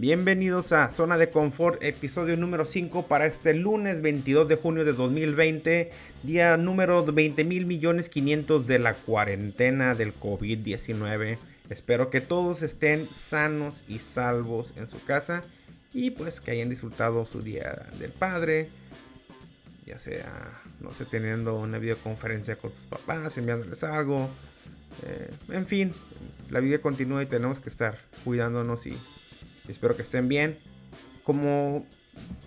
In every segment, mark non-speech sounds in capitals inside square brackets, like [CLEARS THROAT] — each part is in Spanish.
Bienvenidos a Zona de Confort, episodio número 5 para este lunes 22 de junio de 2020, día número 20 mil millones 500 de la cuarentena del COVID-19. Espero que todos estén sanos y salvos en su casa y pues que hayan disfrutado su día del padre, ya sea, no sé, teniendo una videoconferencia con sus papás, enviándoles algo. Eh, en fin, la vida continúa y tenemos que estar cuidándonos y Espero que estén bien. Como,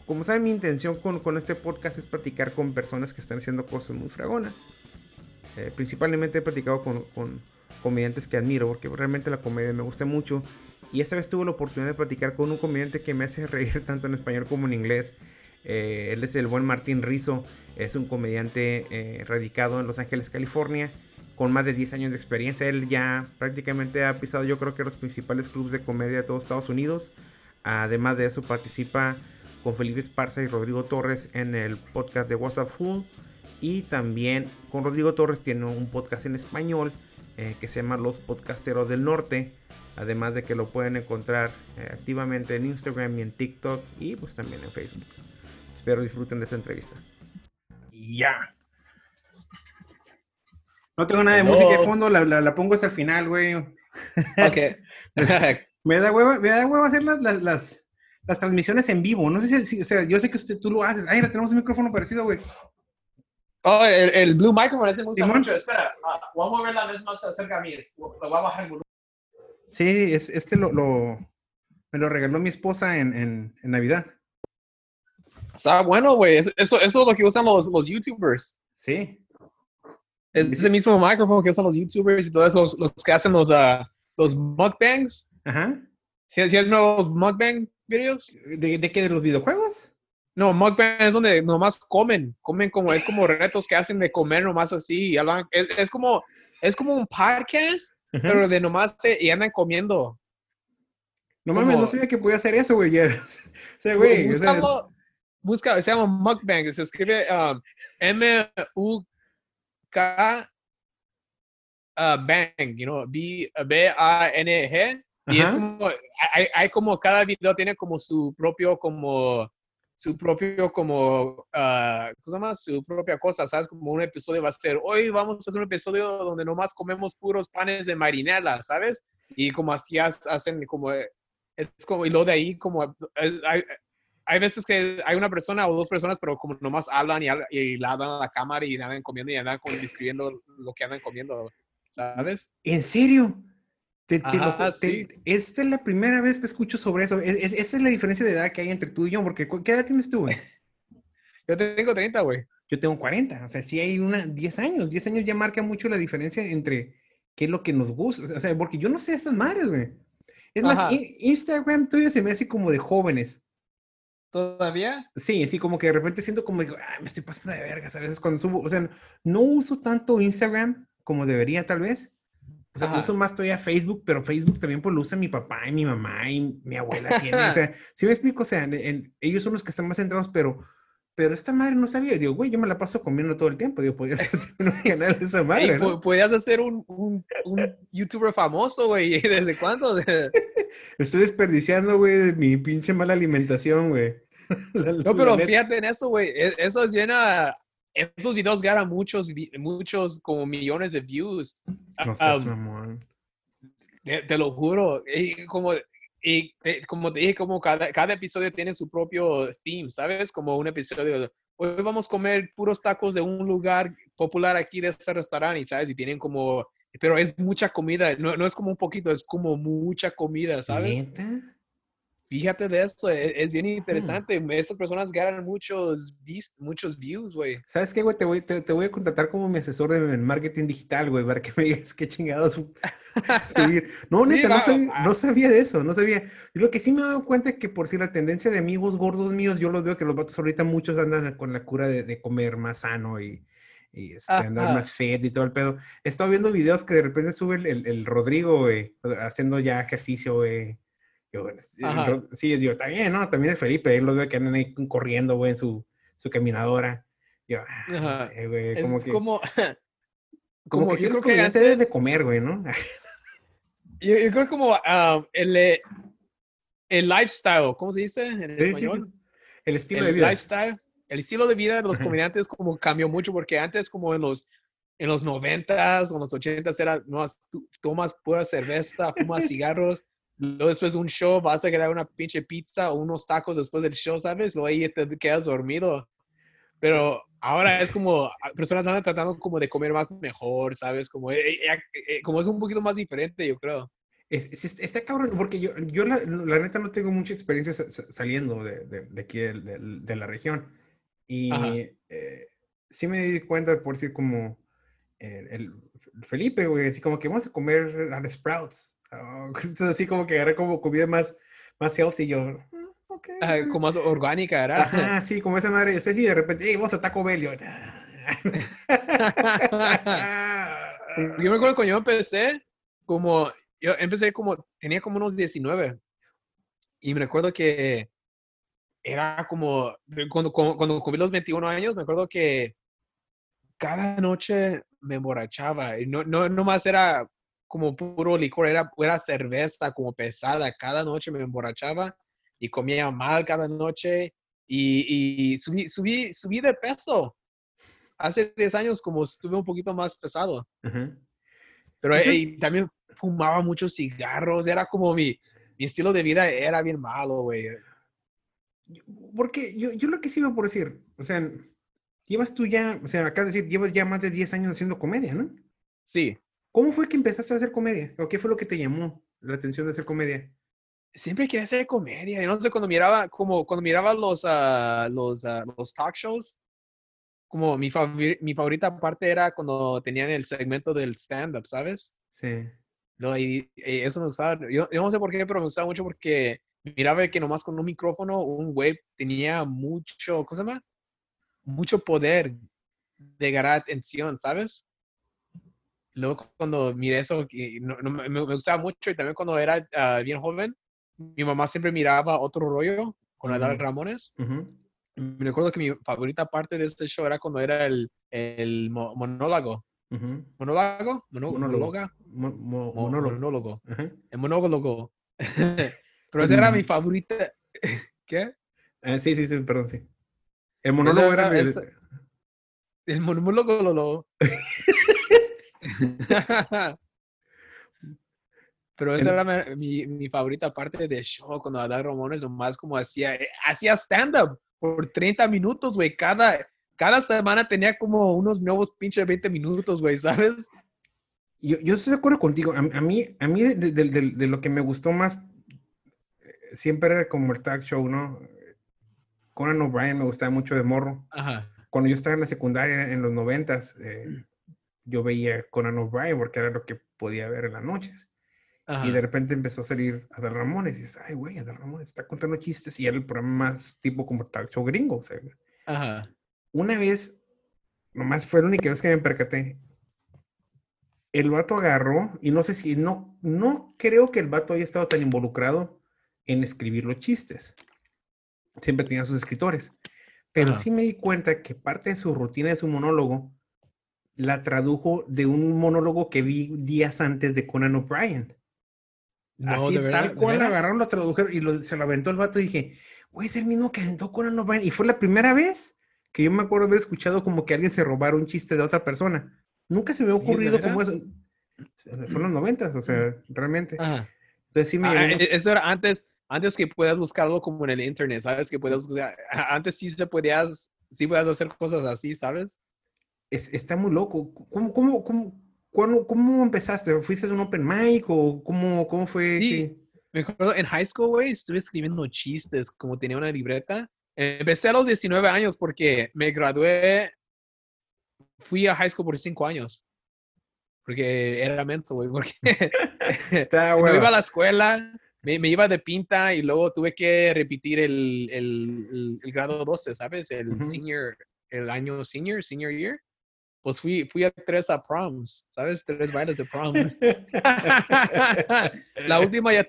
como saben, mi intención con, este podcast es platicar con personas que están haciendo cosas muy fragonas. Eh, principalmente he platicado con, con, comediantes que admiro porque realmente la comedia me gusta mucho. Y esta vez tuve la oportunidad de platicar con un comediante que me hace [LAUGHS] reír tanto en español como en inglés. Eh, él es el buen Martín Rizzo. Es un comediante eh, radicado en Los Ángeles, California con más de 10 años de experiencia. Él ya prácticamente ha pisado yo creo que los principales clubes de comedia de todos Estados Unidos. Además de eso participa con Felipe Esparza y Rodrigo Torres en el podcast de WhatsApp Full. Y también con Rodrigo Torres tiene un podcast en español eh, que se llama Los Podcasteros del Norte. Además de que lo pueden encontrar eh, activamente en Instagram y en TikTok y pues también en Facebook. Espero disfruten de esta entrevista. Ya, no tengo nada de música de fondo, la, la, pongo hasta el final, güey. Ok. [LAUGHS] me da hueva, me da hueva hacer las, las, las, transmisiones en vivo. No sé si, o sea, yo sé que usted, tú lo haces. Ay, tenemos un micrófono parecido, güey. Oh, el, el Blue Microphone ese me gusta mucho. Espera, uh, voy a mover la vez más cerca a mí. Lo voy a bajar el. Sí, es, este lo, lo, me lo regaló mi esposa en, en, en Navidad. Está bueno, güey. Eso, eso, es lo que usan los, los YouTubers. Sí. Es ese mismo micrófono que usan los YouTubers y todos los, los que hacen los, uh, los mukbangs. Ajá. ¿Sí, hay nuevos mukbang videos? ¿De, ¿De qué? ¿De los videojuegos? No, mukbang es donde nomás comen, comen como, es como retos que hacen de comer nomás así, es, es como, es como un podcast, pero de nomás te, y andan comiendo. No mames, no sabía que podía hacer eso, güey. [LAUGHS] o sea, güey. Busca, se llama mukbang, se escribe um, M-U K uh, Bang, you know, B, B-A-N-G. Y es como, hay, hay, como, cada video tiene como su propio, como, su propio, como, uh, ¿cómo se llama? Su propia cosa, ¿sabes? Como un episodio va a ser, hoy vamos a hacer un episodio donde nomás comemos puros panes de marinela, ¿sabes? Y como así hacen, como, es como, y lo de ahí, como, hay, hay veces que hay una persona o dos personas, pero como nomás hablan y, y la hablan a la cámara y andan comiendo y andan como describiendo lo que andan comiendo, ¿sabes? ¿En serio? Te, esta es la primera vez que escucho sobre eso. Es, esa es la diferencia de edad que hay entre tú y yo, porque ¿qué edad tienes tú, güey? [LAUGHS] Yo tengo 30, güey. Yo tengo 40, o sea, sí hay una 10 años. 10 años ya marca mucho la diferencia entre qué es lo que nos gusta. O sea, porque yo no sé estas madres, güey. Es más, Instagram tuyo se me hace como de jóvenes. ¿Todavía? Sí, sí, como que de repente siento como, digo, me estoy pasando de vergas a veces cuando subo, o sea, no uso tanto Instagram como debería tal vez. O sea, uso más todavía Facebook, pero Facebook también pues lo usa mi papá y mi mamá y mi abuela tiene, o sea, [LAUGHS] si me explico, o sea, ellos son los que están más centrados, pero pero esta madre no sabía. Digo, güey, yo me la paso comiendo todo el tiempo. Digo, podías hacer [LAUGHS] un canal de esa madre. ¿no? Podías hacer un, un, un youtuber famoso, güey. [LAUGHS] ¿Desde cuándo? Estoy desperdiciando, güey, mi pinche mala alimentación, güey. [LAUGHS] no, pero fíjate en eso, güey. E, eso llena. Esos videos ganan muchos, muchos, como millones de views. No sé, um, te, te, lo juro. Y como y como te dije, como cada, cada episodio tiene su propio theme, ¿sabes? Como un episodio, hoy vamos a comer puros tacos de un lugar popular aquí de este restaurante, ¿sabes? Y tienen como, pero es mucha comida, no, no es como un poquito, es como mucha comida, ¿sabes? Fíjate de esto, e, es, bien hmm. interesante. Estas personas ganan muchos, muchos views, güey. ¿Sabes qué, güey? Te voy, te, voy a contratar como mi asesor de marketing digital, güey, para que me [LAUGHS] digas qué chingados [LAUGHS] subir. No, neta, no, sabía, no, sabía, de eso, no sabía. lo que sí me he dado cuenta es que por si la tendencia de amigos gordos míos, yo los veo que los vatos ahorita muchos andan con la cura de, comer más sano y, y este, andar más fed y todo el pedo. He estado viendo videos que de repente sube el, el Rodrigo, güey, haciendo ya ejercicio, güey sí, digo, está bien, ¿no? También el Felipe, él lo veo que andan ahí corriendo, güey, en su, su caminadora. Yo, ah, no sé, güey, como que... Como, [LAUGHS] como, que si creo que antes debes de comer, güey, ¿no? [LAUGHS] yo, yo, creo como uh, el, el lifestyle, ¿cómo se dice en Sí, sí, español? sí. El estilo el de vida. lifestyle, el estilo de vida de los Ajá. comediantes como cambió mucho porque antes como en los en los noventas o en los ochentas era no tomas pura cerveza, fumas cigarros, luego después de un show vas a quedar una pinche pizza o unos tacos después del show, ¿sabes? Luego ahí te quedas dormido. Pero ahora es como ah, personas andan tratando como de comer más mejor, ¿sabes? Como, eh, eh, eh, como es un poquito más diferente, yo creo. Es, es- está cabrón, porque yo, yo la, la neta no tengo mucha experiencia sa- sa- saliendo de, de- de aquí del- de, la región. Y eh, sí me di cuenta, por decir, como el, el Felipe, güey, así como que vamos a comer a los Sprouts. [LAUGHS] entonces, así como que agarré como comida más, más healthy. y yo, "Ah, ok. Ah, ok". como más orgánica, ¿verdad? Ajá, [LAUGHS] sí, como esa madre. Sí, sí, de repente, hey, vamos a Taco Bell. yo, [LAUGHS] Yo me acuerdo cuando yo empecé, como, yo empecé como, tenía como unos 19. Y me recuerdo que era como, cuando, cuando, cuando cumplí los 21 años, me acuerdo que cada noche me emborrachaba. Y no, no, no más era como puro licor, era, era cerveza como pesada. Cada noche me emborrachaba y comía mal cada noche. Y, y subí, subí, subí de peso. Hace 10 años como estuve un poquito más pesado. Pero Entonces- también fumaba muchos cigarros, era como mi, mi estilo de vida era bien malo, güey. Porque yo, yo lo que sí veo por decir, o sea, llevas tú ya, o sea, de decir, llevas ya más de 10 años haciendo comedia, ¿no? Sí, ¿Cómo fue que empezaste a hacer comedia? ¿O qué fue lo que te llamó la atención de hacer comedia? siempre quería hacer comedia. Y no sé, cuando miraba, como cuando miraba los, ah, los, ah, los talk shows, como mi, favori- mi favorita parte era cuando tenían el segmento del stand-up, ¿sabes? Sí. No, y, y eso me gustaba. Yo, yo no sé por qué, pero me gustaba mucho porque miraba que nomás con un micrófono, un güey tenía mucho, ¿cómo se llama? Mucho poder de ganar atención, ¿sabes? Luego cuando miré eso, y no- no me, me gustaba mucho y también cuando era ah, bien joven, mi mamá siempre miraba otro rollo con Adal Ujú. Ramones. Ujú. Me recuerdo que mi favorita parte de este show era cuando era el, el mo- monólogo. Ujú. ¿Monólogo? Mono- monóloga, Mo- mo- mo- monólogo. monólogo el monólogo. [LAUGHS] Pero esa era mi Mm. favorita. [LAUGHS] ¿Qué? Ah, sí, sí, sí, perdón, sí. El monólogo era era- el- El monólogo lo lo. [LAUGHS] [LAUGHS] Pero esa era mi, mi, favorita parte del show cuando Adal Ramones nomás como hacía, eh, hacía stand-up por 30 minutos, güey. Cada, cada semana tenía como unos nuevos pinches 20 minutos, güey, ¿sabes? Yo, yo estoy de acuerdo contigo. A, a mí, a mí de, de- de- de- de lo que me gustó más eh, siempre era como el talk show, ¿no? Conan O'Brien me gustaba mucho de morro. Ajá. Cuando yo estaba en la secundaria en los noventas, eh, yo veía Conan O'Brien porque era lo que podía ver en las noches. Ajá. Y de repente empezó a salir Adal Ramones y dices, ay, güey, Adal Ramones está contando chistes y era el programa más tipo como talk show gringo. O sea, Ajá. una vez, nomás fue la única vez que me percaté, el vato agarró, y no sé si, no, no creo que el vato haya estado tan involucrado en escribir los chistes. Siempre tenía sus escritores. Pero Ajá. sí me di cuenta que parte de su rutina, de su monólogo, la tradujo de un monólogo que vi días antes de Conan O'Brien. No, Así, de verdad, tal ¿de cual, veras? agarraron, lo tradujeron y lo- se lo aventó el vato y dije, güey, es el mismo que aventó Conan O'Brien. Y fue la primera vez que yo me acuerdo haber escuchado como que alguien se robara un chiste de otra persona. Nunca se me Sí, ¿de ocurrido como eso. Fue en los noventas, o sea, realmente. Ajá. Entonces sí me Ah, eh, eso era antes, antes que puedas buscarlo como en el internet, ¿sabes? Que puedas buscar, antes sí se podías, sí podías hacer cosas así, ¿sabes? Es- está muy loco. ¿Cómo, cómo, cómo, cuándo- cómo empezaste? ¿Fuiste a un open mic o cómo, cómo fue? Sí. que- Me acuerdo, en high school, güey, estuve escribiendo chistes, como tenía una libreta. Empecé a los 19 años porque me gradué, fui a high school por 5 años. Porque era menso, güey, porque Está no hueva. iba a la escuela, me, me iba de pinta y luego tuve que repetir el, el, el- el grado 12, ¿sabes? El Ujú. senior, el año senior, senior year. Pues fui, fui a tres a proms, ¿sabes? Tres bailes de prom. [LAUGHS] la última ya,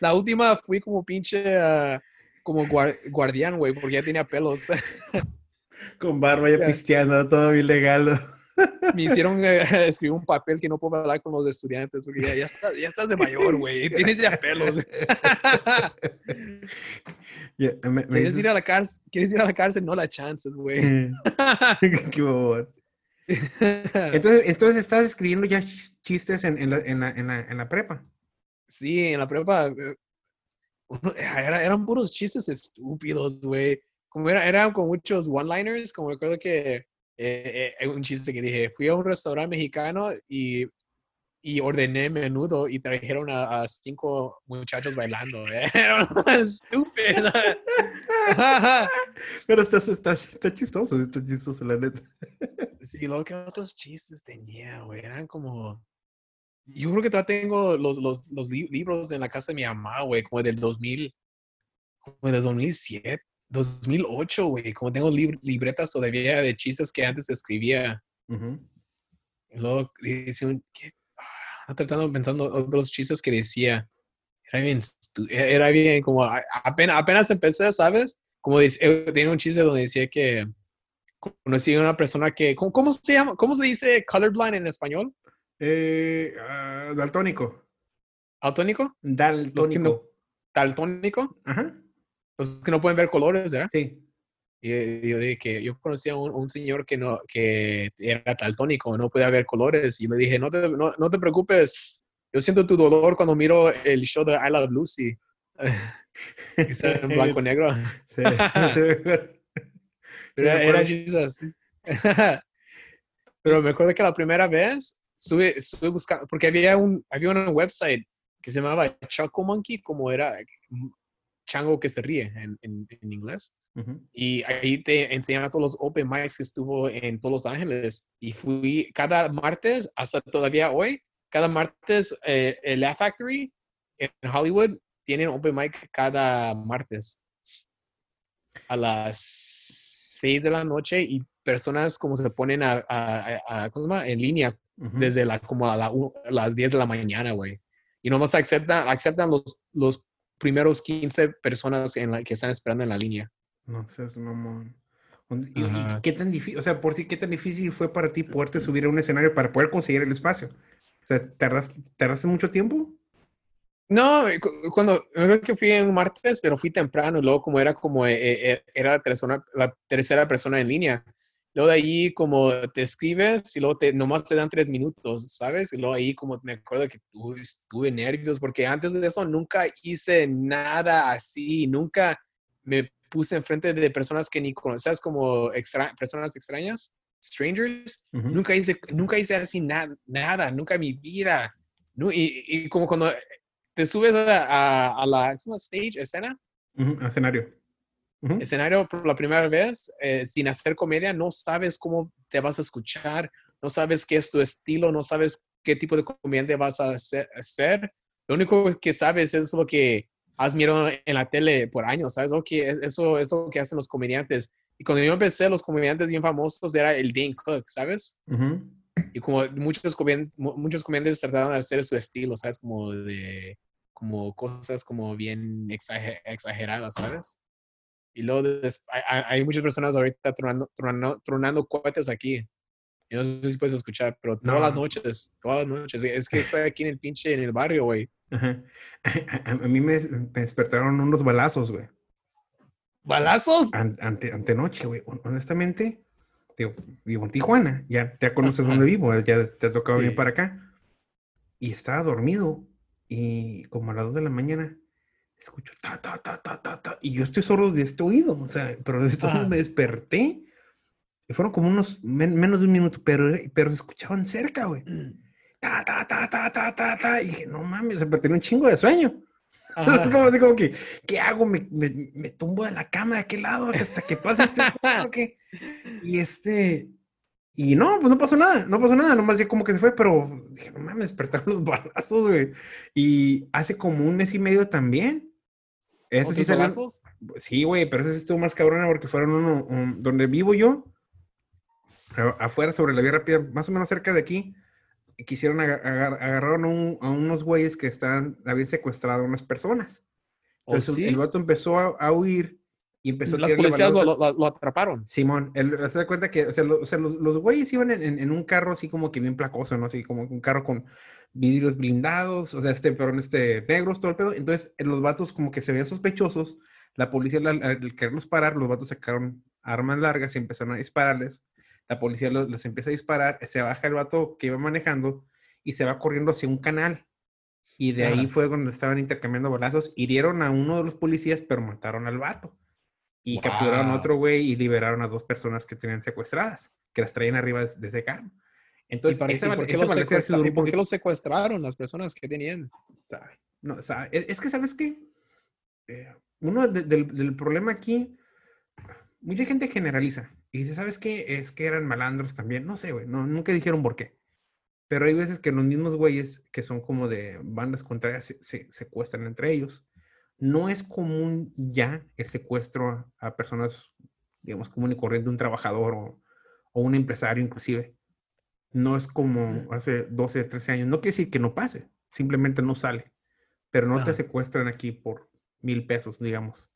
la última fui como pinche, ah, como guar- guardián, güey, porque ya tenía pelos. [LAUGHS] Con barba ya pisteando, todo bien legal. [LAUGHS] me hicieron eh, escribir un papel que no puedo hablar con los estudiantes porque ya, ya, estás, ya estás de mayor, güey. Tienes ya pelos. Ya, me- me ¿Quieres dices- ir a la cárcel? ¿Quieres ir a la cárcel? No la chances, güey. Qué bobón. Entonces, entonces estás escribiendo ya chis- chistes en, en la, en, la, en, la, prepa. Sí, en la prepa eh, era- eran puros chistes estúpidos, güey. Como era, eran con muchos one-liners, como recuerdo que eh, eh, un chiste que dije, fui a un restaurante mexicano y, y ordené menudo y trajeron a, a cinco muchachos bailando. eh. [LAUGHS] Era lo estúpido. [LAUGHS] Pero está, está, está chistoso, está chistoso, la neta. [LAUGHS] Sí, luego que otros chistes tenía, güey. Eran como. Yo creo que todavía tengo los, los, los li- libros en la casa de mi mamá, güey, como del 2000, como del 2007, 2008, güey. Como tengo lib- libretas todavía de chistes que antes escribía. Ujú. Y luego un- ¿qué? Ah, tratando, pensando otros chistes que decía. Era bien, e- era bien, como apenas, apenas empecé, ¿sabes? Como dice, eh, tenía un chiste donde decía que conocí a una persona que, ¿cómo, cómo se llama? ¿Cómo se dice colorblind en español? Eh, ah, daltónico. ¿Autónico? Daltónico. ¿Daltónico? Ajá. Los que no pueden ver colores, ¿verdad? Sí. Y yo dije que yo conocí a un, un señor que no que era daltónico, no podía ver colores. Y le dije, no te, no, no te preocupes, yo siento tu dolor cuando miro el show de I Love Lucy. [LAUGHS] en blanco y [LAUGHS] negro. Sí. [LAUGHS] Pero era así. Pero me acuerdo que la primera vez estuve, estuve buscando, porque había un, había un website que se llamaba Choco Monkey, como era mm, chango que se ríe en, en, en inglés. Ujú. Y ahí te enseñaba todos los open mics que estuvo en todos Los Ángeles. Y fui cada martes, hasta todavía hoy, cada martes, eh, el Laugh Factory en Hollywood tienen open mic cada martes a las 6 de la noche y personas como se ponen a, a- a- a- ¿cómo en línea Ujú. desde la, como a, la las 10 de la mañana, güey. Y nomás aceptan, aceptan los, los primeros 15 personas en la, que están esperando en la línea. No seas mamón. ¿Y, y qué tan difícil, o sea, por sí, qué tan difícil fue para ti poderte subir a un escenario para poder conseguir el espacio? O sea, ¿tardaste, tardaste mucho tiempo? No, cu- cuando creo que fui en un martes, pero fui temprano, luego como era como eh, eh, era la tercera, la tercera persona en línea. Luego de ahí como te escribes y luego te, nomás te dan tres minutos, ¿sabes? Y luego ahí como me acuerdo que tuve, tuve nervios porque antes de eso nunca hice nada así, nunca me puse enfrente de personas que ni conoces como extra, personas extrañas, strangers. Ujú. Nunca hice, nunca hice así na- nada, nunca en mi vida. Nu- y, y como cuando te subes a, a- a la stage, escena, Ujú, a escenario. Ujú. escenario por la primera vez, eh, sin hacer comedia, no sabes cómo te vas a escuchar, no sabes qué es tu estilo, no sabes qué tipo de comediante vas a hacer. Lo único que sabes es lo que has mirado en la tele por años, ¿sabes? Es, eso es lo que hacen los comediantes. Y cuando yo empecé, los comediantes bien famosos era el Dane Cook, ¿sabes? Ujú. y como muchos comediantes, muchos comediantes trataban de hacer su estilo, ¿sabes? Como de, como cosas como bien exager- exageradas, ¿sabes? Y luego hay- hay muchas personas ahorita tronando, tronando, tronando cohetes aquí. Yo no sé si puedes escuchar, pero todas las No. noches, todas las noches. Es que estoy aquí en el pinche, en el barrio, güey. Ajá. A, a mí me, me despertaron unos balazos, güey. ¿Balazos? An- ante, antenoche, güey. Hon- Honestamente, digo, vivo en Tijuana. Ya, ya conoces Ajá. dónde vivo. Ya te ha tocado venir Sí. para acá. Y estaba dormido. Y como a las 2 de la mañana, escucho ta, ta, ta, ta, ta, ta. Y yo estoy sordo de este oído. O sea, pero de esto Ajá. me desperté. Y fueron como unos men- menos de un minuto, pero, pero se escuchaban cerca, güey. Ta, ta, ta, ta, ta, ta, ta. Y dije, no mames, se perdió un chingo de sueño. [LAUGHS] Es como, que, ¿qué hago? ¿Me, me, me tumbo de la cama de aquel lado hasta que pase este? [LAUGHS] Y este, y no, pues no pasó nada, no pasó nada, nomás ya como que se fue, pero dije, no mames, despertaron los balazos, güey. Y hace como un mes y medio también. Ese sí ¿Otros salió- balazos? Sí, güey, pero ese sí estuvo más cabrona porque fueron uno, un- donde vivo yo, afuera sobre la vía rápida, más o menos cerca de aquí, quisieron aga- agar- agarraron a, un- a unos güeyes que están, habían secuestrado a unas personas. ¿Oh, Entonces sí? el vato empezó a, a huir y empezó a Las policías lo, lo- lo atraparon. Simón, él se da cuenta que, o sea, lo- o sea, los, los güeyes iban en, en- en un carro así como que bien placoso, ¿no? Así como un carro con vidrios blindados, o sea, este, perdón, este, negros, todo el pedo. Entonces, los vatos como que se veían sospechosos. La policía, al, al quererlos parar, los vatos sacaron armas largas y empezaron a dispararles. La policía los, les empieza a disparar, se baja el vato que iba manejando y se va corriendo hacia un canal. Y de ahí Ajá. fue donde estaban intercambiando balazos. Hirieron a uno de los policías, pero mataron al vato. Y capturaron a Wow. otro güey y liberaron a dos personas que tenían secuestradas, que las traían arriba de, de ese carro. ¿Y, Entonces, para- esa, y por qué los duró y por qué los secuestraron las personas que tenían? No, o sea, es, es que, ¿sabes qué? Eh, uno de- del, del problema aquí, mucha gente generaliza. Y dice, ¿sabes qué? Es que eran malandros también. No sé, güey, no, nunca dijeron por qué. Pero hay veces que los mismos güeyes que son como de bandas contrarias se, se- secuestran entre ellos. No es común ya el secuestro a, a personas, digamos, común y corriente, un trabajador o, o un empresario inclusive. No es como hace 12, 13 años. No quiere decir que no pase, simplemente no sale. Pero no te secuestran aquí por mil pesos, digamos.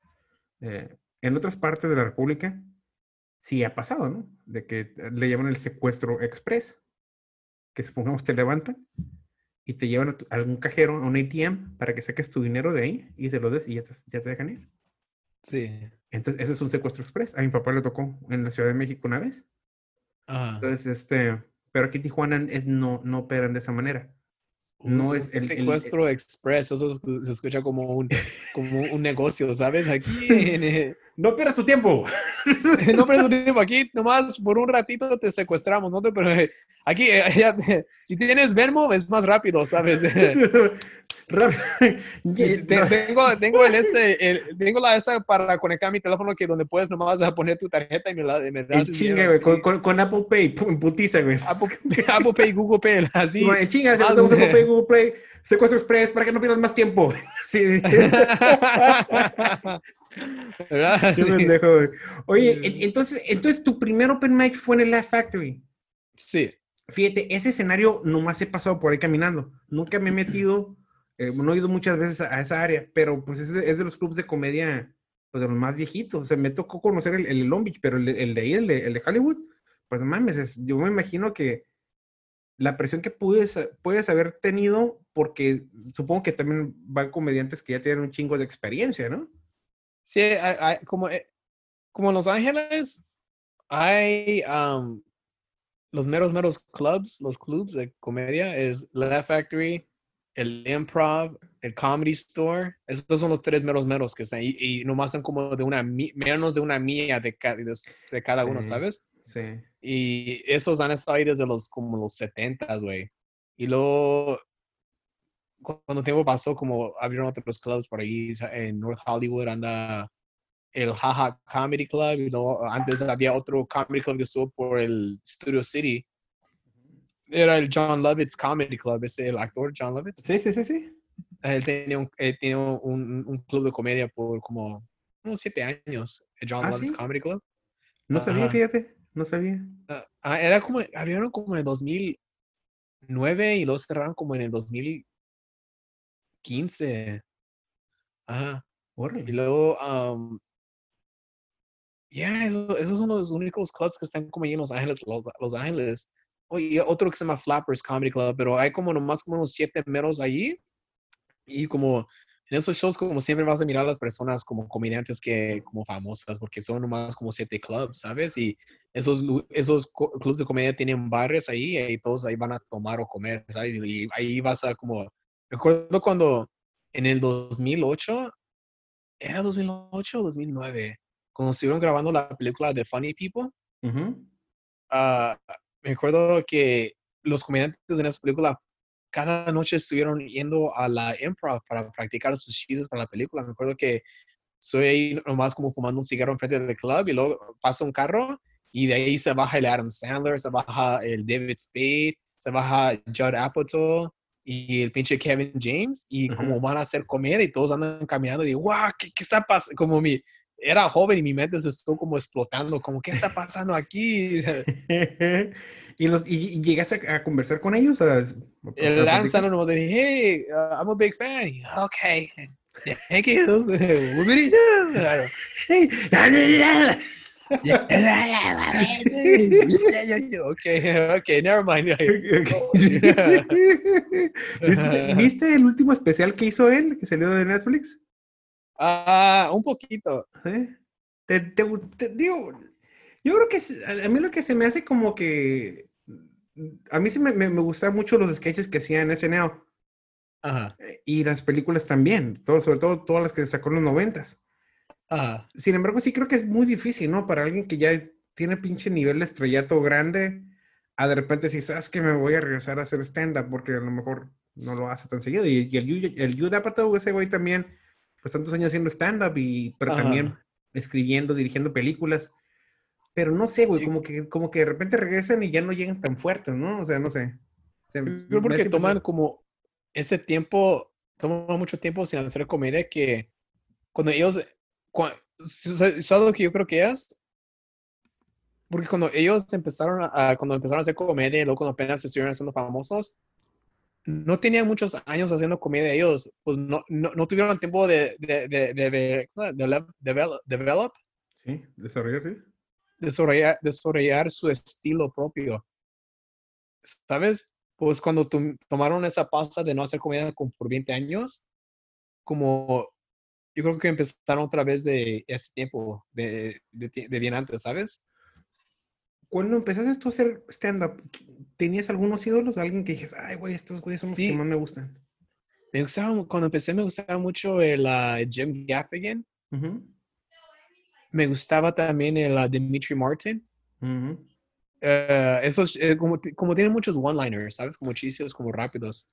Eh, en otras partes de la República sí ha pasado, ¿no? De que eh, le llaman el secuestro express. Que supongamos te levantan y te llevan a, tu- a algún cajero, a un ATM, para que saques tu dinero de ahí y se lo des y ya te, ya te dejan ir. Sí. Entonces, ese es un secuestro express. A mi papá le tocó en la Ciudad de México una vez. Ajá. Entonces, este, pero aquí en Tijuana es, no, no operan de esa manera. No es el- el- secuestro express, eso se escucha como un, como un negocio, ¿sabes? Aquí, en, eh, No pierdas tu tiempo. [LAUGHS] no pero tiempo, aquí nomás por un ratito te secuestramos, ¿no? Pero eh, aquí, ya, eh, si tienes Venmo es más rápido, ¿sabes? [LAUGHS] [LAUGHS] Tengo, tengo el ese, el- tengo la esa para conectar mi teléfono que donde puedes nomás [LAUGHS] poner tu tarjeta y me la me das güey, así. con, con, con Apple Pay, putiza, güey. Apple, [LAUGHS] Apple Pay, Google Pay, así. Sí, bueno, en chinga, si Apple Pay, Google Play, secuestro express, para que no pierdas más tiempo. Sí, ¿Verdad? qué Sí. pendejo, güey. Oye, Sí. entonces, entonces tu primer open mic fue en el Laugh Factory. Sí. Fíjate, ese escenario nomás he pasado por ahí caminando. Nunca me he metido, eh, no he ido muchas veces a, a esa área, pero pues es de, es de los clubes de comedia, pues de los más viejitos. O sea, me tocó conocer el, el Long Beach, pero el, el de ahí, el de, el de Hollywood, pues mames, es- yo me imagino que la presión que puedes, puedes haber tenido, porque supongo que también van comediantes que ya tienen un chingo de experiencia, ¿no? Sí, hay- hay- como, eh, como en Los Ángeles hay um, los meros, meros clubs, los clubs de comedia, es Laugh Factory, el Improv, el Comedy Store. Estos son los tres meros, meros que están ahí y nomás son como de una, menos de una milla de, ca- de, de cada uno. ¿sabes? Sí. Y esos han estado ahí desde los, como los 70, güey. Y luego, cu- cuando tiempo pasó, como abrieron otros clubs por ahí, en North Hollywood anda el Jaja Comedy Club, y luego antes había otro comedy club que estuvo por el Studio City. Era el John Lovitz Comedy Club, ese el actor John Lovitz. Sí, sí, sí, sí. Él tenía un, él tenía un, un club de comedia por como unos siete años, el John ¿Ah, Lovitz sí? Comedy Club. No sabía, fíjate, no sabía. Ah, ah, era como, abrieron como en el 2009 y luego cerraron como en el 2015. Ajá. Y luego, um, ya, eso- esos son los únicos clubs que están como ahí en Los Ángeles, Los, Los Ángeles. Oye, otro que se llama Flappers Comedy Club, pero hay como nomás como unos siete meros allí. Y como en esos shows, como siempre vas a mirar a las personas como comediantes que, como famosas, porque son nomás como siete clubs, ¿sabes? Y esos, esos clubs de comedia tienen bares ahí y todos ahí van a tomar o comer, ¿sabes? Y ahí vas a como, recuerdo cuando en el 2008, ¿era 2008 o 2009? Cuando estuvieron grabando la película de Funny People, Ujú. ah, me acuerdo que los comediantes en esa película cada noche estuvieron yendo a la improv para practicar sus chistes para la película. Me acuerdo que soy ahí nomás como fumando un cigarro enfrente del club y luego pasa un carro y de ahí se baja el Adam Sandler, se baja el David Spade, se baja Judd Apatow y el pinche Kevin James y como van a hacer comedia y todos andan caminando y digo, wow, ¿qué, qué está pasando? Como mi, era joven y mi mente se estuvo como explotando, como, ¿qué está pasando aquí? [LAUGHS] ¿Y, los, y, y llegaste a, a conversar con ellos? A, a El Sandler nos dice, hey, uh, I'm a big fan. Okay. Thank [LAUGHS] you. Claro. [LAUGHS] okay, okay, never mind. ¿Viste, viste el último especial que hizo él, que salió de Netflix? Ah, un poquito. ¿Sí? Te, te, te- digo, yo creo que a mí lo que se me hace como que a mí sí me, me, me gustan mucho los sketches que hacía en SNL Ajá, eh, y las películas también, todo, sobre todo todas las que sacó en los noventas. ajá. Sin embargo, sí creo que es muy difícil, ¿no? Para alguien que ya tiene pinche nivel de estrellato grande, a de repente decir, ¿sabes que Me voy a regresar a hacer stand-up porque a lo mejor no lo hace tan seguido. Y, y el, Yu- el Jude Apatow, ese güey también, pues tantos años haciendo stand-up, y, pero Ajá. también escribiendo, dirigiendo películas. Pero no sé, güey, como que, como que de repente regresan y ya no llegan tan fuertes, ¿no? O sea, no sé. Se- me Creo porque hace toman como ese tiempo, toman mucho tiempo sin hacer comedia que cuando ellos, cua- ¿sabes sabes lo que yo creo que es? Porque cuando ellos empezaron a, cuando empezaron a hacer comedia y luego cuando apenas se estuvieron haciendo famosos, no tenían muchos años haciendo comedia ellos, pues no, no, no tuvieron tiempo de, de, de, de, de- de- develop, Sí, desarrollar, sí. desarrollar, desarrollar su estilo propio. ¿Sabes? Pues cuando tom- tomaron esa pausa de no hacer comedia como por 20 años, como yo creo que empezaron otra vez de ese tiempo, de, de bien antes, ¿sabes? Cuando empezaste tú a hacer stand-up, ¿tenías algunos ídolos? Alguien que dijes, ay, güey, estos güeyes son los que más me gustan. Me gustaba, cuando empecé me gustaba mucho el ah, Jim Gaffigan, me gustaba también el ah, Dimitri Martin. ujú. Eh, esos, eh, como, como tienen muchos one-liners, ¿sabes? Como chistes como rápidos.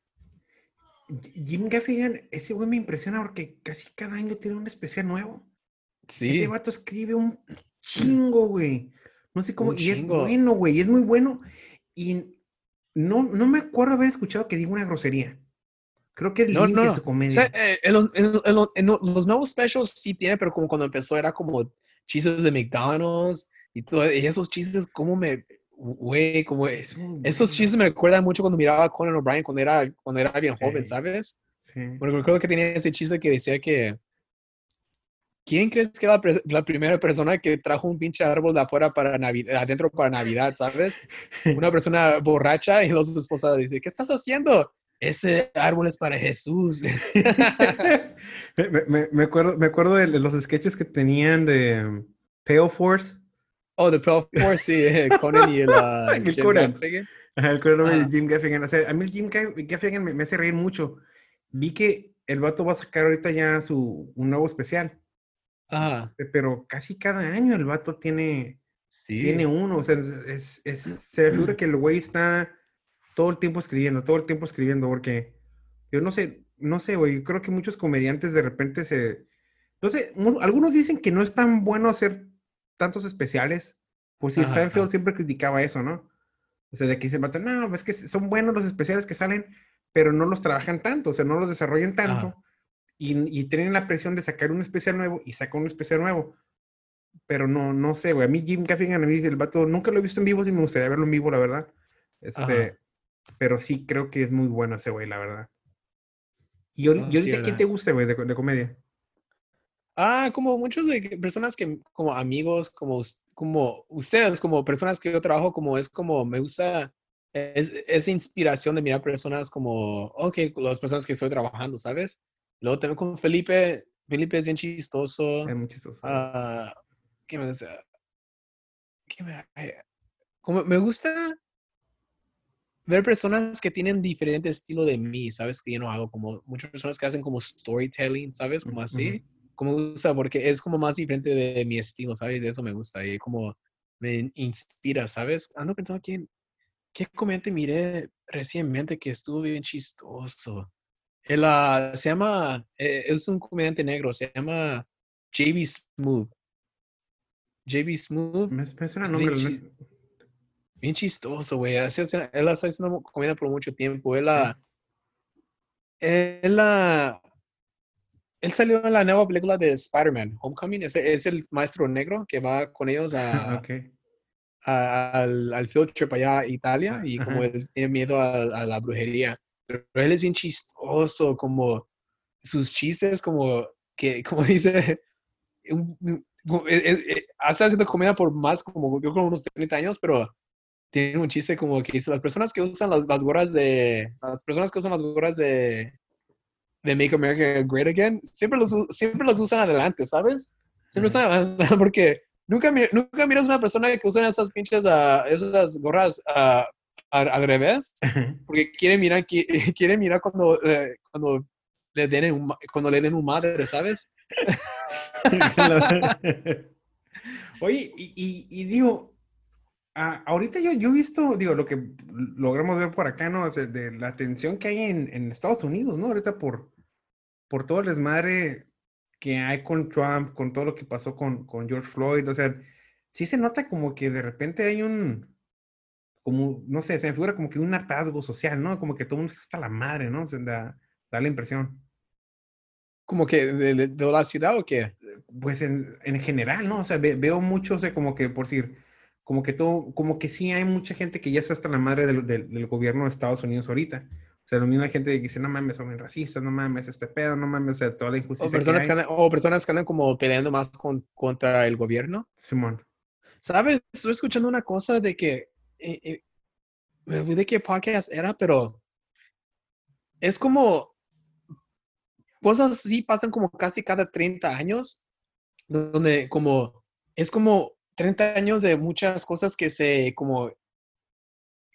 Jim Gaffigan, ese güey me impresiona porque casi cada año tiene un especial nuevo. Ese Sí, vato escribe un chingo, güey. No sé cómo, Un y es chingo. bueno, güey, es muy bueno. Y no, no me acuerdo haber escuchado que diga una grosería. Creo que es No, no, su O comedia. sea, eh, en los, en los- en los- en los- nuevos specials sí tiene, pero como cuando empezó era como chistes de McDonald's y todo, y esos chistes como me, güey, como Es esos chistes me recuerdan mucho cuando miraba a Conan O'Brien cuando era, cuando era bien joven. ¿sabes? Sí. Porque recuerdo que tenía ese chiste que decía que ¿Quién crees que era la, la primera persona que trajo un pinche árbol de afuera para Navidad, adentro para Navidad, ¿sabes? [LAUGHS] Una persona borracha y luego su esposa dice, ¿qué estás haciendo? Ese árbol es para Jesús. [LAUGHS] me, me- me- me acuerdo, me acuerdo de los sketches que tenían de um, Pale Force. Oh, The Pearl Force, sí, eh, Conan y el, [LAUGHS] ah, El Jim Conan. Gaffigan. Ajá, el de Ah. Jim Gaffigan. O sea, a mí el Jim Ga- Gaffigan me, me hace reír mucho. Vi que el vato va a sacar ahorita ya su, un nuevo especial. Ajá, Pero casi cada año el vato tiene, sí. tiene uno. O sea, es, es- se figura que el güey está todo el tiempo escribiendo, todo el tiempo escribiendo, porque yo no sé, no sé, güey. Creo que muchos comediantes de repente se. No sé, algunos dicen que no es tan bueno hacer tantos especiales. Pues sí, Seinfeld siempre criticaba eso, ¿no? O sea, de aquí se matan, no, es que son buenos los especiales que salen, pero no los trabajan tanto, o sea, no los desarrollan tanto. Ajá. Y, y tienen la presión de sacar un especial nuevo y sacar un especial nuevo. Pero no, no sé, güey. A mí Jim Gaffigan, a mí el vato, nunca lo he visto en vivo, sí me gustaría verlo en vivo, la verdad. Este, Ajá. pero sí creo que es muy bueno ese güey, la verdad. Y, ahori- No, y sí, ¿quién te gusta, güey, de, de comedia? Ah, como muchos de personas que, como amigos, como, como ustedes, como personas que yo trabajo, como es como, me gusta es, esa inspiración de mirar personas como, ok, las personas que estoy trabajando, ¿sabes? Luego también con Felipe, Felipe es bien chistoso. Es muy chistoso. Ah, ¿qué me gusta? ¿Qué me, como me gusta ver personas que tienen diferente estilo de mí, ¿sabes? Que yo no hago, como muchas personas que hacen como storytelling, ¿sabes? Como así. Como me gusta porque es como más diferente de mi estilo, ¿sabes? De eso me gusta y como me inspira, ¿sabes? Ando pensando quién, qué comediante miré recientemente que estuvo bien chistoso. Él ah, se llama, eh, es un comediante negro, se llama JB Smooth. JB Smooth, Me, me suena el bien nombre. chi- neta. bien chistoso, güey. Así, Él ha estado haciendo comedia por mucho tiempo. Él, ah, él, ah, él salió en la nueva película de Spider-Man, Homecoming. Es, es el maestro negro que va con ellos [LAUGHS] a, Ok. a- al, al field trip allá a Italia Ah, y como ajá. él tiene miedo a, a la brujería. Pero él es bien chistoso, como sus chistes como que, [LAUGHS] como dice, un, eh, eh, eh, hace haciendo comedia por más como yo creo unos 30 años, pero tiene un chiste como que dice las personas que usan las, las gorras de las personas que usan las gorras de de Make America Great Again siempre los siempre los usan adelante, ¿sabes? Siempre están adelante [LAUGHS] porque nunca nunca miras una persona que usa esas pinches ah, esas gorras ah, al, al revés porque quiere mirar qui- [LAUGHS] quiere mirar cuando eh, cuando le den un, cuando le den un madre, ¿sabes? [LAUGHS] Oye, y, y- y digo, ah, ahorita yo, yo he visto, digo, lo que logramos ver por acá, ¿no? O sea, de la tensión que hay en, en Estados Unidos, ¿no? Ahorita por, por todo el desmadre que hay con Trump, con todo lo que pasó con, con George Floyd, o sea, sí se nota como que de repente hay un, como, no sé, se me figura como que un hartazgo social, ¿no? Como que todo el mundo está hasta la madre, ¿no? O sea, da, da la impresión. Como que de, de- de la ciudad o qué? Pues en, en general, ¿no? O sea, ve- veo mucho, o sea, como que, por decir, como que todo, como que sí hay mucha gente que ya está hasta la madre del, del- del gobierno de Estados Unidos ahorita. O sea, la misma gente que dice, no mames, son racistas, no mames, este pedo, no mames, o sea, toda la O injusticia personas que que hay. andan, o personas que andan como peleando más con, contra el gobierno. Simón. ¿Sabes? Estoy escuchando una cosa de que eh, eh, me olvidé qué podcast era, pero es como cosas así pasan como casi cada 30 años, donde como es como 30 años de muchas cosas que se como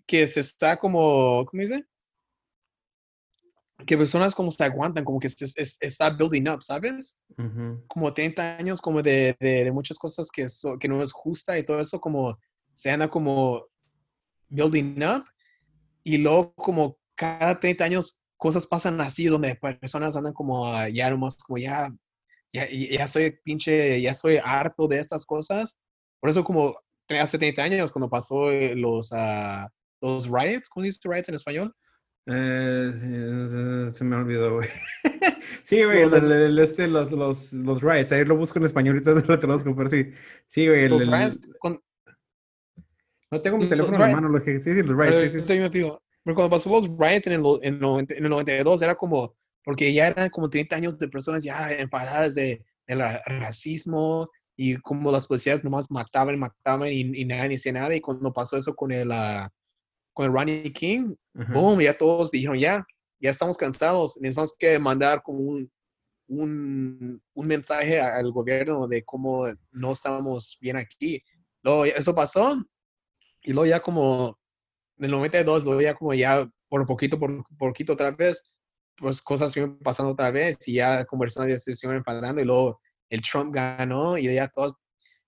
que se está como, ¿cómo dice? Que personas como se aguantan, como que se, es- está building up, ¿sabes? Ujú. como 30 años como de, de, de muchas cosas que, so- que no es justa y todo eso como se anda como building up y luego como cada 30 años cosas pasan así donde personas andan como ah, ya nomás como ya, ya, ya soy pinche, ya soy harto de estas cosas. Por eso como hace 30 años cuando pasó eh, los, ah, los riots, ¿cómo dice riots en español? Eh, se- me olvidó, güey. [LAUGHS] Sí, güey, Los- el- este, los, los, los riots, ahí lo busco en español, ahorita [LAUGHS] lo traduzco, pero sí. Sí, güey, el- Los riots, con- no tengo mi los teléfono en la mano, lo que sí, sí, los riots, sí, sí. Yo digo, pero cuando pasó los riots en el, en, el 90 en el 92 era como, porque ya eran como 30 años de personas ya enfadadas de, del ra- racismo y como las policías nomás mataban, mataban y, y nadie hacía nada. Y cuando pasó eso con el, ah, con el Ronnie King, Ajá. boom, ya todos dijeron, ya, ya estamos cansados, necesitamos que mandar como un, un, un mensaje al gobierno de cómo no estamos bien aquí. Luego eso pasó y luego ya como en el 92, luego ya como ya por poquito, por poquito otra vez, pues cosas siguen pasando otra vez y ya ya se siguen enfadando y luego el Trump ganó y ya todos,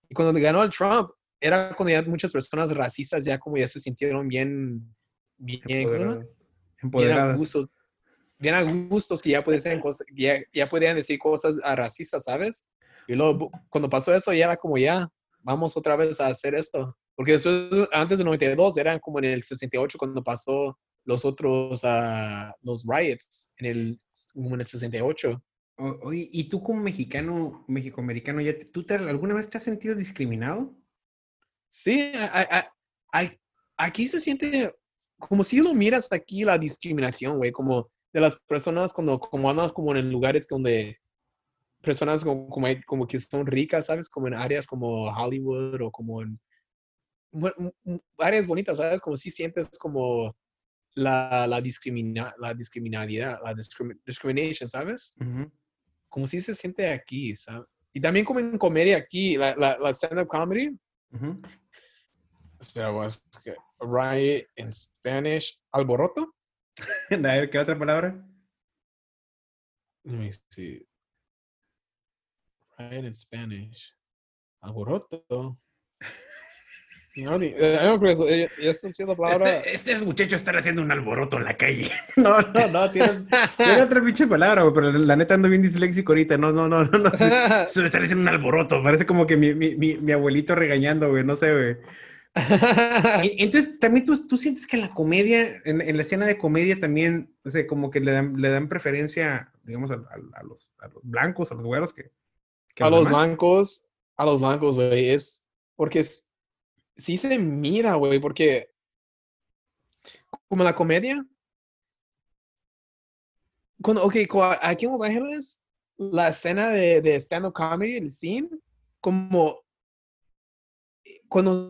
y cuando ganó el Trump, era cuando ya muchas personas racistas ya como ya se sintieron bien, bien. Empoderadas. bien a gustos, bien a gustos que ya podían cosas, ya, ya podían decir cosas ah, racistas, ¿sabes? Y luego cuando pasó eso ya era como ya, vamos otra vez a hacer esto. Porque después, antes del 92, eran como en el 68 cuando pasó los otros, ah, los riots, en el, como en el 68. O- Oye, ¿y tú como mexicano, mexicoamericano, ya te- tú te- alguna vez te has sentido discriminado? Sí, a- a- a- aquí se siente como si lo miras aquí la discriminación, güey, como de las personas cuando como andas como en lugares donde personas como, como, como que son ricas, ¿sabes? Como en áreas como Hollywood o como en áreas bonitas, ¿sabes? Como si sientes como la, la, discrimina, la discriminalidad, la discrimi- discrimination, ¿sabes? Como si se siente aquí, ¿sabes? Y también como en comedia aquí, la, la, la stand-up comedy, Ujú. Espera, voy a buscar. Riot en Spanish. ¿Alboroto? [LAUGHS] A ver, ¿qué otra palabra? Let me see. Riot en Spanish. Alboroto. [LAUGHS] No, ni- eh, eso. eh, Eso palabra. Este, estos muchachos están haciendo un alboroto en la calle. [LAUGHS] No, no, no, tienen, tienen otra pinche palabra, güey, pero la neta ando bien disléxico ahorita. No, no, no, no, no. [LAUGHS] Se, se están haciendo un alboroto. Parece como que mi, mi, mi, mi abuelito regañando, güey, no sé, güey. [LAUGHS] Entonces, también tú, tú sientes que la comedia, en, en la escena de comedia también, o sea, como que le dan, le dan preferencia, digamos, a, a- a los, a los blancos, a los güeros que, que a los demás. blancos, a los blancos, güey, es porque es, sí se mira, güey, porque como la comedia, cuando, ok, aquí en Los Ángeles, la escena de, de stand-up comedy, el scene, como cuando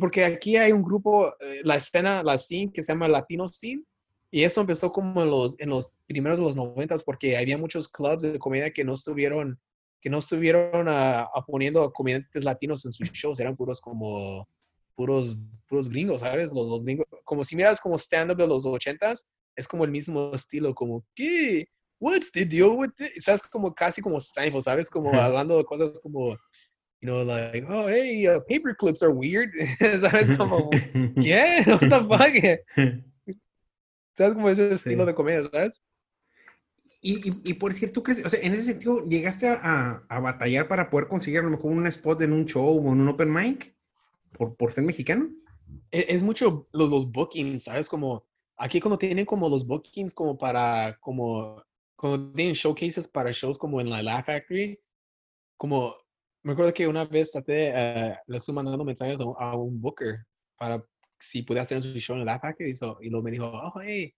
porque aquí hay un grupo, eh, la escena, la scene que se llama Latino Scene, y eso empezó como en los, en los primeros de los noventas, porque había muchos clubs de comedia que no estuvieron, que no estuvieron a, a poniendo comediantes latinos en sus shows, eran puros como, puros, puros gringos, ¿sabes? Los, los gringos, como si miras como stand-up de los ochentas, es como el mismo estilo, como, ¿qué? What's the deal with it? ¿Sabes? Como casi como Seinfeld, ¿sabes? Como hablando de cosas como, you know, like, oh, hey, uh, paper clips are weird. [LAUGHS] ¿Sabes? Como, [LAUGHS] ¿qué? What the fuck? [LAUGHS] ¿Sabes? Como ese estilo Sí. de comedia, ¿sabes? Y, y, y por decir, ¿tú crees? O sea, en ese sentido, ¿llegaste a, a batallar para poder conseguir a lo mejor un spot en un show o en un open mic? ¿Por, por ser mexicano? Es, es mucho los, los bookings, ¿sabes? Como, aquí cuando tienen como los bookings como para, como, cuando tienen showcases para shows como en la Laugh Factory, como, me acuerdo que una vez traté, eh, le estuve mandando mensajes a, un- a un booker para si podía hacer su show en la Laugh Factory y, so- y luego me dijo, oh, hey,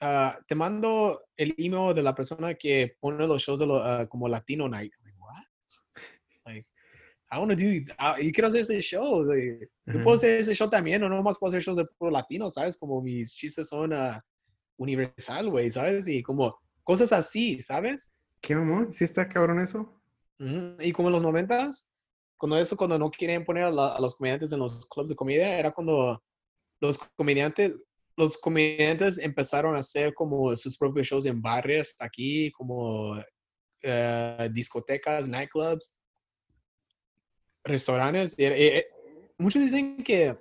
ah, te mando el email de la persona que pone los shows de lo, ah, como Latino Night. I'm like, what? Like, I want to do, yo quiero hacer ese show. like, yo puedo hacer ese show también, no nomás puedo hacer shows de puro latino, ¿sabes? Como mis chistes son ah, universal, güey, ¿sabes? Y como cosas así, ¿sabes? ¿Qué mamón? ¿Sí está cabrón eso? Ujú, Y como en los noventas, cuando eso, cuando no querían poner a, la- a los comediantes en los clubs de comedia, era cuando los comediantes, los comediantes empezaron a hacer como sus propios shows en barrios aquí, como eh, discotecas, nightclubs, restaurantes. y- y- y- muchos dicen que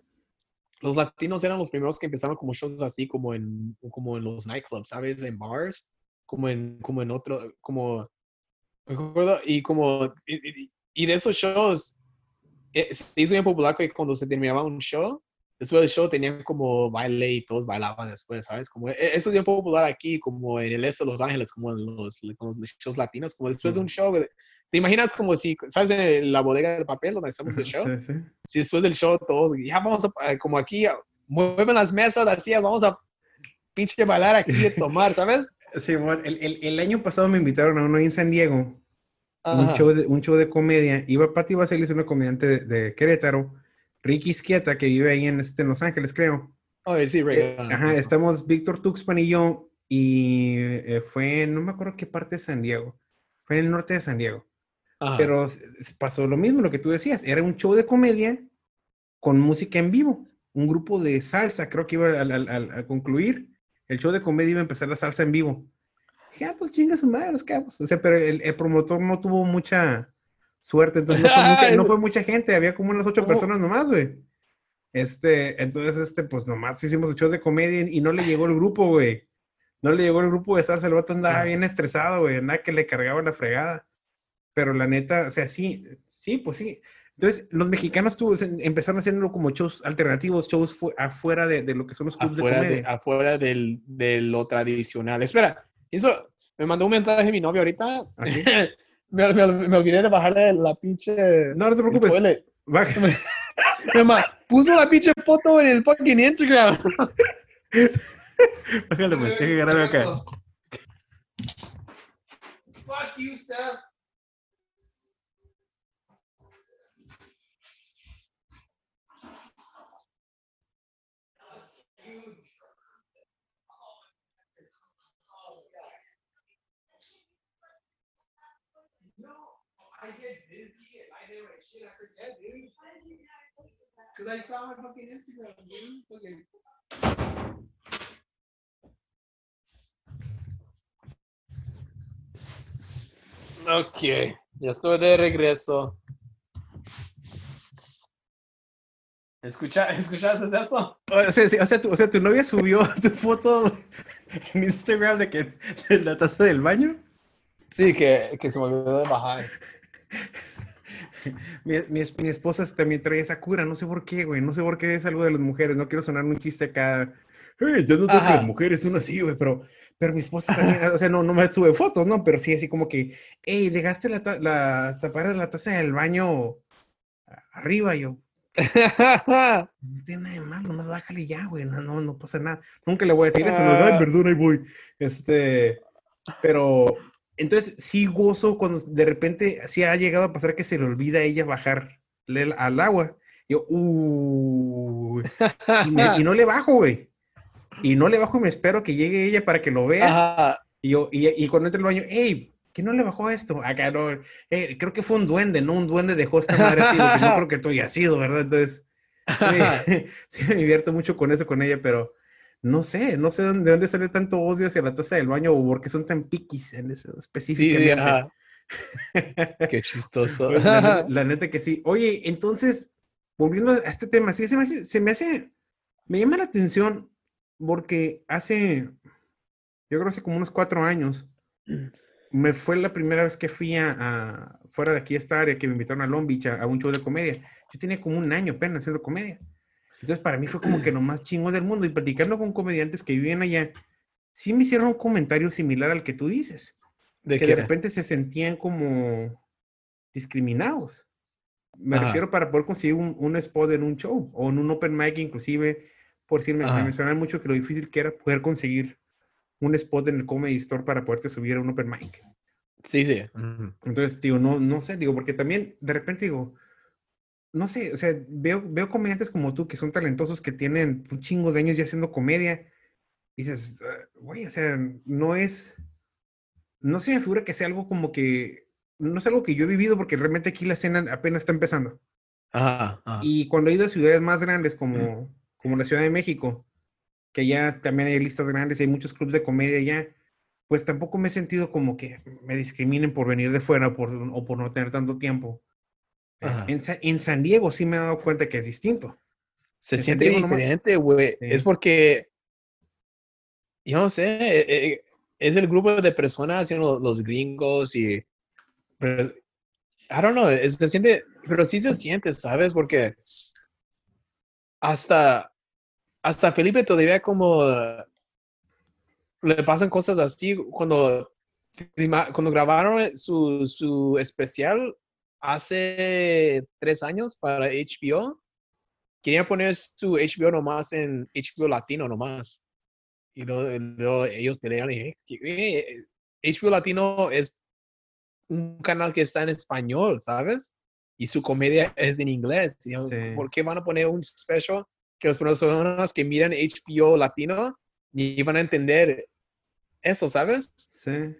los latinos eran los primeros que empezaron como shows así, como en, como en los nightclubs, ¿sabes? En bars, como en, como en otro, como, me acuerdo, y como, y, y- de esos shows, eh, se hizo bien popular que cuando se terminaba un show, después del show tenían como baile y todos bailaban después, ¿sabes? Como, eso es bien popular aquí, como en el este de Los Ángeles, como en los, como los shows latinos, como después de un show, ¿te imaginas como si, ¿sabes? En la bodega de papel donde hacemos el show, Sí, sí. si después del show todos, ya vamos a, eh, como aquí, mueven las mesas, sillas, vamos a pinche bailar aquí y tomar, [LAUGHS] ¿sabes? Sí, bueno, el, el- el año pasado me invitaron a uno ahí en San Diego, un show, de, un show de comedia. Iba Pati Vaselis, una comediante de, de Querétaro, Ricky Izquieta, que vive ahí en, este, en Los Ángeles, creo. Oye, sí, Eh, right. ajá, estamos Víctor Tuxpan y yo, y eh, fue, no me acuerdo qué parte de San Diego, fue en el norte de San Diego. Ajá. Pero pasó lo mismo, lo que tú decías, era un show de comedia con música en vivo, un grupo de salsa, creo que iba a concluir, el show de comedia iba a empezar la salsa en vivo. Dije, ah, pues chinga su madre, los cabos. O sea, pero el, el promotor no tuvo mucha suerte, entonces no fue mucha, no [LAUGHS] fue mucha gente, había como unas ocho ¿Cómo? personas nomás, güey. Este, entonces, este, pues nomás hicimos el show de comedia y no le llegó el grupo, güey. No le llegó el grupo de salsa, el vato andaba bien estresado, güey, nada que le cargaba la fregada. Pero la neta, o sea, sí, sí, pues sí. Entonces, los mexicanos tuvo- se- empezaron haciendo como shows alternativos, shows fu- afuera de, de lo que son los clubes afuera, de de, comedia. afuera del, de lo tradicional. Espera, eso me mandó un mensaje mi novia ahorita. Aquí. [LAUGHS] me, me- me olvidé de bajarle la pinche. No, no te preocupes. toilet. Baja- Me ma- puso la pinche foto en el fucking Instagram. [LAUGHS] Bájale, pues, hay que agarrarlo acá. Fuck you, Steph. No, I get busy and I never dude. Because I saw my fucking Instagram, dude. Fucking. Ok, ya estoy de regreso. ¿Escucha, ¿Escuchaste eso? O sea, sí, o sea, tu, o sea, tu novia subió [LAUGHS] tu foto en Instagram de que de la taza del baño. Sí, que, que se me olvidó de bajar. [LAUGHS] [LAUGHS] Mi, mi mi esposa también trae esa cura, no sé por qué, güey, no sé por qué es algo de las mujeres, no quiero sonar un chiste acá. Hey, yo no creo que las mujeres son así, güey, pero, pero mi esposa también, o sea, no, no me sube fotos, ¿no? Pero sí, así como que, hey, dejaste la, la tapar de la taza del baño arriba, yo. [LAUGHS] No tiene nada de malo, nomás bájale ya, güey, no, no, no pasa nada. Nunca le voy a decir eso, no, ay, Ah. perdón, ahí voy. Este, Pero entonces sí gozo cuando de repente sí ha llegado a pasar que se le olvida a ella bajar al agua. Yo, uh, y, [LAUGHS] no le bajo, güey. Y no le bajo y me espero que llegue ella para que lo vea. Y yo, y, y cuando entre el baño, hey, ¿qué no le bajó esto? Acá no, eh, creo que fue un duende, ¿no? Un duende dejó esta madre así, porque no [LAUGHS] creo que tú hayas sido, ¿verdad? Entonces, sí, me [LAUGHS] divierto mucho con eso con ella, pero no sé, no sé de dónde sale tanto odio hacia la taza del baño o por qué son tan piquis en eso específicamente. Sí, [LAUGHS] Qué chistoso. [LAUGHS] la, neta que sí. Oye, entonces, volviendo a este tema, sí, se me hace, se me hace, me llama la atención porque hace, yo creo hace como unos cuatro años, me fue la primera vez que fui a, fuera de aquí a esta área, que me invitaron a Long Beach a, un show de comedia. Yo tenía como un año apenas haciendo comedia. Entonces, para mí fue como que lo más chingo del mundo. Y platicando con comediantes que vivían allá, sí me hicieron un comentario similar al que tú dices. ¿De que de repente se sentían como discriminados. Me refiero para poder conseguir un, spot en un show o en un open mic, inclusive, por si me, mencionan mucho que lo difícil que era poder conseguir un spot en el Comedy Store para poderte subir a un open mic. Sí, sí. Entonces, digo, no, no sé, digo, porque también de repente digo, no sé, o sea, veo, veo comediantes como tú que son talentosos, que tienen un chingo de años ya haciendo comedia. Y dices, ah, güey, o sea, no es, no se me figura que sea algo como que, no es algo que yo he vivido porque realmente aquí la escena apenas está empezando. Ajá, Y cuando he ido a ciudades más grandes como, como la Ciudad de México, que ya también hay listas grandes y hay muchos clubes de comedia ya, pues tampoco me he sentido como que me discriminen por venir de fuera por, o por no tener tanto tiempo. En, San Diego sí me he dado cuenta que es distinto. Se siente diferente, güey. Es porque, yo no sé, eh, eh, es el grupo de personas, los, gringos y... Pero, I don't know, se siente, pero sí se siente, ¿sabes? Porque hasta, hasta Felipe todavía como le pasan cosas así cuando, cuando grabaron su, su especial hace tres años para HBO, querían poner su HBO nomás en HBO Latino nomás. Y ellos pelearon y dije, HBO Latino es un canal que está en español, ¿sabes? Y su comedia es en inglés. ¿Por qué van a poner un special que las personas que miran HBO Latino ni van a entender eso, ¿sabes? Sí.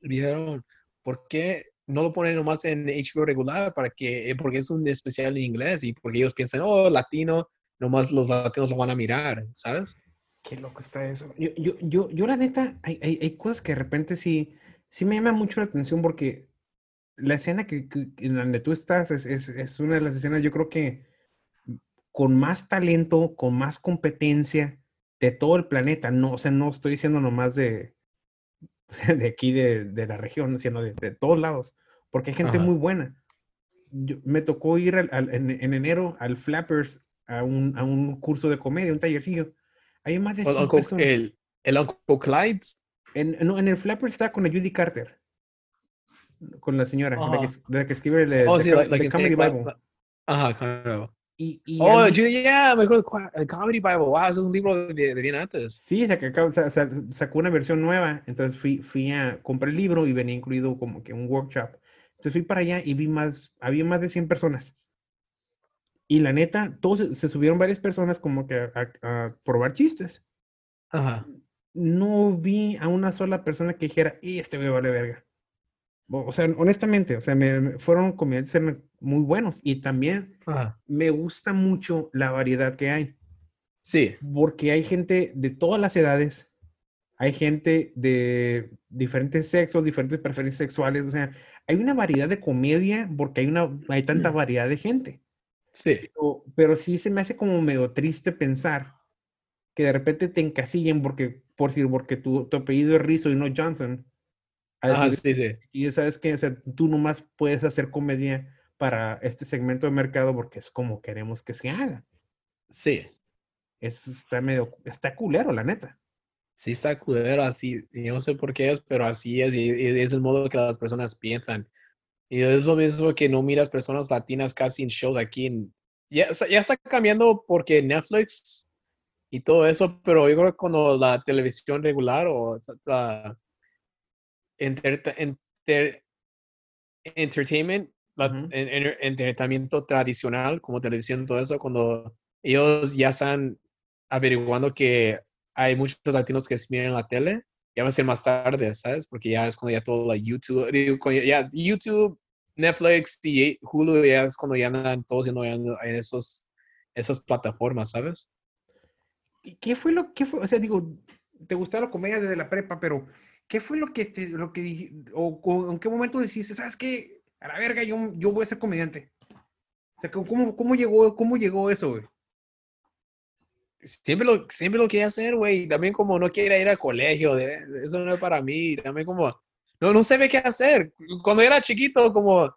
Dijeron, ¿por qué no lo ponen nomás en HBO regular para que, eh, porque es un especial en inglés y porque ellos piensan, oh, latino, nomás los latinos lo van a mirar, ¿sabes? Qué loco está eso. Yo, yo, yo, yo la neta, hay, hay, hay, cosas que de repente sí, sí me llama mucho la atención porque la escena que, en donde tú estás es, es, es, una de las escenas, yo creo que con más talento, con más competencia de todo el planeta. No, o sea, no estoy diciendo nomás de, [LAUGHS] de aquí de, de la región, sino de, de, todos lados, porque hay gente muy buena. me tocó ir al, en, en, enero al Flappers a un, a un, curso de comedia, un tallercillo. Hay más de 100 personas. El, el Uncle Clyde. En, no, en el Flappers está con la Judy Carter. Con la señora, la, que, la, que, escribe el, oh, sí, Comedy Bible. Ajá, claro. Y, y oh, yo, ya, me acuerdo, el Comedy Bible, wow, es un libro de, bien antes. Sí, sacó, sacó una versión nueva, entonces fui, fui a comprar el libro y venía incluido como que un workshop. Entonces fui para allá y vi más, había más de 100 personas. Y la neta, todos se, subieron varias personas como que a, probar chistes. Ajá. No vi a una sola persona que dijera, este me vale verga. O sea, honestamente, o sea, me, fueron comediantes muy buenos y también me gusta mucho la variedad que hay. Sí. Porque hay gente de todas las edades, hay gente de diferentes sexos, diferentes preferencias sexuales, o sea, hay una variedad de comedia porque hay, una, hay tanta variedad de gente. Sí. Pero, sí se me hace como medio triste pensar que de repente te encasillen porque, por decir, porque tu, tu apellido es Rizzo y no Johnson Ah, sí, sí. Y sabes que o sea, tú nomás puedes hacer comedia para este segmento de mercado porque es como queremos que se haga. Sí. Eso está medio, está culero, la neta. Sí, está culero, así, yo no sé por qué es, pero así es, y, es el modo que las personas piensan. Y es lo mismo que no miras personas latinas casi en shows aquí. ya, ya está cambiando porque Netflix y todo eso, pero yo creo que cuando la televisión regular o la, enter- enter- entertainment, la- Ujú. en- en- entretenimiento tradicional, como televisión y todo eso, cuando ellos ya están averiguando que hay muchos latinos que se miran la tele, ya va a ser más tarde, ¿sabes? Porque ya es cuando ya todo la YouTube, ya YouTube, Netflix y Hulu ya es cuando ya andan todos ya en esos, esas plataformas, ¿sabes? ¿Y ¿Qué fue lo que fue? O sea, digo, te gustaba la comedia desde la prepa, pero ¿qué fue lo que te, lo que dij- o, en qué momento dijiste, sabes qué? A la verga, yo, yo voy a ser comediante. O sea, ¿cómo, cómo llegó, cómo llegó eso, güey? Siempre lo, siempre lo quería hacer, güey. También como no quería ir al colegio, de- eso no es para mí. También como, no, no sabía qué hacer. Cuando era chiquito, como,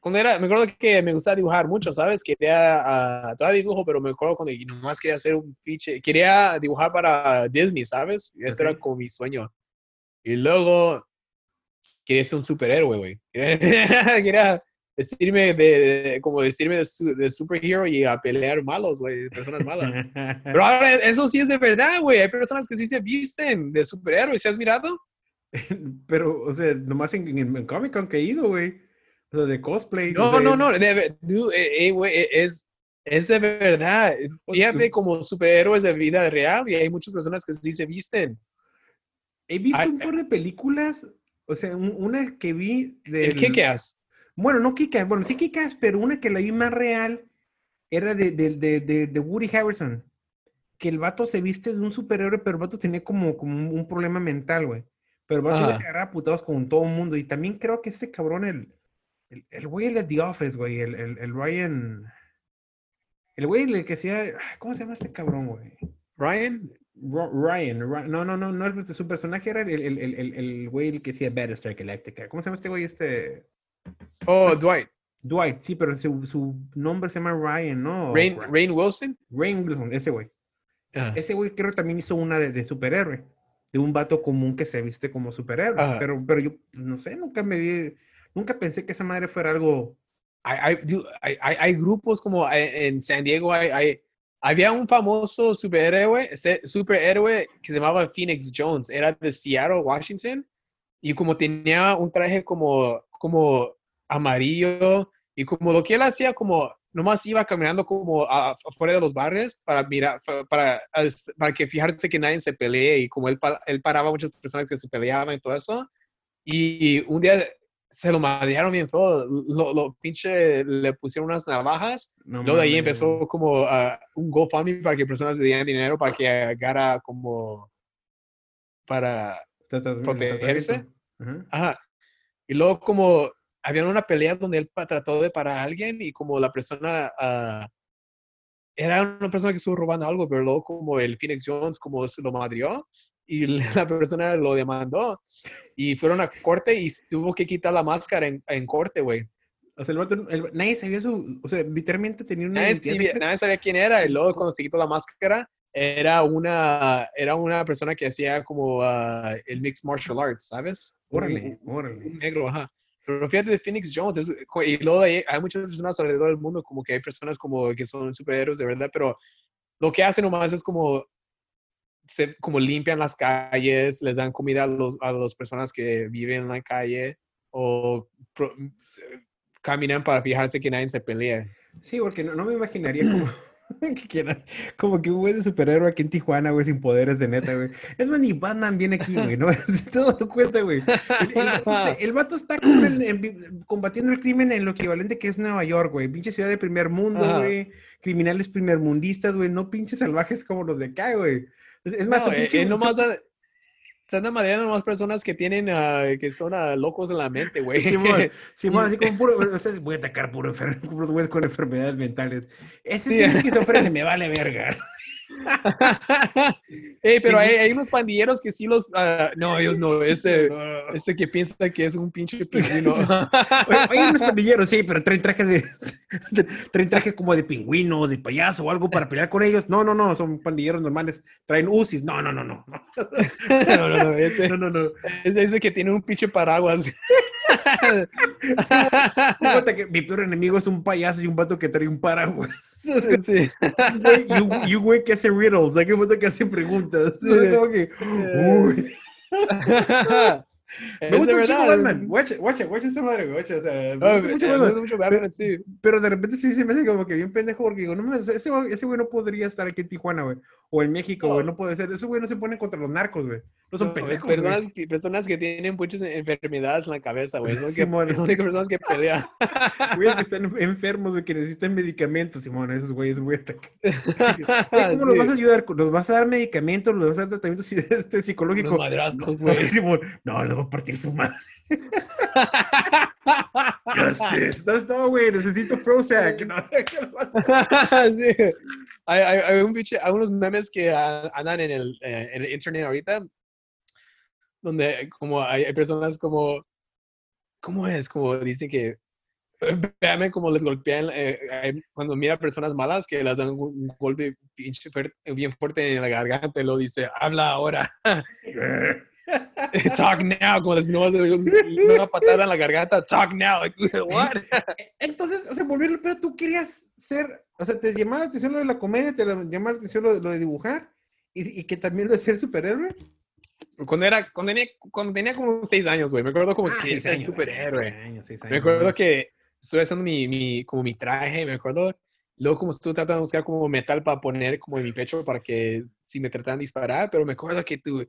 cuando era, me acuerdo que me gustaba dibujar mucho, ¿sabes? Quería, ah, todavía dibujo, pero me acuerdo cuando nomás quería hacer un pinche, quería dibujar para Disney, ¿sabes? Ese era Ok. como mi sueño. Y luego, quería ser un superhéroe, güey. [LAUGHS] Quería vestirme de, de- como vestirme de, su- de superhero y a pelear malos, güey, personas malas. [LAUGHS] Pero ahora eso sí es de verdad, güey. Hay personas que sí se visten de superhéroes. ¿Se has mirado? [LAUGHS] Pero, o sea, nomás en, en, en Comic Con que he ido, güey. O sea, de cosplay. o No, sea, no, no. de dude, eh, eh, güey, eh, es, es de verdad. Fíjate como superhéroes de vida real y hay muchas personas que sí se visten. He visto Ay, un par de películas, o sea, un- una que vi de... El Kick-Ass. Bueno, no Kikas, bueno, sí Kikas, pero una que la vi más real era de, de, de, de, de Woody Harrison. Que el vato se viste de un superhéroe, pero el vato tenía como, como un, problema mental, güey. Pero el vato iba a agarrar a putados con todo el mundo. Y también creo que ese cabrón, el, el, el güey de The Office, güey, el, el, el Ryan. El güey el que hacía. ¿Cómo se llama este cabrón, güey? Ryan. Ryan, Ry- no, no, no, no, el- su personaje era el, el, el, el, el güey el que hacía Battlestar Galactica. ¿Cómo se llama este güey? Este. Oh, Dwight. Dwight, sí, pero su, su nombre se llama Ryan, ¿no? Rain, Ra- Rain Wilson. Rainn Wilson, ese güey. Ah, Ese güey creo que también hizo una de, de superhéroe, de un vato común que se viste como superhéroe. Ajá. Pero, pero yo, no sé, nunca me vi, nunca pensé que esa madre fuera algo. hay, hay, hay, grupos como eh, en San Diego. Hay, hay- había un famoso superhéroe, superhéroe que se llamaba Phoenix Jones. Era de Seattle, Washington. Y como tenía un traje como, como amarillo y como lo que él hacía como nomás iba caminando como afuera de los barrios para mirar para, para, para que fijarse que nadie se pelee y como él, él paraba a muchas personas que se peleaban y todo eso y un día se lo madrearon bien feo lo, lo pinche le pusieron unas navajas No luego de ahí empezó como ah, un GoFundMe para que personas le dieran dinero para que agarra como para protegerse. Ajá. Y luego como había una pelea donde él trató de parar a alguien y como la persona ah, era una persona que estuvo robando algo, pero luego como el Phoenix Jones como se lo madrió y [LAUGHS] la persona lo demandó y fueron a corte y tuvo que quitar la máscara en, en corte, güey. O sea, el vato, el- nadie sabía su. O sea, literalmente tenía una. Nadie, sabía- nadie sabía quién era y luego cuando se quitó la máscara era una, era una persona que hacía como ah, el Mixed Martial Arts, ¿sabes? Órale, órale. negro, ajá. Pero fíjate de Phoenix Jones, es- y luego ahí hay muchas personas alrededor del mundo, como que hay personas como que son superhéroes de verdad, pero lo que hacen nomás es como, se, como limpian las calles, les dan comida a los a las personas que viven en la calle, o pro- caminan para fijarse que nadie se pelee. Sí, porque no, no me imaginaría como. [CLEARS THROAT] [LAUGHS] como que un güey de superhéroe aquí en Tijuana, güey, sin poderes de neta, güey. Es más, ni Batman viene aquí, güey, ¿no? [LAUGHS] ¿Te das cuenta, güey? El, el vato está, [LAUGHS] el vato está con el- en- combatiendo el crimen en lo equivalente que es Nueva York, güey. Pinche ciudad de primer mundo, Ajá. güey. Criminales primermundistas, güey. No pinches salvajes como los de acá, güey. Es más, No, eh, pinche- eh, nomás da- se andan madreando nomás personas que tienen, ah, que son ah, locos en la mente, güey. Simón, [LAUGHS] Simón, así como puro, o sea, voy a atacar puro enfer- [LAUGHS] puros güeyes con enfermedades mentales. Ese Sí. tiene esquizofrenia, [LAUGHS] me vale verga. [LAUGHS] Pero hay, unos pandilleros que sí los... ah, no, ellos no. Este, No. este que piensa que es un pinche pingüino. [LAUGHS] Hay unos pandilleros, sí, pero traen traje de, traen traje como de pingüino, de payaso o algo para pelear con ellos. No, no, no, son pandilleros normales. Traen UCIs. No, no, no, no. [LAUGHS] no, no, no. Este, No, no, no. es ese que tiene un pinche paraguas. Mi peor enemigo es un payaso y un vato que trae un paraguas. [LAUGHS] Sí. Y un, güey que hace riddles, que un vato que hace preguntas. Es como que, uy. [LAUGHS] Me gusta verdad. Batman. Watch, watch, watch esa madre, güey, watch, o sea, me gusta mucho Batman. mucho Batman, sí. Pero de repente sí se me hace como que bien pendejo porque digo, no ese güey ese güey no podría estar aquí en Tijuana, güey. O en México, güey, No. puede ser. Ese güey no se pone contra los narcos, güey. No son pendejos, güey. personas, personas que tienen muchas enfermedades en la cabeza, güey. Son, [LAUGHS] que, Simón. son las únicas personas que pelean. [LAUGHS] Güeyes que están enfermos, güey, que necesitan medicamentos, Simón, esos güeyes, güey. [LAUGHS] ¿Cómo los vas a ayudar? ¿Los vas a dar medicamentos? ¿Los vas a dar tratamiento si- este, psicológico? unos madrazos, No, güey. No, voy a partir su madre. [LAUGHS] Justice. No, güey, necesito Prozac. No, [LAUGHS] [LAUGHS] sí. Hay, hay, hay un pinche- hay unos memes que andan en el, eh, en el internet ahorita, donde como hay, personas como, ¿cómo es? Como dicen que, eh, véame cómo les golpean, eh, cuando mira personas malas que les dan un, golpe bien fuerte en la garganta y lo dice, habla ahora, [LAUGHS] talk now, como les no, una patada en la garganta, talk now, [LAUGHS] what? Entonces, o sea, volviendo, pero tú querías ser, o sea, te llamaba la atención lo de la comedia, te la- llamaba la atención lo, de- lo de dibujar, y, y que también lo de ser superhéroe. Cuando era, cuando tenía, cuando tenía como seis años, güey, me acuerdo como Ah, que seis ser años, superhéroe. seis años, seis Me años, acuerdo güey. que estuve haciendo mi, mi, como mi traje, me acuerdo. Luego como estuve tratando de buscar como metal para poner como en mi pecho para que si me trataran de disparar, pero me acuerdo que tú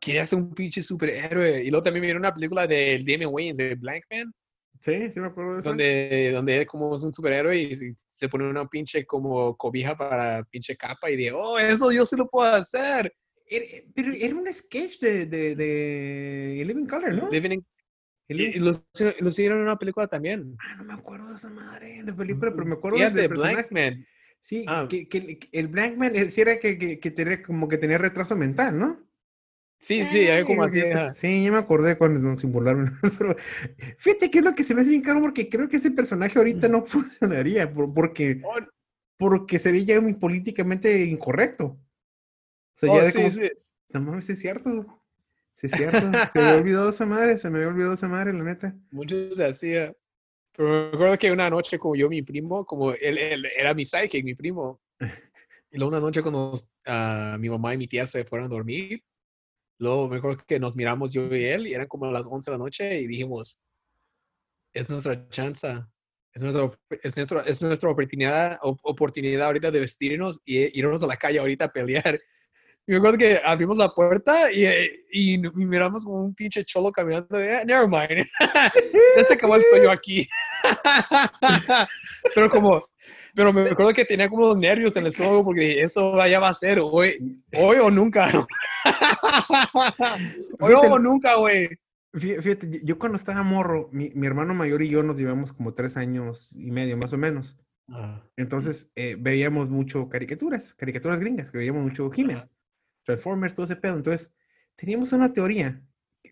querías ser un pinche superhéroe. Y luego también vi una película de Damien Wayans, de Blankman, Sí, sí me acuerdo de eso. donde, donde él como es un superhéroe y se- pone una pinche como cobija para pinche capa y de, oh, eso yo sí lo puedo hacer. Era- pero era un sketch de, de, de Living Color, ¿no? Living in- y, lo, lo hicieron en una película también. Ah, no me acuerdo de esa madre de película, pero me acuerdo Fíjate, del personaje. Blankman. Sí, Ah. que, que el- el Blankman eh, era que, que, que tenía como que tenía retraso mental, ¿no? Sí, sí, hay como así. ajá. Sí, ya me acordé cuando nos simularon. [LAUGHS] Pero fíjate que es lo que se me hace bien caro porque creo que ese personaje ahorita no [LAUGHS] funcionaría por- porque, Oh, porque sería ya muy políticamente incorrecto. O sea, oh, ya de sí, como- sí. no mames, es cierto. Sí es [LAUGHS] cierto. se me había olvidado esa madre, se me había olvidado esa madre, la neta. Mucho se hacía. Pero me acuerdo que una noche, como yo, mi primo, como él, él era mi psychic, mi primo. Y luego una noche cuando ah, mi mamá y mi tía se fueron a dormir, luego me acuerdo que nos miramos yo y él, y eran como las 11 de la noche, y dijimos, es nuestra chance, es nuestra, es nuestra, es nuestra oportunidad, op- oportunidad ahorita de vestirnos y irnos a la calle ahorita a pelear. [LAUGHS] Y me acuerdo que abrimos la puerta y, eh, y, y miramos como un pinche cholo caminando. de, "Ah, never mind. [LAUGHS] ya se acabó el sueño aquí. [LAUGHS] pero como, pero me acuerdo que tenía como los nervios en el estómago porque dije, eso ya va a ser hoy, hoy o nunca. [LAUGHS] hoy Fíjate- o nunca, güey. Fí- Fíjate, yo- cuando estaba morro, mi, mi hermano mayor y yo nos llevamos como tres años y medio, más o menos. Entonces eh, veíamos mucho caricaturas, caricaturas gringas, que veíamos mucho He-Man. Transformers, todo ese pedo. Entonces teníamos una teoría,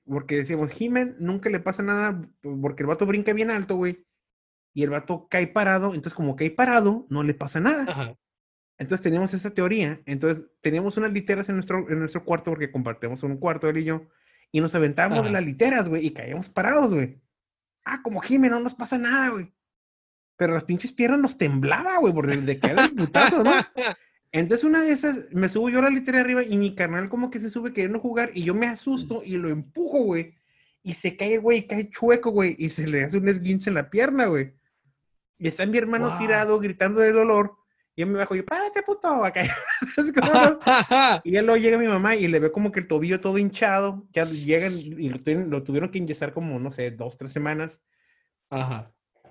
porque decíamos, He-Man nunca le pasa nada porque el vato brinca bien alto, güey. Y el vato cae parado, entonces como cae parado, no le pasa nada. Ajá. Entonces teníamos esa teoría. Entonces teníamos unas literas en nuestro, en nuestro cuarto porque compartimos un cuarto él y yo. Y nos aventábamos de las literas, güey, y caíamos parados, güey. Ah, como Jimmy, no nos pasa nada, güey. Pero las pinches piernas nos temblaba, güey, por de caer el putazo, ¿no? [LAUGHS] Entonces una de esas, me subo yo a la litera arriba y mi carnal como que se sube queriendo jugar y yo me asusto y lo empujo, güey. Y se cae, güey, cae chueco, güey, y se le hace un esguince en la pierna, güey. Y está mi hermano Wow. tirado gritando de dolor. Y yo me bajo y yo, párate, puto, acá. [LAUGHS] [LAUGHS] Y ya luego llega mi mamá y le ve como que el tobillo todo hinchado. Ya llegan y lo, lo tuvieron que inyectar como, no sé, dos, tres semanas. Ajá.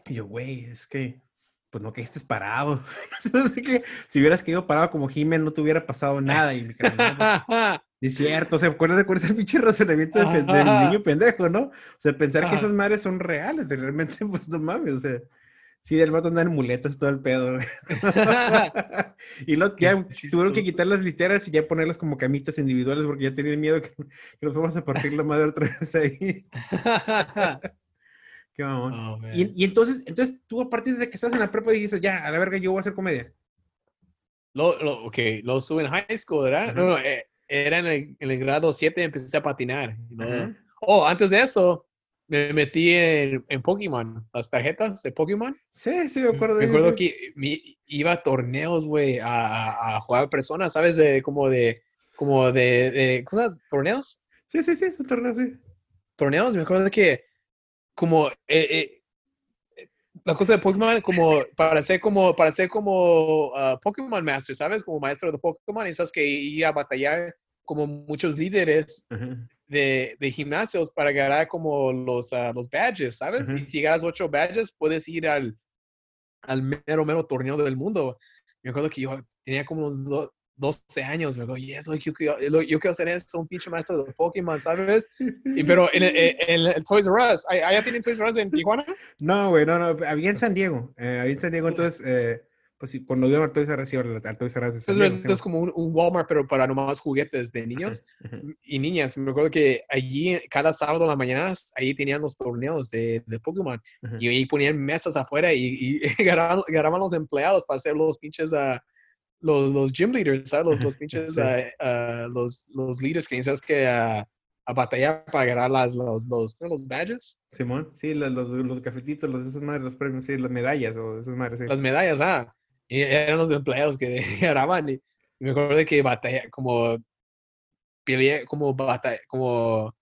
Y yo, güey, es que, pues no caíste parado. [LAUGHS] Así que si hubieras quedado parado como Jimen, no te hubiera pasado nada. Y mi carnal, "No, pues, es cierto, ¿se acuerdan de ese pinche razonamiento de del niño pendejo, no? O sea, pensar que Ajá. esas madres son reales, de realmente, pues no mames, o sea. Sí, del vato andar en muletas todo el pedo, [LAUGHS] y Qué ya tuvieron que chistoso. quitar las literas y ya ponerlas como camitas individuales porque ya tenían miedo que, que nos fuéramos a partir la madre otra vez ahí. [LAUGHS] Qué mamón. Oh. Y, y entonces, entonces tú a partir de que estás en la prepa dijiste, ya, a la verga, yo voy a hacer comedia. Lo, lo, ok, lo sube en high school, ¿verdad? Ajá. No, no, eh, era en el, en el grado 7 y empecé a patinar. ¿no? Oh, antes de eso, me metí en, en Pokémon, las tarjetas de Pokémon. Sí, sí, me acuerdo de Me acuerdo que mi- iba a torneos, güey, a, a- jugar personas, ¿sabes? De, como de, como de, de ¿cómo? ¿Torneos? Sí, sí, sí, ese torneo, sí. torneos, me acuerdo que como eh, eh, la cosa de Pokémon como para ser como para ser como uh, Pokémon Master, ¿sabes? Como maestro de Pokémon, esas que ir a batallar como muchos líderes Ajá. De, de gimnasios para ganar como los, ah, los badges, ¿sabes? Ujú. Y si ganas ocho badges, puedes ir al, al mero, mero torneo del mundo. Me acuerdo que yo tenía como unos do- 12 años, me acuerdo, y eso, yo, quiero- lo- yo quiero ser eso, un pinche maestro de Pokémon, ¿sabes? Y, pero en, el- [LAUGHS] en el Toys R Us, ¿allá tienen Toys R Us en Tijuana? No, güey, no, no, había en San Diego. eh, había en San Diego, entonces, eh, pues sí, cuando iba al al Toys R Us de San Entonces, es como un, un Walmart, pero para nomás juguetes de niños. Ajá. y niñas. Me acuerdo que allí, cada sábado en la mañana, ahí tenían los torneos de, de Pokémon. Ajá. Y ahí ponían mesas afuera y, y [LAUGHS] ganaban, ganaban los empleados para hacer los pinches, ah, los, los gym leaders, ¿sabes? Los, los [LAUGHS] pinches, Sí. ah, ah, los, los leaders que necesitas que a batallar para ganar las, los, los, los badges, Simón, sí, la- los, los cafetitos, los, esas madres, los premios, sí, las medallas o esas madres, sí. las medallas, ah. Y eran los empleados que [LAUGHS] ganaban. Y, me acuerdo de que batalla, como peleé, como batalla, como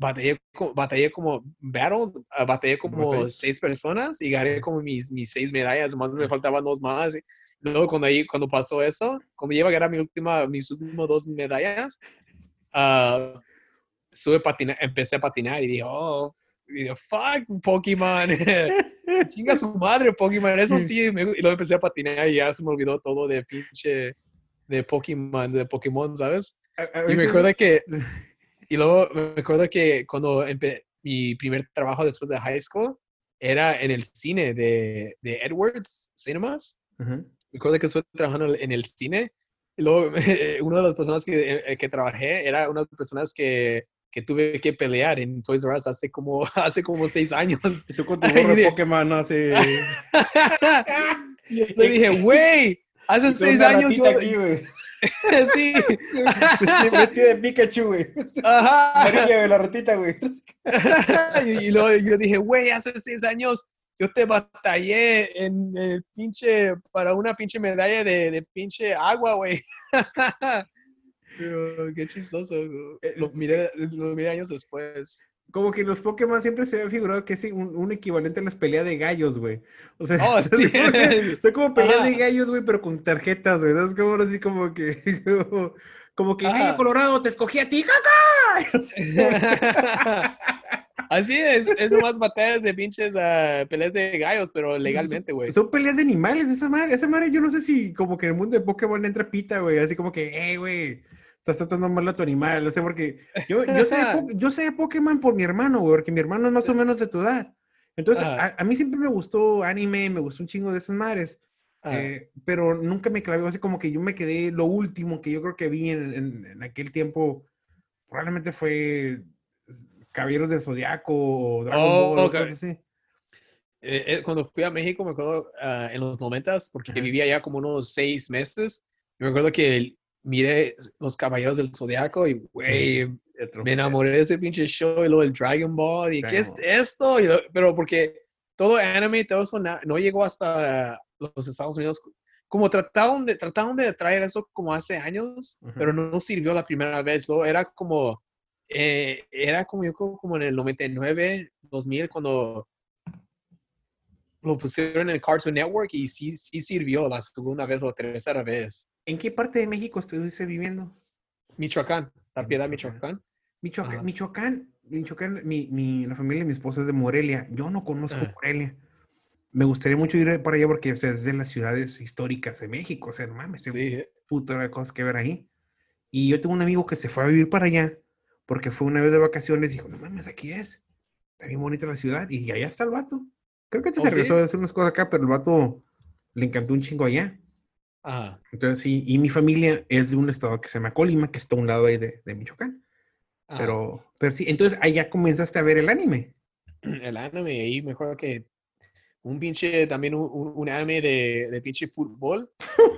batallé, batallé como battle, ah, batallé como Batalla. seis personas y gané como mis, mis seis medallas, más me faltaban dos más. y luego cuando, ahí, cuando pasó eso, cuando iba a ganar mi última, mis últimas dos medallas, ah, sube a patinar, empecé a patinar y dije, oh, y dije, fuck Pokémon, [LAUGHS] chinga su madre Pokémon, eso sí, me- y luego empecé a patinar y ya se me olvidó todo de pinche, de Pokémon, de Pokémon, ¿sabes? A- a Y me acuerdo que, [LAUGHS] y luego me acuerdo que cuando empe- mi primer trabajo después de high school era en el cine de, de Edwards Cinemas. Ajá. Me acuerdo que estuve trabajando en el cine. Y luego, [LAUGHS] una de las personas que, eh, que trabajé era una de las personas que, que tuve que pelear en Toys R Us hace como, [LAUGHS] hace como seis años. Y tú con tu [LAUGHS] gorro de Pokémon. Y [LAUGHS] le dije, güey, hace seis años yo... aquí, sí. Vestido de Pikachu, güey. Ajá. Amarilla, güey, la ratita, güey. y, y luego yo dije, güey, hace seis años yo te batallé en el pinche, para una pinche medalla de, de pinche agua, güey. Pero, Qué chistoso. Eh, Lo miré, lo miré años después. Como que los Pokémon siempre se ha figurado que es un, un equivalente a las peleas de gallos, güey. O sea, Oh, [LAUGHS] sí. como, que- son como peleas de gallos, güey, pero con tarjetas, güey. Es como así como que. [LAUGHS] Como, como que. Gallo Colorado te escogí a ti, caca. [LAUGHS] Así es, es nomás batallas de pinches ah, peleas de gallos, pero legalmente, güey. Son peleas de animales, esa madre. Esa madre, yo no sé si como que en el mundo de Pokémon entra pita, güey. Así como que, eh, güey. Estás tratando mal a tu animal. No sé, porque yo, [LAUGHS] yo, sé de yo sé de Pokémon por mi hermano, güey, porque mi hermano es más o menos de tu edad. Entonces, a, a mí siempre me gustó anime, me gustó un chingo de esas madres. Ah, eh, pero nunca me clavé, así como que yo me quedé, lo último que yo creo que vi en, en- en aquel tiempo, probablemente fue Caballeros del Zodiaco o Dragon Oh, Ball, o ok. cosas así. eh, eh, cuando fui a México, me acuerdo ah, en los noventas, porque Ajá. vivía allá como unos seis meses. me acuerdo que miré Los Caballeros del Zodiaco y, güey, me enamoré de ese pinche show y luego el Dragon Ball. ¿Y qué es Dragon esto? Y pero porque todo anime, todo eso no llegó hasta los Estados Unidos. Como trataron de, trataron de traer eso como hace años, pero no, no sirvió la primera vez. Luego era como, eh, era como yo creo como en el 99, 2000, cuando lo pusieron en el Cartoon Network y sí, sí sirvió la segunda vez o tercera vez. ¿En qué parte de México estuviste viviendo? Michoacán, La En Piedad, Michoacán. Michoacán. Michoacán, Ajá. Michoacán, Michoacán, mi, mi- la familia de mi esposa es de Morelia. Yo no conozco Ajá. Morelia. Me gustaría mucho ir para allá porque o sea, es de las ciudades históricas de México. O sea, no mames, hay Sí, puta de cosas que ver ahí. Y yo tengo un amigo que se fue a vivir para allá porque fue una vez de vacaciones y dijo, no mames, aquí es. Está bien bonita la ciudad. Y allá está el vato. Creo que te ¿Oh, se sí? regresó a hacer unas cosas acá, pero el vato le encantó un chingo allá. Ajá. Entonces sí, y mi familia es de un estado que se llama Colima, que está a un lado ahí de, de Michoacán. ajá. Pero, pero sí, entonces allá comenzaste a ver el anime. [CLEARS THROAT] el anime ahí me acuerdo que un pinche también un, un- anime de, de pinche fútbol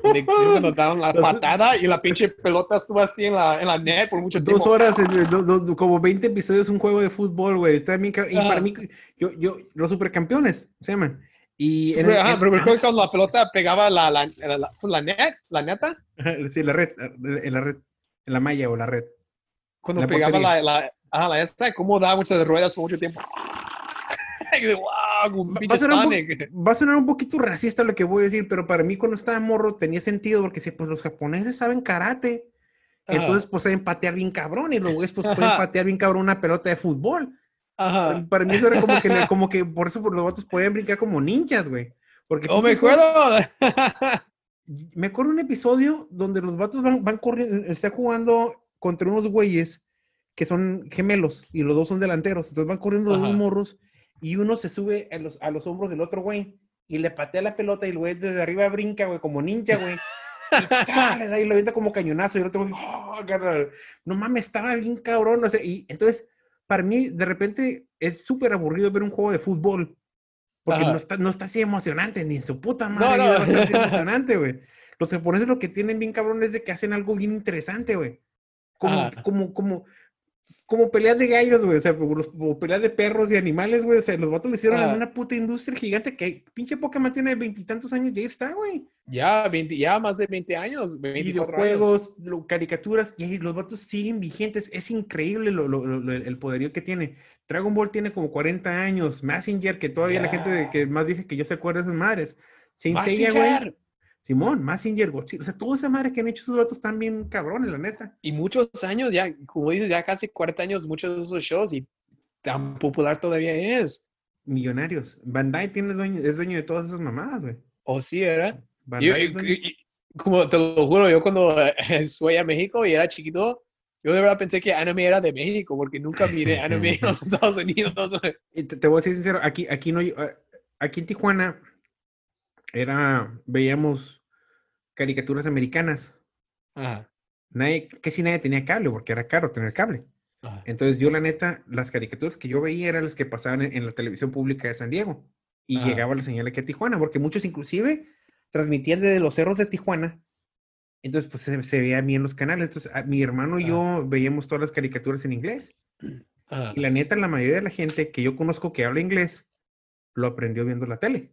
donde cuando daban la [LAUGHS] patada y la pinche pelota estuvo así en la, en la net por mucho Dos tiempo. horas, en- do- do- como 20 episodios, un juego de fútbol, güey. Está bien Y para mí, yo, yo, los supercampeones se llaman. Y pero, el- ajá, en- pero me ajá, acuerdo que cuando la pelota pegaba la, la, la, la- pues, la net, la neta, ajá, sí, la red, en la red, en la malla o la red. cuando La pegaba portería. la, la, Ah, la esta, cómo da muchas ruedas por mucho tiempo. [LAUGHS] Wow, Va a, sonar un, va a sonar un poquito racista lo que voy a decir, pero para mí cuando estaba morro tenía sentido porque si pues los japoneses saben karate, Ajá. entonces pues saben patear bien cabrón y los güeyes pues pueden [LAUGHS] patear bien cabrón una pelota de fútbol. Ajá. Para, mí eso era como que, como que por eso por los vatos podían brincar como ninjas, güey. Porque Oh, me acuerdo. [LAUGHS] Me acuerdo un episodio donde los vatos van, van corriendo, está jugando contra unos güeyes que son gemelos y los dos son delanteros. Entonces van corriendo los dos Ajá. morros y uno se sube a los, a los hombros del otro güey y le patea la pelota y el güey desde arriba brinca, güey, como ninja, güey. Y [LAUGHS] ¡tra! le da y lo avienta como cañonazo y el otro güey, ¡oh! no mames, estaba bien cabrón, no sé. Y entonces, para mí, de repente, es súper aburrido ver un juego de fútbol. Porque no está, no está así emocionante, ni en su puta No, madre no. así [LAUGHS] emocionante, güey. Los japoneses lo que tienen bien cabrón es de que hacen algo bien interesante, güey. Como, Ajá. como, como, como peleas de gallos, güey. O sea, como, peleas de perros y animales, güey. O sea, los vatos lo hicieron en Ajá. una puta industria gigante que pinche Pokémon tiene veintitantos años y ahí está, güey. Ya, 20, ya más de 20 años, 24 años. Videojuegos, lo- caricaturas, y los vatos siguen vigentes. Es increíble lo, lo- lo- lo- el poderío que tiene. Dragon Ball tiene como 40 años. Messenger, que todavía la gente de- que más vieja que yo se acuerda de esas madres. Saint Seiya, güey. Simón, Messenger, Godzilla. O sea, toda esa madre que han hecho esos vatos están bien cabrones, la neta. Y muchos años, ya, como dices, ya casi 40 años, muchos de esos shows y tan popular todavía es. Millonarios. Bandai tiene dueño, es dueño de todas esas mamadas, güey. O sí, ¿verdad? Yo- como te lo juro, yo cuando eh, [LAUGHS] fui a México y era chiquito, yo de verdad pensé que anime era de México, porque nunca miré [LAUGHS] anime en los Estados Unidos. te, te voy a ser sincero, aquí, aquí no, ah, aquí en Tijuana era, veíamos caricaturas americanas. Ajá, Nadie, casi nadie tenía cable porque era caro tener cable. ajá. Entonces yo la neta, las caricaturas que yo veía eran las que pasaban en, en la televisión pública de San Diego. Y Ajá. llegaba la señal aquí a Tijuana, porque muchos inclusive transmitían desde los cerros de Tijuana. Entonces pues se, se veía bien los canales. Entonces a- mi hermano y yo veíamos todas las caricaturas en inglés. Y la neta, la mayoría de la gente que yo conozco que habla inglés, lo aprendió viendo la tele.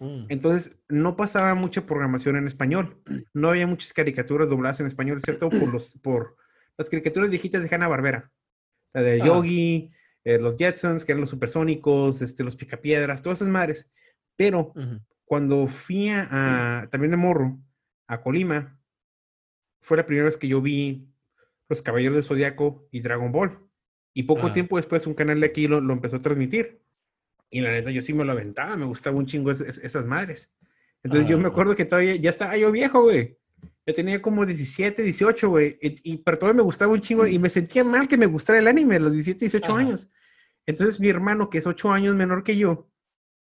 Mm, Entonces, no pasaba mucha programación en español. [CLEARS THROAT] No había muchas caricaturas dobladas en español, excepto por, los, [CLEARS THROAT] por las caricaturas viejitas de Hanna-Barbera. La de Ah. Yogi, eh, los Jetsons, que eran los supersónicos, este, los Picapiedras, todas esas madres. Pero cuando fui a, a- también de morro, a Colima, fue la primera vez que yo vi Los Caballeros del Zodiaco y Dragon Ball. Y poco Ajá. tiempo después un canal de aquí lo, lo empezó a transmitir. Y la neta, yo sí me lo aventaba, me gustaba un chingo es- es- esas madres. Entonces yo me Ajá. acuerdo que todavía ya estaba yo viejo, güey. Yo tenía como 17, 18, güey. Y, y- pero todavía me gustaba un chingo y me sentía mal que me gustara el anime a los 17, 18 Ajá. años. Entonces mi hermano, que es 8 años menor que yo,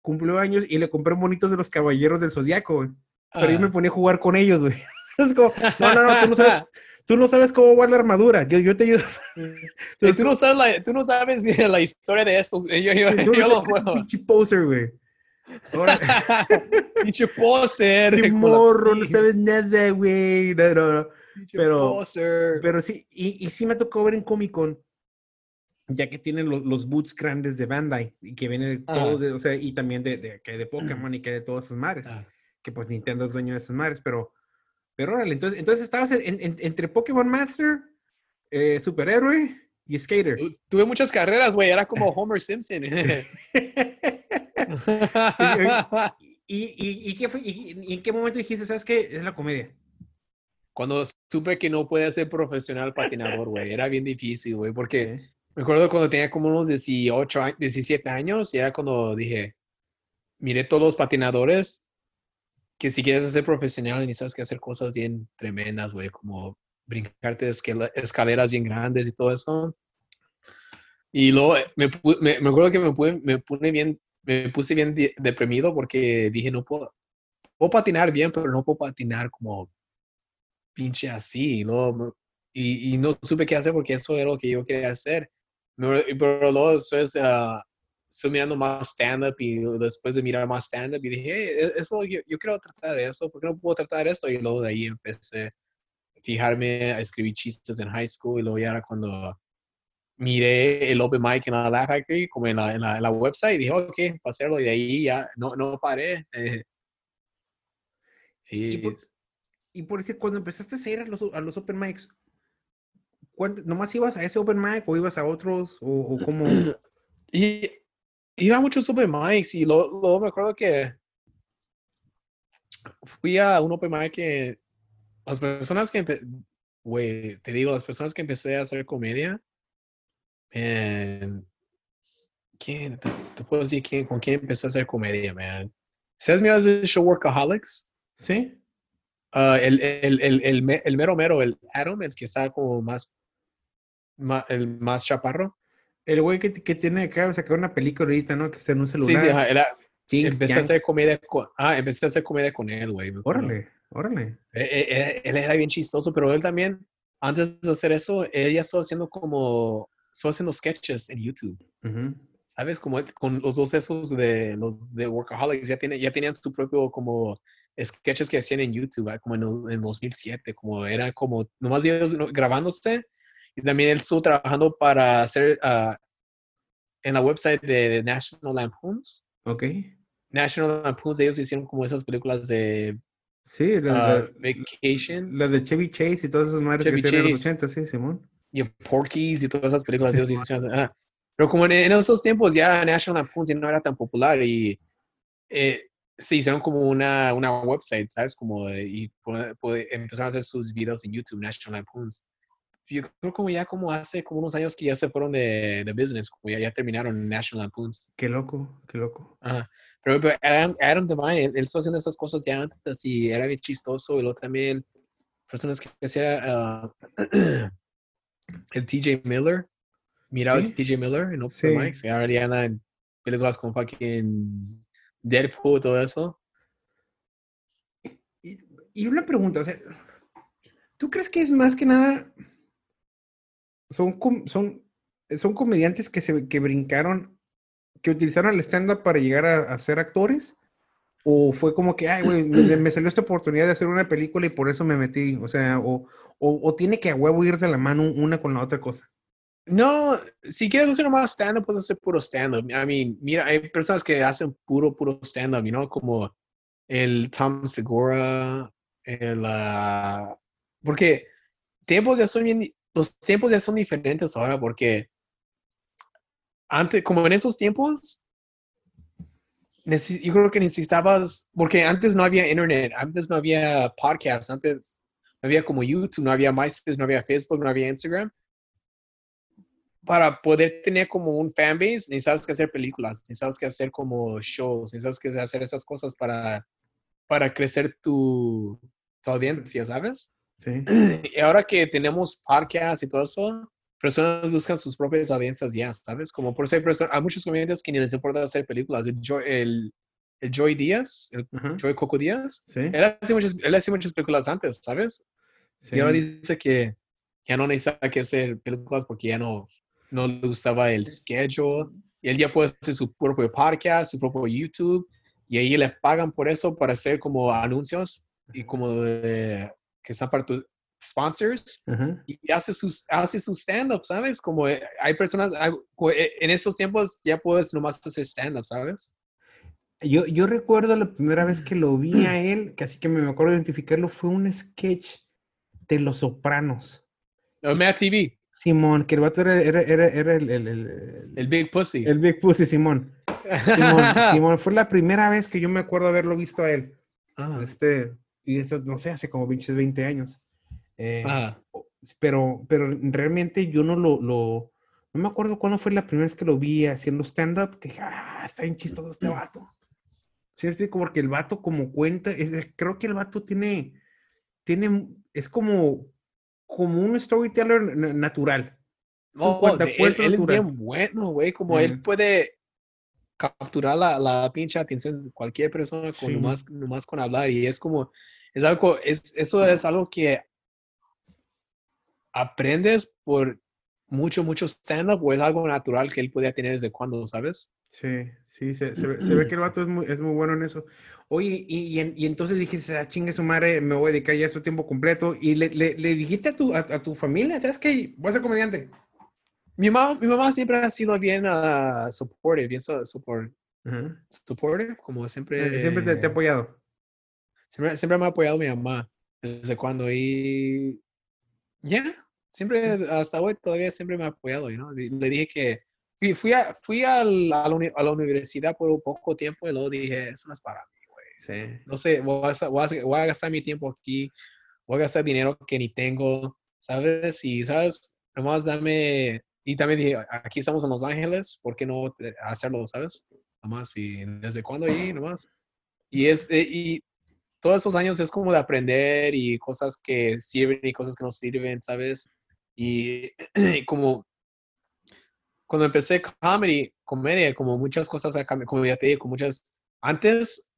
cumplió años y le compré monitos de los Caballeros del Zodiaco, güey. Pero yo me Ajá. ponía a jugar con ellos, güey. [LAUGHS] Es como, no, no, no, tú no sabes, [LAUGHS] tú no sabes cómo va la armadura. Yo, yo te ayudo. Sí, [LAUGHS] tú, no sabes la, tú no sabes [LAUGHS] la historia de estos. Yo, yo, Tú yo no lo pinche poser, güey. [LAUGHS] Pinche poser. la- morro, no sabes nada, güey. No, no, no. Pinche pero- poser. Pero sí, y, y sí me tocó ver en Comic Con, ya que tienen lo- los boots grandes de Bandai, y que viene de todo, de- o sea, y también de, de, que de [CLEARS THROAT] Pokémon y que de todas esas madres, Ah, que pues Nintendo es dueño de esas madres, pero, pero órale, entonces, entonces estabas en- en- entre Pokémon Master, eh, Superhéroe y Skater. tu- Tuve muchas carreras, güey. Era como Homer Simpson. [LAUGHS] ¿Y, y, y, qué fue, y, en qué momento dijiste, sabes qué? Es la comedia. Cuando supe que no podía ser profesional patinador, güey. Era bien difícil, güey. Porque Ok. me acuerdo cuando tenía como unos 18, años- 17 años. Y era cuando dije, miré todos los patinadores. Que si quieres ser profesional necesitas que hacer cosas bien tremendas, güey. Como brincarte de escaleras bien grandes y todo eso. Y luego eh, me, me, me acuerdo que me, pude- me, bien, me puse bien de- deprimido porque dije, no puedo, puedo patinar bien, pero no puedo patinar como pinche así. Me- y, y no supe qué hacer porque eso era lo que yo quería hacer. Me- Pero luego después ah, estoy mirando más stand-up y después de mirar más stand-up y dije, "Hey, e- eso, yo, yo quiero tratar de eso, ¿por qué no puedo tratar esto? Y luego de ahí empecé a fijarme a escribir chistes en high school y luego ya era cuando miré el open mic en la Laugh Factory, como en la, en la, en la website, y dije, ok, para hacerlo, y de ahí ya no, no paré. eh. Y y por- Y por decir, cuando empezaste a ir a los, a los open mics, ¿Nomás ibas a ese open mic o ibas a otros? ¿O, o cómo? [CLEARS THROAT] Y iba a muchos open mics y luego, luego me acuerdo que fui a un open mic que las personas que, güey, te digo, las personas que empecé a hacer comedia, man, ¿quién? Te, te puedo decir quién, con quién empecé a hacer comedia, man. ¿Sabes miras el show Workaholics? ¿Sí? Ah, el, el, el, el, me- el mero mero, el Adam, el que está como más, ma- el más chaparro. El güey que, que tiene de sacar una película ahorita, ¿no? Que está en un Sí, celular. sí, ajá, era, Jinx, empecé a hacer Yanks. comedia con, ah, empecé a hacer comedia con él, güey. Órale, órale. Eh, eh, eh, Él era bien chistoso, pero él también, antes de hacer eso, él ya estaba haciendo como, estaba haciendo sketches en YouTube. Ujú. ¿Sabes? Como él- con los dos esos de los de Workaholics, ya, tiene, ya tenían su propio como sketches que hacían en YouTube, ah, como en, en 2007, como era como, nomás ellos grabándose. Y también él estuvo trabajando para hacer, ah, en la website de, de National Lampoons. Ok. National Lampoons, ellos hicieron como esas películas de Sí, la, ah, la- Vacations. la de Chevy Chase y todas esas madres Chevy que hicieron en los Chase. 80, sí, Simón. y Porky's y todas esas películas. Sí. ellos hicieron, ah. Pero como en, en esos tiempos ya National Lampoons ya no era tan popular y eh, se hicieron como una, una website, ¿sabes? Como de- y pone- pone- empezaron a hacer sus videos en YouTube, National Lampoons. Yo creo como ya como hace como unos años que ya se fueron de, de business, como ya, ya terminaron National Lampoons. Qué loco, qué loco. Ajá. Pero, pero Adam, Adam Devine, él, él estuvo haciendo esas cosas ya antes y era bien chistoso. Y luego también personas que hacía ah, [CLEARS THROAT] el TJ Miller. Miraba ¿Sí? el TJ Miller en Open Sí. Mics. Y ahora ya anda en películas como fucking Deadpool y todo eso. Y, y una pregunta, o sea, ¿tú crees que es más que nada son son son comediantes que se que brincaron que utilizaron el stand-up para llegar a, ser actores? ¿O fue como que, ay, güey, me, salió esta oportunidad de hacer una película y por eso me metí? O sea, o, o, tiene que a huevo ir de la mano una con la otra cosa. No, si quieres hacer más stand-up, puedes hacer puro stand-up. I mean, mira, hay personas que hacen puro, puro stand-up, you know, como el Tom Segura, el... ah, porque tiempos ya son bien, los tiempos ya son diferentes ahora porque antes, como en esos tiempos, yo creo que necesitabas, porque antes no había internet, antes no había podcasts, antes no había como YouTube, no había MySpace, no había Facebook, no había Instagram para poder tener como un fanbase, necesitas que hacer películas, necesitas que hacer como shows, necesitas que hacer esas cosas para, para crecer tu, tu audiencia, ¿sabes? Sí. [CLEARS THROAT] Y ahora que tenemos podcasts y todo eso, personas buscan sus propias audiencias ya, ¿sabes? Como por hay, personas, hay muchos comediantes que ni les importa hacer películas. El Joy, el, el Joy Díaz, el Ajá. Joy Coco Díaz, Sí. él hace, muchas, él hace muchas películas antes, ¿sabes? sí. Y ahora dice que ya no necesita que hacer películas porque ya no, no le gustaba el schedule. Y él ya puede hacer su propio podcast, su propio YouTube. Y ahí le pagan por eso para hacer como anuncios y como de, que están para tus sponsors. Y hace sus, hace su stand-up, ¿sabes? Como eh, hay personas, hay- eh, en estos tiempos ya puedes nomás hacer stand-up, ¿sabes? Yo, yo recuerdo la primera vez que lo vi [CLEARS THROAT] a él, que así que me acuerdo identificarlo, fue un sketch de Los Sopranos. O Matt TV, Simón, que el vato era, era, era, el, el, el- el Big Pussy. el Big Pussy, Simón. Simón, [LAUGHS] Simón, fue la primera vez que yo me acuerdo haberlo visto a él. Ah, Este, y eso, no sé, hace como pinches 20 años. Eh, ah. pero, pero realmente yo no lo, lo, no me acuerdo cuándo fue la primera vez que lo vi haciendo stand-up, que dije, ah, está bien chistoso este vato. Sí, explico, porque el vato como cuenta, es, es- creo que el vato tiene, tiene, es como, como un storyteller na- natural. Es un Oh, él, él es bien bueno, güey. Como él Ujú. puede capturar la, la pinche atención de cualquier persona con Sí. nomás, nomás con hablar. Y es como, es algo, es, eso es algo que aprendes por mucho, mucho stand-up o es algo natural que él podía tener desde cuando, ¿sabes? Sí, sí, se, se ve, se ve que el vato es muy, es muy bueno en eso. Oye, y, y, y entonces dije, ah, chingue su madre, me voy a dedicar ya a su tiempo completo. Y le, le, le dijiste a tu, a, a tu familia, ¿sabes qué? Voy a ser comediante. Mi mamá, mi mamá siempre ha sido bien uh, supportive, bien su- support, Ajá. supportive, como siempre. Eh, Siempre te, te he apoyado. Siempre, siempre me ha apoyado mi mamá desde cuando y ya, siempre, hasta hoy todavía siempre me ha apoyado, ¿no? Le dije que fui, fui, a, fui a, la, a, la, universidad por un poco tiempo y luego dije, eso no es para mí, güey. Sí. No sé, voy a, voy, a, voy a, gastar mi tiempo aquí, voy a gastar dinero que ni tengo, ¿sabes? Y, ¿sabes? Nomás dame... Y también dije, aquí estamos en Los Ángeles, ¿por qué no hacerlo, ¿sabes? Nomás, y desde cuándo ahí, nomás. Y, es, y todos esos años es como de aprender y cosas que sirven y cosas que no sirven, ¿sabes? Y, [CLEARS THROAT] como cuando empecé comedy, comedia, como muchas cosas, como ya te digo, muchas, antes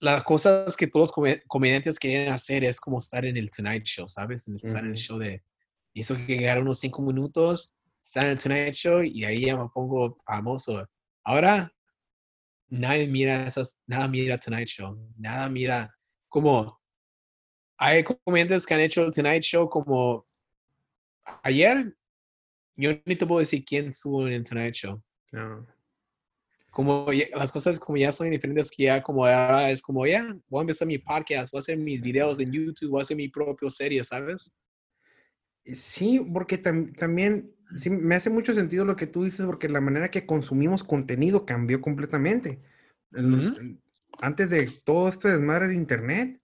las cosas que todos los comediantes quieren hacer es como estar en el Tonight Show, ¿sabes? Estar en el show de, y eso que llegar unos cinco minutos, estar en el Tonight Show y ahí ya me pongo famoso. Ahora, nadie mira esas, nada mira Tonight Show, nada mira, como, hay comediantes que han hecho el Tonight Show como ayer, yo ni te puedo decir quién estuvo en el Tonight Show. No. Como las cosas como ya son diferentes, que ya como ahora es como ya, voy a empezar mi podcast, voy a hacer mis videos en YouTube, voy a hacer mi propio serie, ¿sabes? Sí, porque también sí, me hace mucho sentido lo que tú dices, porque la manera que consumimos contenido cambió completamente. Antes de todo este desmadre de Internet,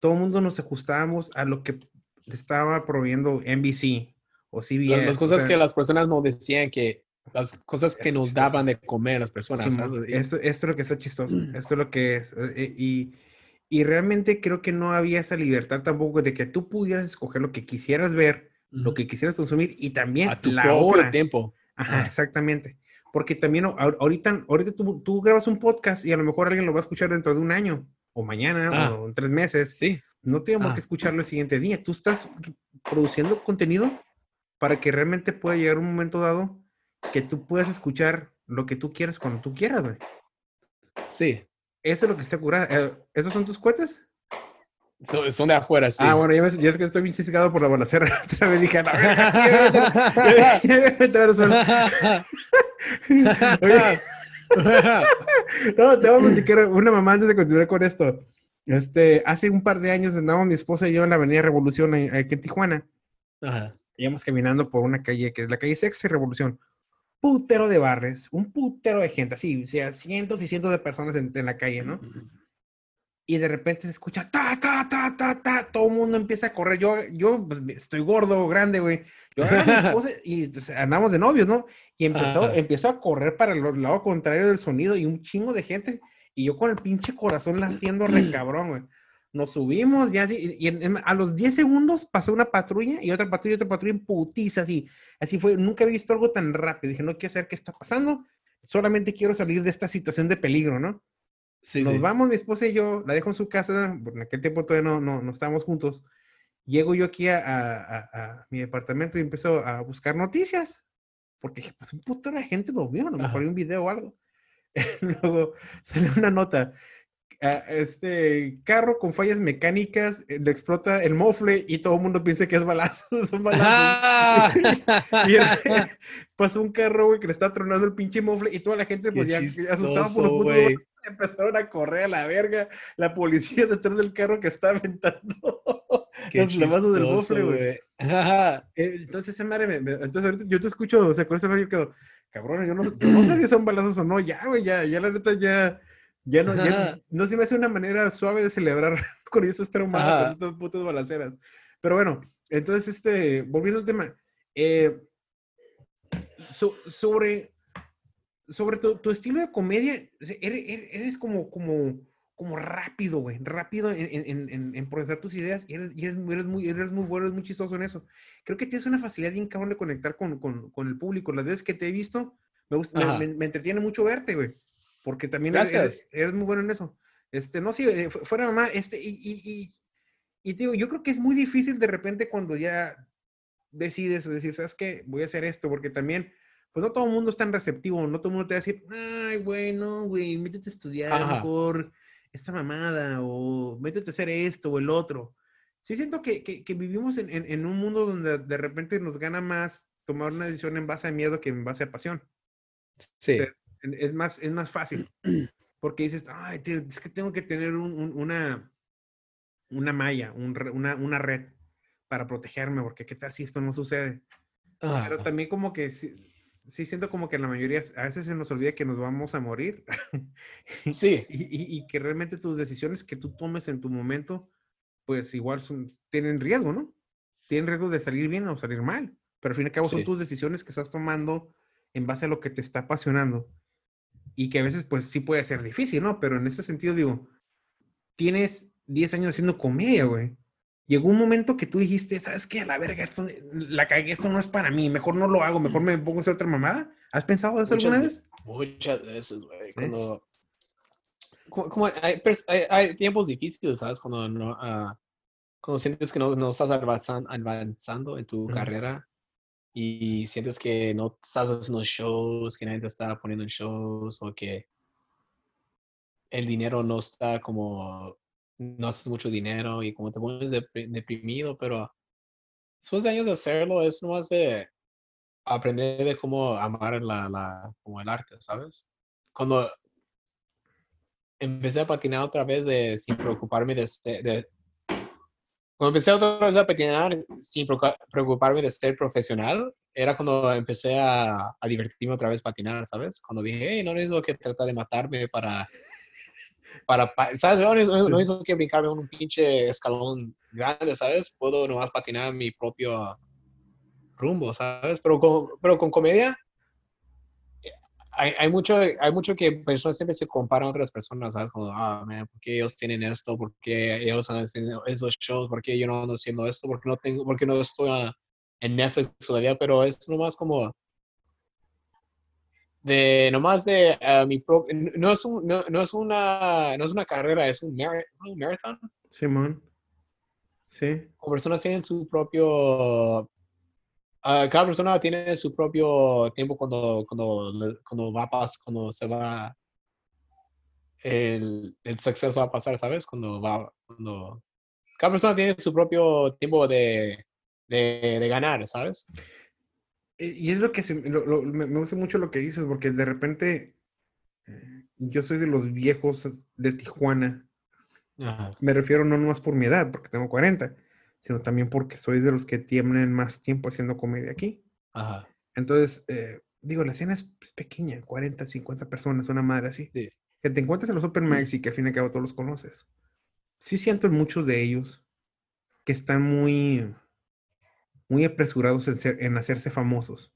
todo el mundo nos ajustábamos a lo que estaba proveyendo NBC o CBS. Las, cosas que las personas nos decían que las cosas que nos daban de comer las personas. esto, esto, es lo que está chistoso. Mm. Esto es lo que es. Eh, eh, y, y, realmente creo que no había esa libertad tampoco de que tú pudieras escoger lo que quisieras ver, lo que quisieras consumir y también A tu la hora. tiempo. Ajá, exactamente. Porque también ahorita, ahorita tú, tú, grabas un podcast y a lo mejor alguien lo va a escuchar dentro de un año o mañana ah. o en tres meses. Sí. No tenemos que ah. escucharlo el siguiente día. Tú estás produciendo contenido para que realmente pueda llegar un momento dado que tú puedas escuchar lo que tú quieras cuando tú quieras, güey. Sí. Eso es lo que se cura. Eh, ¿Esos son tus cohetes? Son, de afuera, sí. Ah, bueno, ya, ves, ya es que estoy bien ciscado por la balacera. [LAUGHS] Otra vez dije, [LAUGHS] [LAUGHS] no, [LAUGHS] no, te vamos a platicar una mamá antes de continuar con esto. Este, hace un par de años andábamos mi esposa y yo en la Avenida Revolución aquí en Tijuana. Ajá. Íbamos caminando por una calle que es la calle Sexta y Revolución. Putero de barres, un putero de gente, así, o sea, cientos y cientos de personas en, la calle, ¿no? Y de repente se escucha ta, ta, ta, ta, ta, todo el mundo empieza a correr. Yo, yo pues, estoy gordo, grande, güey. Yo [LAUGHS] y andamos de novios, ¿no? Y empezó, empezó a correr para el lado contrario del sonido y un chingo de gente y yo con el pinche corazón latiendo re [CLEARS THROAT] cabrón, güey. Nos subimos, ya así, y, a los 10 segundos pasó una patrulla y otra patrulla y otra patrulla en putiza, así. Así fue, nunca he visto algo tan rápido. Dije, no quiero saber qué está pasando, solamente quiero salir de esta situación de peligro, ¿no? Sí, Nos vamos, mi esposa y yo, la dejo en su casa, en aquel tiempo todavía no, no, no estábamos juntos. Llego yo aquí a, a, a, mi departamento y empiezo a buscar noticias, porque pues un puto de gente lo vio, a lo mejor hay un video o algo. [LAUGHS] Luego sale una nota. Ah, este carro con fallas mecánicas eh, le explota el mofle y todo el mundo piensa que es balazo, [LAUGHS] son balazos. [LAUGHS] y pasó un carro, güey, que le está tronando el pinche mofle y toda la gente, pues ya asustada por los putos empezaron a correr a la verga. La policía [LAUGHS] detrás del carro que está aventando [LAUGHS] los lavazos del güey. [LAUGHS] Eh, entonces, esa madre, entonces ahorita yo te escucho, o sea, con ese yo quedo, cabrón, yo no, no sé si son balazos o no, ya, güey, ya, ya la neta ya, ya no, ya, no se me hace una manera suave de celebrar con esos traumados, con estas putas balaceras. Pero bueno, entonces, este, volviendo al tema, eh, sobre, sobre tu, tu, estilo de comedia, eres, eres como, como, como rápido, güey, rápido en, en, en, en, procesar tus ideas y, eres, eres, eres, muy, eres muy bueno, eres muy chistoso en eso. Creo que tienes una facilidad bien cabrón de conectar con, con, con el público. Las veces que te he visto, me, gusta, me, me, entretiene mucho verte, güey, porque también eres, eres, muy bueno en eso. Este, no, sí, eh, fuera mamá, este, y, y, y, y digo, yo creo que es muy difícil de repente cuando ya decides decir, ¿sabes qué? Voy a hacer esto, porque también pues no todo el mundo es tan receptivo, no todo el mundo te va a decir, ay, bueno, güey, métete a estudiar por esta mamada o métete a hacer esto o el otro. Sí siento que, que, vivimos en, en, un mundo donde de repente nos gana más tomar una decisión en base a miedo que en base a pasión. Sí. es, más, es más fácil. [CLEARS THROAT] Porque dices, ay, tío, es que tengo que tener un, una, una malla, un, una, una red. para protegerme, porque qué tal si esto no sucede. Pero Ah, también como que sí, siento como que la mayoría, a veces se nos olvida que nos vamos a morir [LAUGHS] sí, y, y- y que realmente tus decisiones que tú tomes en tu momento, pues igual son, tienen riesgo, ¿no? Tienen riesgo de salir bien o salir mal, pero al fin y al cabo son Sí. tus decisiones que estás tomando en base a lo que te está apasionando y que a veces pues sí puede ser difícil, ¿no? Pero en ese sentido digo, tienes 10 años haciendo comedia, güey. Llegó un momento que tú dijiste, ¿sabes qué? A la verga, esto, la cagué, esto no es para mí, mejor no lo hago, mejor me pongo a hacer otra mamada. ¿Has pensado eso Muchas alguna ve- vez? muchas veces, güey. Sí. Cuando. Como, como hay, hay- hay tiempos difíciles, ¿sabes? Cuando no. ah, cuando sientes que no, no estás avanzan- avanzando en tu carrera y sientes que no estás haciendo shows, que nadie te está poniendo en shows o que el dinero no está como, no haces mucho dinero y como te pones depri- deprimido, pero después de años de hacerlo es nomás de aprender de cómo amar la, la, como el arte, ¿sabes? Cuando empecé a patinar otra vez de, sin preocuparme de, de- cuando empecé otra vez a patinar sin preocu- preocuparme de ser profesional, era cuando empecé a, a divertirme otra vez patinar, ¿sabes? Cuando dije, hey, no necesito que tratar de matarme para, para, pa- ¿sabes? No, no necesito que brincarme un pinche escalón grande, ¿sabes? Puedo nomás patinar mi propio rumbo, ¿sabes? Pero con, pero con comedia hay, hay mucho, hay mucho que personas siempre se comparan a otras personas, ¿sabes? Como, ah, man, ¿por qué ellos tienen esto? ¿Por qué ellos están haciendo esos shows? ¿Por qué yo no ando haciendo esto? ¿Por qué no, tengo, por qué no estoy ah, en Netflix todavía? Pero es nomás como de, nomás de ah, mi propio, no es, un, no, no es una, no es una carrera, es un, mar- un marathon. Simón. Sí. Como personas tienen su propio ah, cada persona tiene su propio tiempo cuando, cuando, cuando va a pas- cuando se va el, el success va a pasar, ¿sabes? Cuando va, cuando cada persona tiene su propio tiempo de, de, de ganar, ¿sabes? Eh, Y es lo que se- lo- lo- me, gusta mucho lo que dices, porque de repente eh, yo soy de los viejos de Tijuana. Ajá, Me refiero no nomás por mi edad, porque tengo 40, sino también porque soy de los que tienen más tiempo haciendo comedia aquí. ajá, Entonces, eh, digo, la escena es es pequeña, 40, 50 personas, una madre así. sí, Que te encuentras en los Open Mics y que al fin y al cabo todos los conoces. Sí siento en muchos de ellos que están muy, muy apresurados en, ser- en hacerse famosos.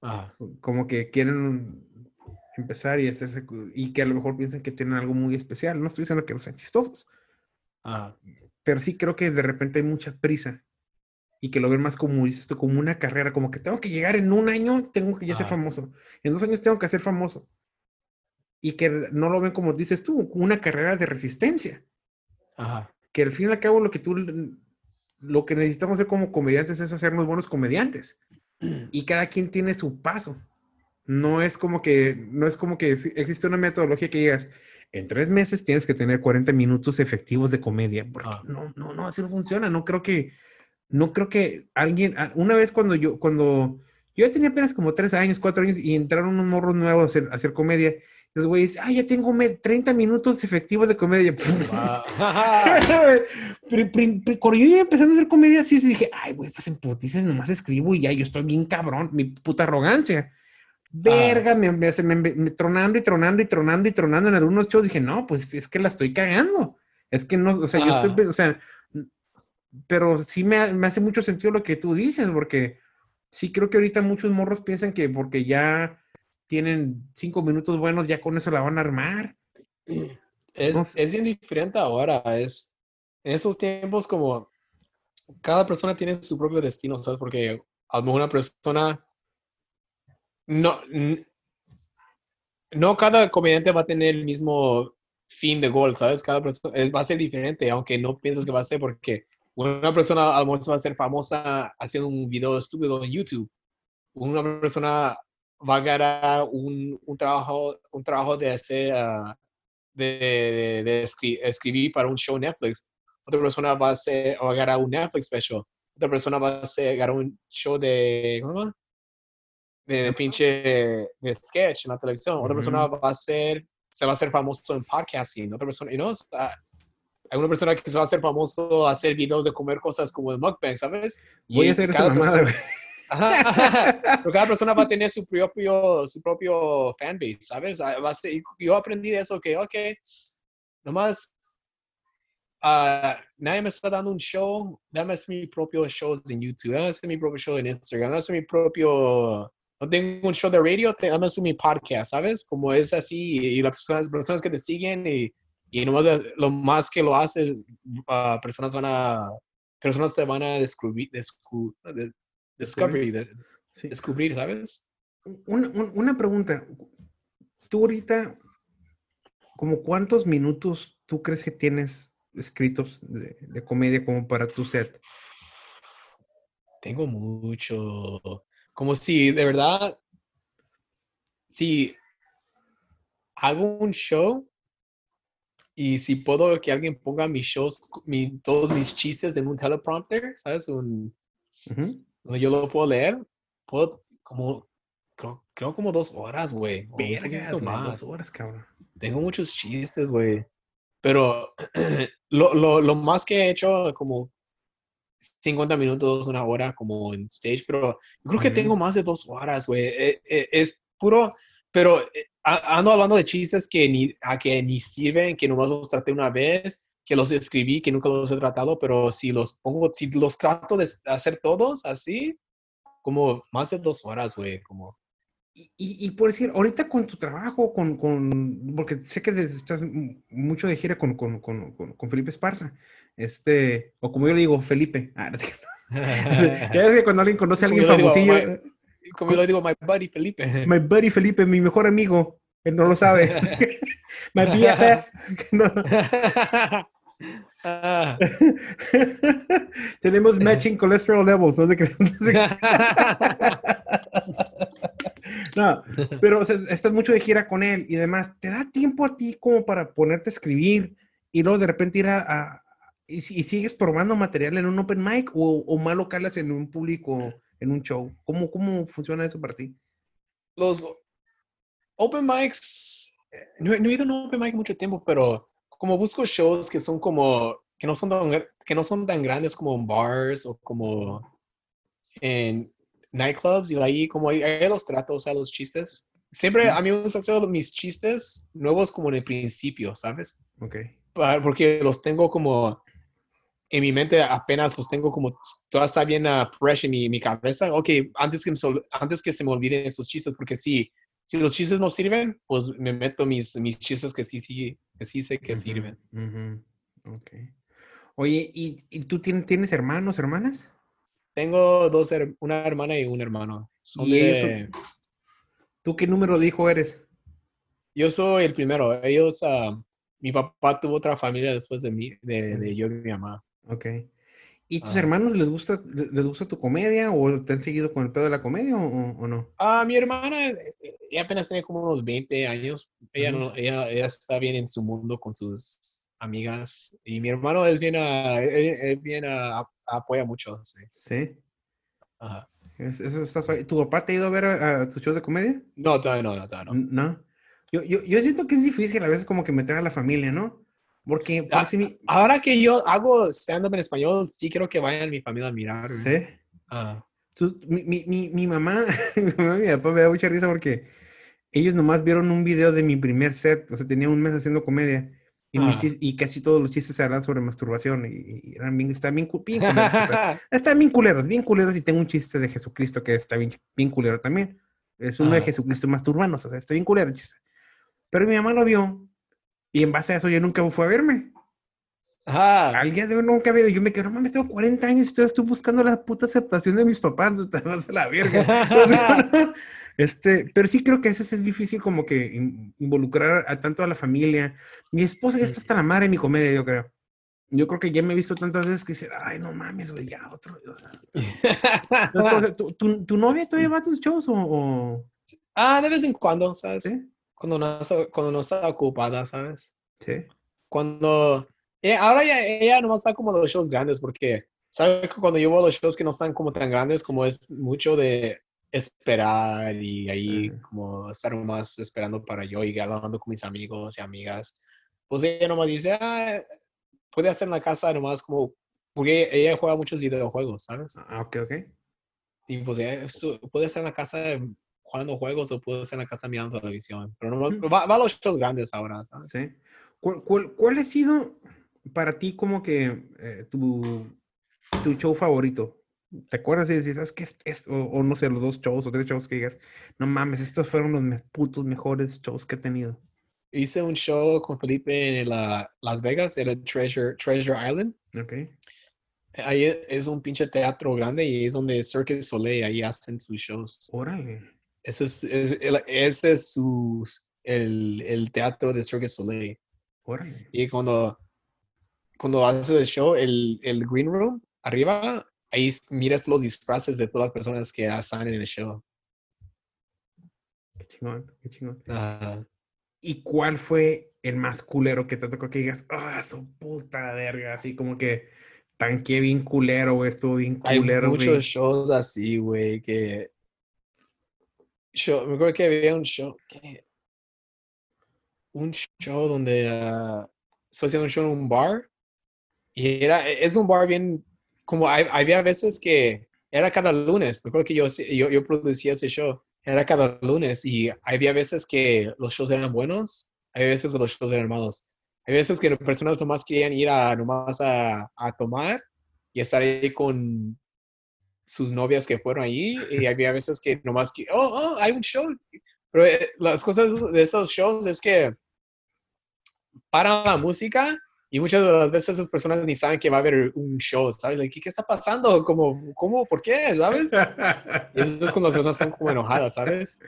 ajá, Como que quieren empezar y hacerse, y que a lo mejor piensan que tienen algo muy especial. No estoy diciendo que no sean chistosos, ajá, pero sí creo que de repente hay mucha prisa y que lo ven más como, dices tú, como una carrera, como que tengo que llegar en un año, tengo que ya ser Ajá. famoso. En dos años tengo que ser famoso. Y que no lo ven como dices tú, una carrera de resistencia. ajá, Que al fin y al cabo lo que tú, lo que necesitamos hacer como comediantes es hacernos buenos comediantes. [CLEARS THROAT] Y cada quien tiene su paso. No es como que, no es como que exi- existe una metodología que digas, en tres meses tienes que tener 40 minutos efectivos de comedia. Porque Ah. no, no, no, así no funciona. No creo que, no creo que alguien, una vez cuando yo, cuando yo tenía apenas como tres años, cuatro años y entraron unos morros nuevos a hacer, a hacer comedia, los güeyes, ah, ya tengo me- 30 minutos efectivos de comedia. [LAUGHS] Wow. [LAUGHS] Cuando yo iba empezando a hacer comedia, sí, sí dije, ay, güey, pues en putiza nomás escribo y ya, yo estoy bien cabrón, mi puta arrogancia. Verga, me, me, me- me- tronando y tronando y tronando y tronando en algunos shows. Dije, no, pues es que la estoy cagando. Es que no, o sea, yo estoy, Ah. pe- o sea, pero sí me hace mucho sentido lo que tú dices, porque sí creo que ahorita muchos morros piensan que porque ya tienen cinco minutos buenos, ya con eso la van a armar. [CLEARS THROAT] Es, No sé. es bien diferente ahora. Es, en esos tiempos como cada persona tiene su propio destino, ¿sabes? Porque a lo mejor una persona no, no cada comediante va a tener el mismo fin de gol, ¿sabes? Cada persona eh, va a ser diferente, aunque no pienses que va a ser porque una persona a lo mejor va a hacer famosa haciendo un video estúpido en YouTube. Una persona va a ganar un, un trabajo, un trabajo de hacer, ah, de, de- de escri- escribir para un show Netflix. Otra persona va a hacer, va a ganar un Netflix special. Otra persona va a hacer, ganar un show de, ¿cómo? De, de pinche, de sketch en la televisión. Otra persona va a ser, se va a hacer famoso en podcasting. Otra persona, you know, sea, alguna persona que se va a hacer famoso a hacer videos de comer cosas como el mukbang, ¿sabes? Voy a hacer esa mamada, Ajá, Pero cada persona va a tener su propio, su propio fanbase, ¿sabes? Ah, yo aprendí eso que, ok, nomás ah, nadie me está dando un show, dame mi propio shows en YouTube, dame mi propio show en Instagram, dame mi propio, no tengo un show de radio, dame mi podcast, ¿sabes? Como es así, y las personas, personas que te siguen y, y nomás lo más que lo haces, ah, personas van a, personas te van a descubrir, descu- de- discovery, de- Sí. descubrir, ¿sabes? Una, un- una pregunta. Tú ahorita, como cuántos minutos tú crees que tienes escritos de, de comedia como para tu set? Tengo mucho. Como si, de verdad, si hago un show y si puedo que alguien ponga mis shows, mi- todos mis chistes en un teleprompter, ¿sabes? Un, yo lo puedo leer, puedo como, creo, creo como dos horas, güey. Vergas, más. dos horas, cabrón. Tengo muchos chistes, güey. Pero [CLEARS THROAT] lo, lo, lo más que he hecho, como 50 minutos, una hora, como en stage, pero yo creo que tengo más de dos horas, güey. Eh, eh, es puro, pero eh, ando hablando de chistes que ni, a que ni sirven, que nomás los traté una vez, que los escribí, que nunca los he tratado, pero si los pongo, si los trato de hacer todos así, como más de dos horas, güey, como... Y, y- y por decir, ahorita con tu trabajo, con, con porque sé que estás mucho de gira con, con, con, con- con Felipe Esparza, este, o como yo le digo, Felipe. Ah, [LAUGHS] ya ves que cuando alguien conoce a Como alguien yo le digo, famosillo, Como yo le digo, my buddy Felipe. [LAUGHS] my buddy Felipe, mi mejor amigo, él no lo sabe. [LAUGHS] my BFF. No. Ah. [LAUGHS] Tenemos matching cholesterol levels, [LAUGHS] [LAUGHS] no pero o sea, estás mucho de gira con él y demás. ¿Te da tiempo a ti como para ponerte a escribir y luego de repente ir a... a- y, y sigues probando material en un open mic o, o más lo calas en un público, en un show? ¿Cómo, cómo funciona eso para ti? Los open mics, eh, no, he- no he ido a un open mic mucho tiempo, pero como busco shows que son como, que no son tan, que no son tan grandes como en bars o como en nightclubs y ahí como ahí, ahí los trato, o sea, los chistes. Siempre a mí me gusta hacer mis chistes nuevos como en el principio, ¿sabes? Ok. Porque los tengo como en mi mente apenas los tengo como todo está bien ah, fresh en mi, mi cabeza. Ok, antes que, me sol- antes que se me olviden esos chistes, porque si, si los chistes no sirven, pues me meto mis, mis chistes que sí, sí, que sí sé que sirven. ujú, Ok. Oye, ¿y, y tú tienes, tienes hermanos, hermanas? Tengo dos, her- una hermana y un hermano. Son ¿Y ellos de- ¿Tú qué número de hijo eres? yo soy el primero. Ellos, ah, mi papá tuvo otra familia después de mí, de, de yo y mi mamá. Ok. ¿Y tus Ajá. hermanos les gusta, le- les gusta tu comedia o te han seguido con el pedo de la comedia o, o- no? Ah, mi hermana, eh, ella apenas tiene como unos 20 años. Ella, no, ella, ella está bien en su mundo con sus amigas. Y mi hermano es bien, ah, él, él bien ah, ap- apoya mucho. Sí. Sí. Ajá. Es- Eso está. ¿Tu papá te ha ido a ver a, a tus shows de comedia? No, todavía no, no, todavía no. No. Yo, yo, yo siento que es difícil a veces como que meter a la familia, ¿no? Porque por Ah, si mi... Ahora que yo hago stand-up en español, sí quiero que vayan mi familia a mirar. güey. Sí. Ah, Tú- mi, mi, mi, mi mamá, [LAUGHS] mi mamá y mi papá me da mucha risa porque ellos nomás vieron un video de mi primer set, o sea, tenía un mes haciendo comedia y, Ah. chis- y casi todos los chistes eran sobre masturbación y, y eran bien, estaban bien, bien culeros. o sea, [LAUGHS] Están bien culeros, bien culeros y tengo un chiste de Jesucristo que está bien, bien culero también. Es uno de Ajá. Jesucristo masturbanos, o sea, está bien culero el chiste. Pero mi mamá lo vio y en base a eso yo nunca fue a verme. Ajá. Al día de nunca ido. Yo me quedo, no mames, tengo 40 años y estoy buscando la puta aceptación de mis papás. [LAUGHS] no te vas a la verga. [LAUGHS] No, este, pero sí creo que a veces es difícil como que in- involucrar a tanto a la familia. Mi esposa ya está hasta la madre de mi comedia, yo creo. Yo creo que ya me he visto tantas veces que dice, ay, no mames, güey, ya otro. o sea, [LAUGHS] ¿tu, tu, tu novia todavía va a tus shows o...? o- ah, de vez en cuando, ¿sabes? ¿Sí? Cuando, no, está- cuando no está ocupada, ¿sabes? Sí. cuando eh, ahora ya ella nomás va como los shows grandes porque sabe que cuando yo voy a los shows que no están como tan grandes como es mucho de esperar y ahí Ajá. como estar más esperando para yo y hablando con mis amigos y amigas pues ella nomás dice ah, puede hacer en la casa nomás como, porque ella juega muchos videojuegos, ¿sabes? Ah, ok, ok. Y pues ella puede estar en la casa jugando juegos o puede estar en la casa mirando televisión. Pero no, Mm. va, va a los shows grandes ahora, ¿sabes? Sí. ¿Cuál, cuál, cuál ha sido para ti como que eh, tu, tu show favorito? ¿Te acuerdas y dices, ¿sabes qué? Es, es- o, o no sé, los dos shows o tres shows que digas, no mames, estos fueron los me- putos mejores shows que he tenido? Hice un show con Felipe en la- Las Vegas, era Treasure, Treasure Island. Ok. Ahí es un pinche teatro grande y es donde Cirque du Soleil, ahí hacen sus shows. Órale. Ese es, es- el- ese es su, el, el teatro de Cirque Soleil. Órale. Y cuando, cuando haces el show, el, el green room, arriba, ahí miras los disfraces de todas las personas que están en el show. Qué chingón, qué chingón. Ah, ¿Y cuál fue el más culero que te tocó que digas, ah, su puta verga? Así como que tanqué bien culero, güey, estuvo bien hay culero, muchos güey. shows así, güey, que... Show, me acuerdo que había un show, que... Un show donde... ah, estoy haciendo un show en un bar y era, es un bar bien... Como hay- había veces que era cada lunes. Me acuerdo que yo, yo, yo producía ese show. Era cada lunes y había veces que los shows eran buenos, hay veces que los shows eran malos. Hay veces que las personas nomás querían ir a, nomás a, a tomar y estar ahí con sus novias que fueron ahí y [LAUGHS] había veces que nomás que, oh, oh, hay un show. Pero eh, las cosas de estos shows es que paran la música y muchas de las veces esas personas ni saben que va a haber un show, ¿sabes? Like, ¿qué, qué está pasando? Como, ¿Cómo? ¿Por qué? ¿Sabes? Y eso es cuando las personas están como enojadas, ¿sabes?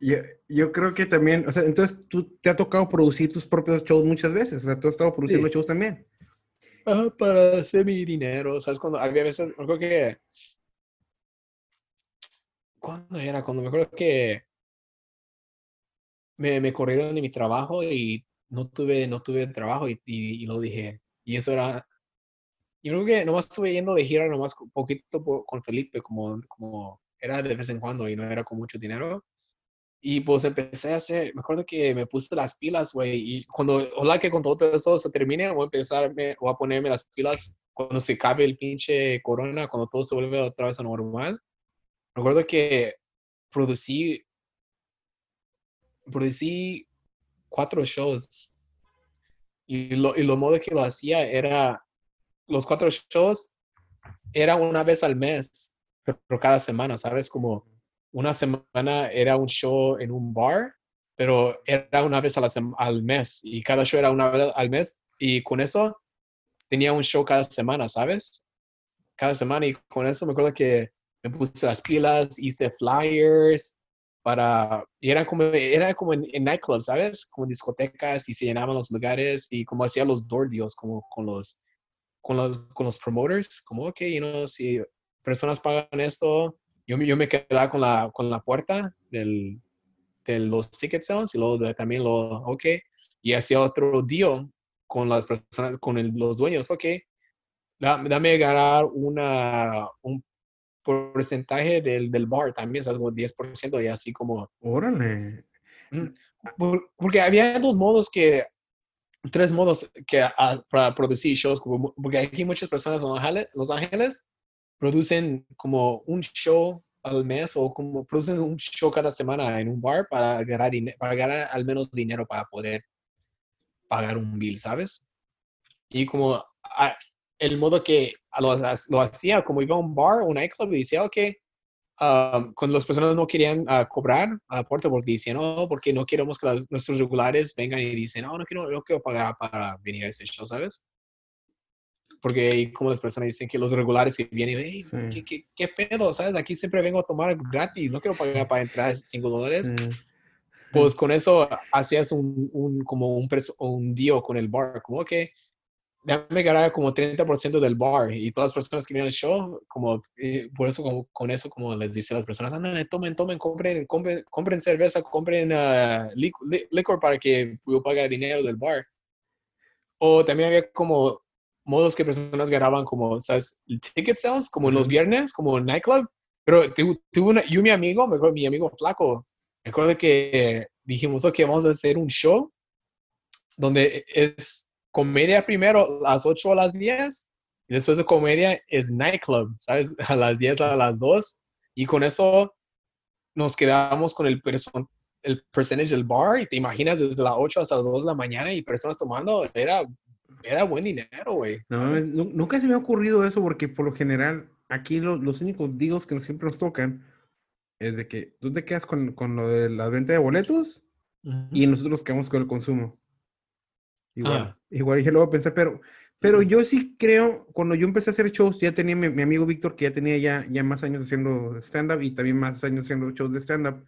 Yo, yo creo que también, o sea, entonces tú te ha tocado producir tus propios shows muchas veces, o sea, tú has estado produciendo Sí. shows también. Ah, para hacer mi dinero, ¿sabes? Cuando había veces, me acuerdo que... ¿Cuándo era? Cuando me acuerdo que me, me corrieron de mi trabajo y no tuve, no tuve trabajo y, y, y lo dije. Y eso era... Yo creo que nomás estuve yendo de gira nomás poquito por- con Felipe, como, como era de vez en cuando y no era con mucho dinero. Y pues empecé a hacer, me acuerdo que me puse las pilas, güey, y cuando, ojalá que cuando todo eso se termine, voy a empezar, voy a ponerme las pilas cuando se acabe el pinche corona, cuando todo se vuelve otra vez a normal. Me acuerdo que producí, producí cuatro shows y lo, y lo modo que lo hacía era, los cuatro shows era una vez al mes, pero cada semana, ¿sabes? Como una semana era un show en un bar, pero era una vez al mes y cada show era una vez al mes y con eso tenía un show cada semana, ¿sabes? Cada semana y con eso me acuerdo que me puse las pilas, hice flyers para, y era como, era como en, en nightclubs, ¿sabes? Como discotecas y se llenaban los lugares y como hacía los door deals como con los, con los, con los promoters, como, ok, you si personas pagan esto, yo, me- yo me quedaba con la, con la puerta del, de los ticket sales y luego de- también lo, ok, y hacía otro deal con las personas, con el- los dueños, ok, da- dame ganar una, un porcentaje del, del bar también, ¿sabes? Como 10% y así como, Órale. por- porque había dos modos que, tres modos que ah, para producir shows, porque aquí muchas personas en Los Ángeles, Los Ángeles producen como un show al mes o como producen un show cada semana en un bar para ganar, para ganar al menos dinero para poder pagar un bill, ¿sabes? Y como ah, el modo que lo, lo hacía, como iba a un bar un nightclub y decía, ok, um, cuando las personas no querían ah, cobrar a puerta porque decían, no, porque no queremos que las- nuestros regulares vengan y dicen, no, no quiero, no quiero pagar para venir a este show, ¿sabes? Porque ahí como las personas dicen que los regulares que vienen, hey, Sí. ¿qué, qué, qué pedo? ¿Sabes? Aquí siempre vengo a tomar gratis, no quiero pagar para entrar 5 dólares. Sí. Pues con eso hacías un, un como un, un deal con el bar, como que déjame ganar como 30% del bar y todas las personas que vienen al show, como eh, por eso como, con eso como les dice a las personas, anda, tomen, tomen, compren, compren, compren cerveza, compren li- licor para que yo pague el dinero del bar. O también había como modos que personas ganaban como, ¿sabes? Ticket sales, como en los viernes, como en nightclub. Pero tu- tuve una, yo y mi amigo, me acuerdo, mi amigo flaco, me acuerdo que dijimos, ok, vamos a hacer un show donde es comedia primero a las 8 o a las 10 y después de comedia es nightclub, ¿sabes? [LAUGHS] A las 10 a las 2 y con eso nos quedamos con el, el percentage del bar y te imaginas desde las 8 hasta las 2 de la mañana y personas tomando, era, era buen dinero, güey. No, nunca se me ha ocurrido eso porque por lo general aquí los únicos digos que siempre nos tocan es de que tú te quedas con, con lo de la venta de boletos y nosotros nos quedamos con el consumo. Igual, ah. igual dije, lo a pensar, pero, pero yo sí creo, cuando yo empecé a hacer shows, ya tenía mi, mi amigo Víctor, que ya tenía ya, ya más años haciendo stand-up y también más años haciendo shows de stand-up.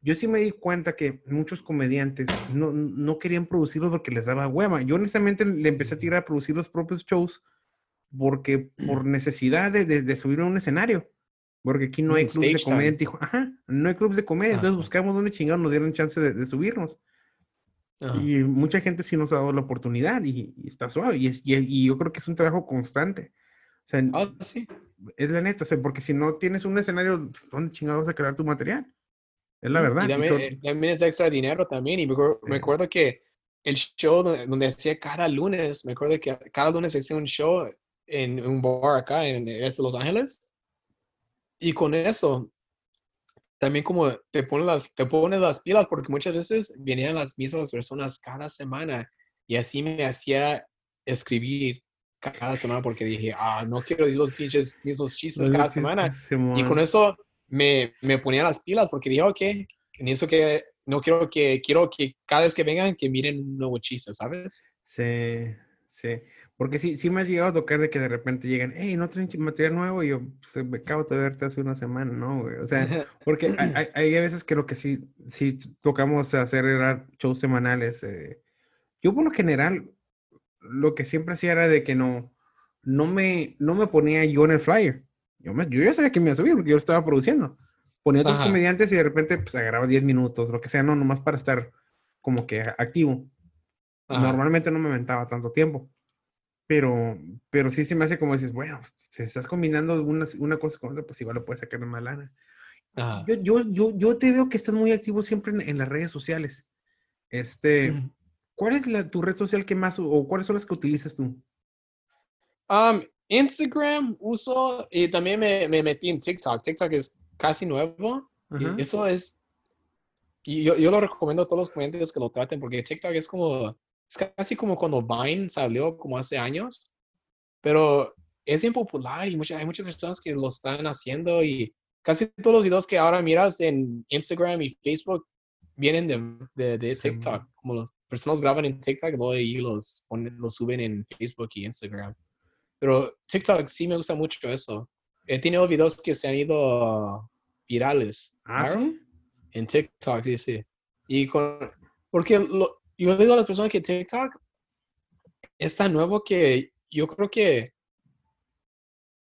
Yo sí me di cuenta que muchos comediantes no, no querían producirlos porque les daba hueva. Yo honestamente le empecé a tirar a producir los propios shows porque por necesidad de, de, subir a un escenario. Porque aquí no hay clubes de comedia. Dijo, ajá, no hay clubes de comedia. Entonces buscamos donde chingados nos dieron chance de, de subirnos. Y mucha gente sí nos ha dado la oportunidad y, está suave. Y, y, yo creo que es un trabajo constante. O sea, ah, sí. es la neta, porque si no tienes un escenario, ¿dónde chingados vas a crear tu material? Es la verdad. Y también, también es extra dinero también. Y me, acuerdo que el show donde, hacía cada lunes, me acuerdo que cada lunes hacía un show en un bar acá en este Los Ángeles. Y con eso, también como te pones las, te las pilas porque muchas veces venían las mismas personas cada semana y así me hacía escribir cada semana porque dije, ah, no quiero decir los pinches mismos chistes cada semana. Y con eso me, me ponía las pilas porque dije, ok, en eso que no quiero que, quiero que cada vez que vengan que miren un nuevo chiste, ¿sabes? Sí, sí. Porque sí, sí me ha llegado a tocar de que de repente llegan, hey, ¿no traen material nuevo? Y yo, pues, me acabo de verte hace una semana, ¿no, güey? O sea, [LAUGHS] porque hay, hay, veces que lo que sí, sí tocamos hacer era shows semanales. Eh. Yo por lo general, lo que siempre hacía era de que no, no me, no me ponía yo en el flyer. Yo, me, yo ya sabía que me iba a subir porque yo lo estaba produciendo. Ponía otros comediantes y de repente pues agarraba 10 minutos, lo que sea, no, nomás para estar como que activo. Normalmente no me aventaba tanto tiempo. Pero, pero sí se me hace como dices, bueno, si estás combinando una, una cosa con otra, pues igual lo puedes sacar de más lana. Yo, yo, yo, yo, te veo que estás muy activo siempre en, las redes sociales. Este, ¿cuál es la, tu red social que más, o cuáles son las que utilizas tú? Um, Instagram uso y también me, me, metí en TikTok. TikTok es casi nuevo. Y eso es, y yo, yo lo recomiendo a todos los clientes que lo traten porque TikTok es como es casi como cuando Vine salió como hace años, pero es impopular y muchas, hay muchas personas que lo están haciendo y casi todos los videos que ahora miras en Instagram y Facebook vienen de, de, TikTok. Como las personas graban en TikTok y los, los suben en Facebook y Instagram. Pero TikTok sí me gusta mucho eso. He tenido videos que se han ido virales. ¿Ah, sí? En TikTok, sí, sí. Y con, porque lo, yo digo a las personas que TikTok es tan nuevo que yo creo que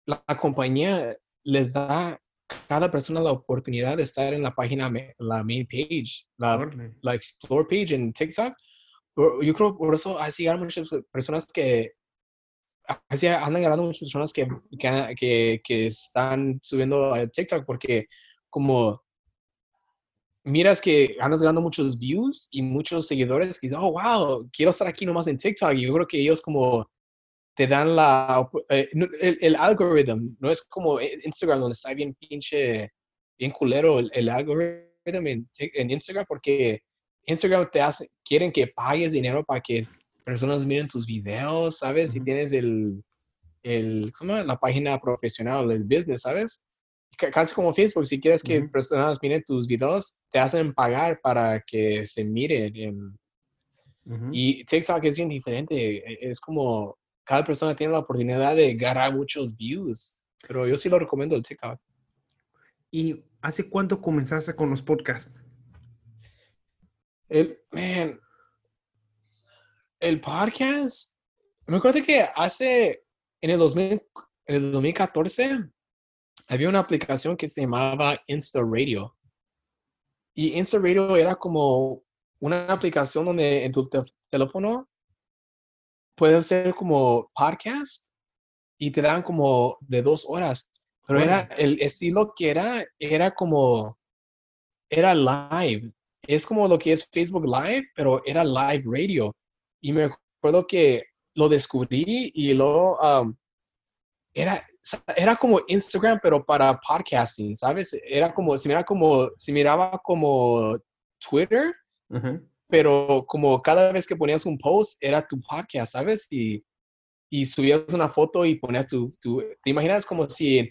la, compañía les da a cada persona la oportunidad de estar en la página, la main page, la, la explore page en TikTok. Yo creo por eso así llegar muchas personas que así andan ganando muchas personas que, que, que están subiendo a TikTok porque como miras que andas ganando muchos views y muchos seguidores que dicen, oh, wow, quiero estar aquí nomás en TikTok. Y yo creo que ellos como te dan la... Eh, el, el algoritmo, no es como Instagram donde está bien pinche, bien culero el, el algoritmo en, en, Instagram porque Instagram te hace, quieren que pagues dinero para que personas miren tus videos, ¿sabes? Si tienes el, el, ¿cómo? La página profesional, el business, ¿sabes? casi como Facebook, si quieres que personas miren tus videos, te hacen pagar para que se miren. Y TikTok es bien diferente. E, es como cada persona tiene la oportunidad de ganar muchos views. Pero yo sí lo recomiendo el TikTok. ¿Y hace cuánto comenzaste con los podcasts? El, man, el podcast, me acuerdo que hace, en el, 2000, en el 2014, había una aplicación que se llamaba Insta Radio. Y Insta Radio era como una aplicación donde en tu teléfono puedes hacer como podcast y te dan como de dos horas. Pero era el estilo que era, era como, era live. Es como lo que es Facebook Live, pero era live radio. Y me recuerdo que lo descubrí y luego um, era, era como Instagram, pero para podcasting, ¿sabes? Era como, se miraba como, se miraba como Twitter, pero como cada vez que ponías un post era tu podcast, ¿sabes? Y, y subías una foto y ponías tu, tu ¿te imaginas como si en,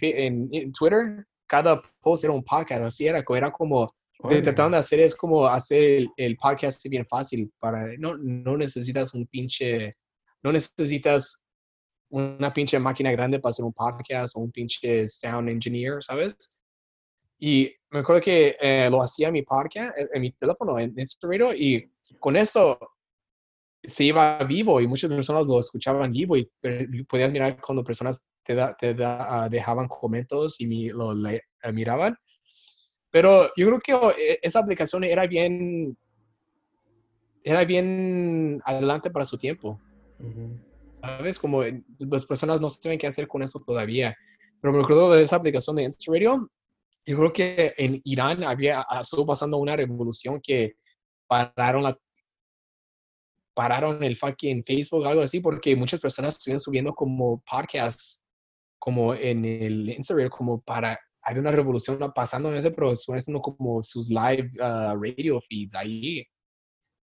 en, Twitter cada post era un podcast, así era, era como, lo que trataban de hacer es como hacer el, el, podcast bien fácil, para, no, no necesitas un pinche, no necesitas una pinche máquina grande para hacer un podcast o un pinche sound engineer, ¿sabes? Y me acuerdo que eh, lo hacía en mi podcast, en, mi teléfono, en Instagram, y con eso se iba vivo y muchas personas lo escuchaban vivo y podías mirar cuando personas te, te ah, dejaban comentarios y lo le, eh, miraban. Pero yo creo que oh, e, esa aplicación era bien, era bien adelante para su tiempo. ¿Sabes? Como las personas no saben qué hacer con eso todavía. Pero me acuerdo de esa aplicación de Insta Radio. Yo creo que en Irán había, estuvo pasando una revolución que pararon la pararon el fucking Facebook algo así porque muchas personas estuvieron subiendo como podcasts como en el Instagram como para hay una revolución pasando en ese están haciendo como sus live uh, radio feeds ahí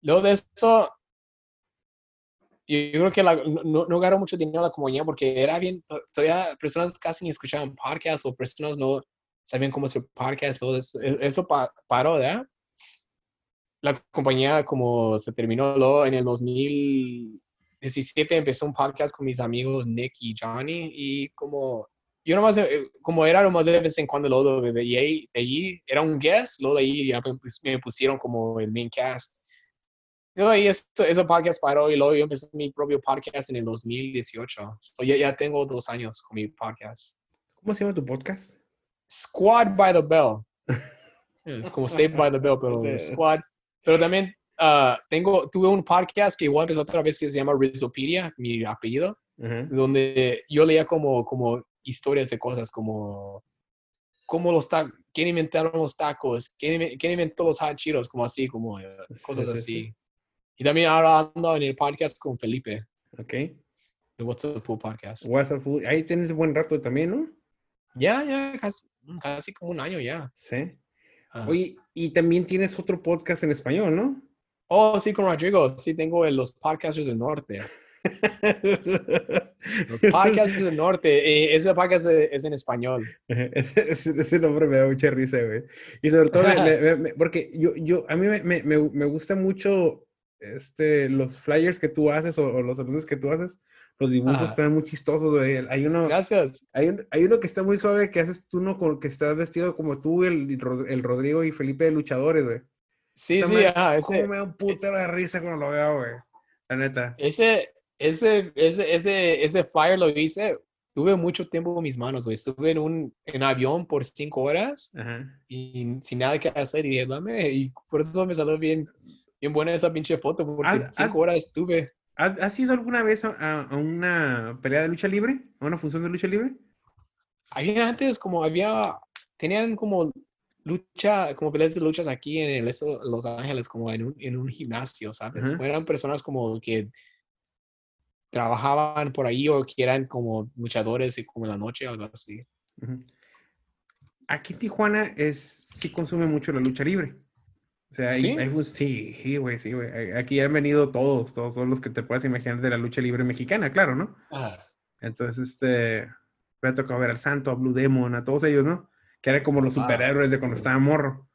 luego de eso yo, creo que no, no ganó mucho dinero la compañía porque era bien todavía personas casi ni escuchaban podcasts o personas no sabían cómo hacer podcasts todo eso, e, eso paró ¿verdad? la compañía como se terminó luego en el 2017 empezó un podcast con mis amigos Nick y Johnny y como yo nomás eh, como era más de vez en cuando luego de, ahí, de allí era un guest luego de ahí ya me pusieron como el main cast. Luego ahí ese, podcast paró y luego yo empecé mi propio podcast en el 2018 ya, ya tengo dos años con mi podcast. ¿cómo se llama tu podcast? Squad by the Bell. [LAUGHS] Es como Saved by the Bell pero Squad. Pero también uh, tengo, tuve un podcast que igual empezó otra vez que se llama Rizopedia, mi apellido, donde yo leía como, como historias de cosas como cómo los tacos, quién inventaron los tacos, quién, quién inventó los hot Cheetos, como así, como eh, cosas así. Y también ahora ando en el podcast con Felipe. Ok. El What's Up Food Podcast. What's Up Food. Ahí tienes buen rato también, ¿no? Ya, ya, casi, casi como un año ya. Sí. Oye, y también tienes otro podcast en español, ¿no? Oh, sí, con Rodrigo. Sí, tengo los podcasters del norte. [LAUGHS] [LAUGHS] los podcasters del norte. Eh, ese podcast es, en español. [LAUGHS] Ese, ese, nombre me da mucha risa, güey. Y sobre todo, porque yo, yo, a mí me, me, me, gusta mucho este, los flyers que tú haces o, o los anuncios que tú haces los dibujos están muy chistosos, güey. Hay uno. Gracias. Hay, hay, uno que está muy suave que haces tú, ¿no? Con, que estás vestido como tú, el, el Rodrigo y Felipe de luchadores, güey. Sí, sí, ajá. Ese, me da un putero de risa cuando lo veo, güey. La neta. Ese, ese, ese, ese, ese fire lo hice. Tuve mucho tiempo en mis manos, güey. Estuve en un en avión por cinco horas y sin nada que hacer. Y dije, dame. Y por eso me salió bien, bien buena esa pinche foto, porque ah. cinco horas estuve. ¿Has ido alguna vez a, una pelea de lucha libre? ¿A una función de lucha libre? Había antes como había, tenían como lucha, como peleas de luchas aquí en el Los Ángeles, como en un, en un gimnasio, ¿sabes? Eran personas como que trabajaban por ahí o que eran como luchadores y como en la noche o algo así. Aquí Tijuana es, sí consume mucho la lucha libre. O sea, ¿Sí? sí, güey, sí, güey. Aquí han venido todos, todos, todos los que te puedas imaginar de la lucha libre mexicana, claro, ¿no? Entonces, este, me ha tocado ver al Santo, a Blue Demon, a todos ellos, ¿no? Que eran como los ah, superhéroes de cuando estaba morro.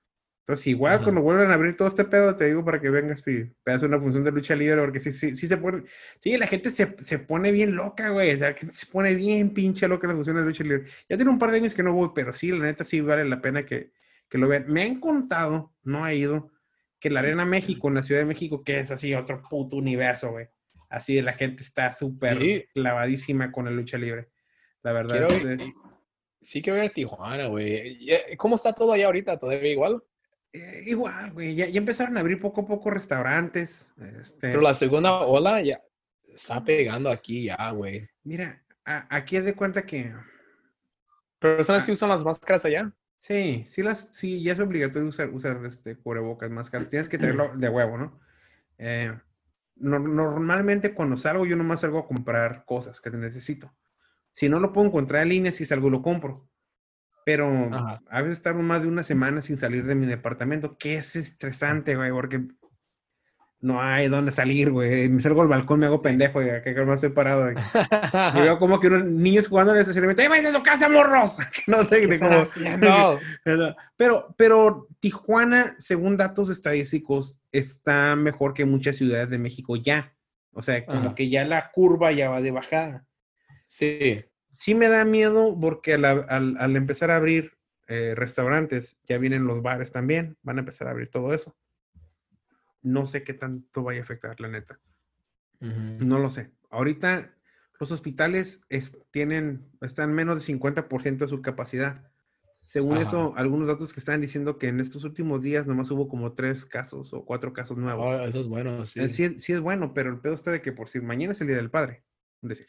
Entonces, igual cuando vuelvan a abrir todo este pedo, te digo para que vengas y veas una función de lucha libre, porque sí, sí, sí se pone, sí, la gente se, se pone bien loca, güey. La gente se pone bien pinche loca en la función de lucha libre. Ya tiene un par de años que no voy, pero sí, la neta sí vale la pena que, que lo vean. Me han contado, no he ido, que la Arena México, en la Ciudad de México, que es así otro puto universo, güey. Así la gente está súper clavadísima con la lucha libre. La verdad. Quiero, Sí quiero ver Tijuana, güey. ¿Cómo está todo allá ahorita? ¿Todavía igual? Eh, igual, güey. Ya, empezaron a abrir poco a poco restaurantes. Este Pero la segunda ola ya está pegando aquí ya, güey. Mira, aquí es de cuenta que... ¿Personas sí usan las máscaras allá? Sí, sí, las, sí, ya es obligatorio usar, usar este cubrebocas, máscaras. Tienes que tenerlo de huevo, ¿no? Eh, normalmente cuando salgo yo nomás salgo a comprar cosas que necesito. Si no lo puedo encontrar en línea, si salgo lo compro. Pero a veces tardo más de una semana sin salir de mi departamento, que es estresante, güey, porque no hay dónde salir, güey. Me salgo al balcón, me hago pendejo, güey, que me estoy parado. Güey. y veo [LAUGHS] como que unos niños jugando en ese ¡ay, vais a su casa, morros! [LAUGHS] no sé de cómo. [LAUGHS] pero, pero Tijuana, según datos estadísticos, está mejor que muchas ciudades de México ya. O sea, como que ya la curva ya va de bajada. Sí sí me da miedo porque al, empezar a abrir eh, restaurantes, ya vienen los bares también, van a empezar a abrir todo eso. No sé qué tanto vaya a afectar, la neta. No lo sé. Ahorita los hospitales tienen, están menos del 50% de su capacidad. Según eso, algunos datos que están diciendo que en estos últimos días nomás hubo como tres casos o cuatro casos nuevos. Oh, eso es bueno, sí. Sí. sí. es bueno, pero el pedo está de que por si mañana es el Día del Padre. Es decir,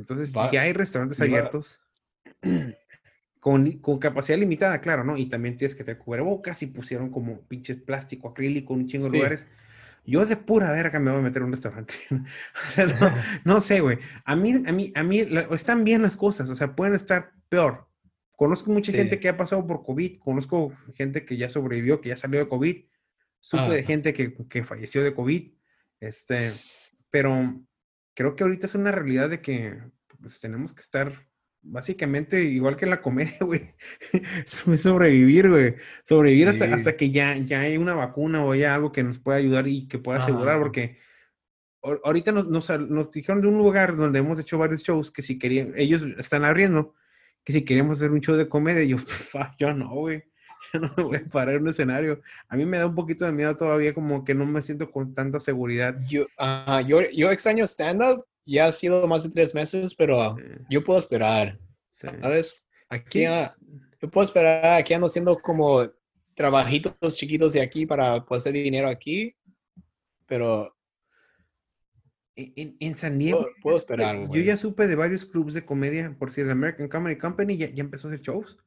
entonces ya hay restaurantes abiertos [CLEARS THROAT] con, con, capacidad limitada, claro, ¿no? Y también tienes que tener cubrebocas y pusieron como pinches plástico acrílico un chingo de lugares. Yo de pura verga me voy a meter en un restaurante. [LAUGHS] o sea, [LAUGHS] no, sé, güey. A mí, a mí, a mí están bien las cosas, o sea, pueden estar peor. Conozco mucha gente que ha pasado por COVID, conozco gente que ya sobrevivió, que ya salió de COVID, supe de gente que, que falleció de COVID, este, pero creo que ahorita es una realidad de que pues, tenemos que estar básicamente igual que en la comedia, [LAUGHS] güey. sobrevivir, güey. Sobrevivir hasta, hasta que ya, ya hay una vacuna o haya algo que nos pueda ayudar y que pueda asegurar, porque ahorita nos, nos, dijeron de un lugar donde hemos hecho varios shows que si querían, ellos están abriendo, que si queríamos hacer un show de comedia, yo, [LAUGHS] yo no, güey. Yo [LAUGHS] no me voy a parar en un escenario. A mí me da un poquito de miedo todavía, como que no me siento con tanta seguridad. Yo, yo, yo extraño stand-up. Ya ha sido más de tres meses, pero yo puedo esperar. ¿Sabes? Aquí, yo puedo esperar. Aquí ando haciendo como trabajitos chiquitos de aquí para poder hacer dinero aquí. Pero en, en, San Diego. Puedo, esperar. Yo ya supe de varios clubs de comedia, por si el American Comedy Company ya, ya empezó a hacer shows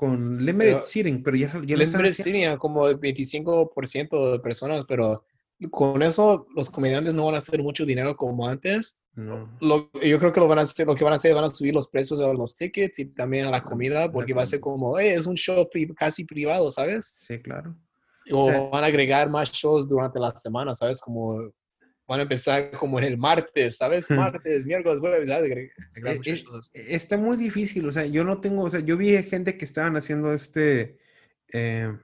con limited seating, pero ya, ya limited seating como el 25% de personas, pero con eso los comediantes no van a hacer mucho dinero como antes. No. yo creo que lo van a hacer, lo que van a hacer, van a subir los precios de los tickets y también a la comida, porque va a ser como, es un show casi privado, ¿sabes? Sí, claro. O, van a agregar más shows durante la semana, ¿sabes? Como van a empezar como en el martes, ¿sabes? [LAUGHS] Martes, miércoles, jueves, ¿sabes? Eh, eh, está muy difícil, o sea, yo no tengo, o sea, yo vi gente que estaban haciendo este, eh,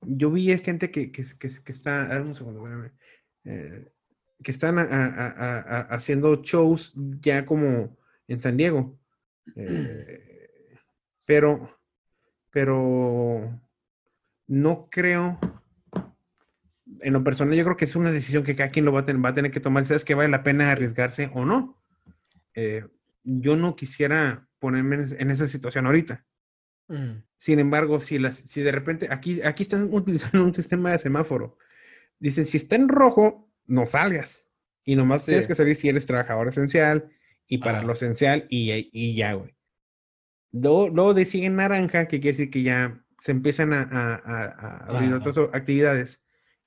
yo vi gente que, que, que, que está, un segundo, que están haciendo shows ya como en San Diego, pero, pero no creo en lo personal yo creo que es una decisión que cada quien lo va a, tener, va a tener que tomar. ¿Sabes que vale la pena arriesgarse o no? Eh, yo no quisiera ponerme en, esa situación ahorita. Mm. Sin embargo, si, las, si de repente aquí, aquí están [LAUGHS] utilizando un sistema de semáforo, dicen, si está en rojo, no salgas. Y nomás tienes que salir si eres trabajador esencial y para lo esencial y, y ya, güey. Luego, luego decide naranja, que quiere decir que ya se empiezan a, a, a abrir otras actividades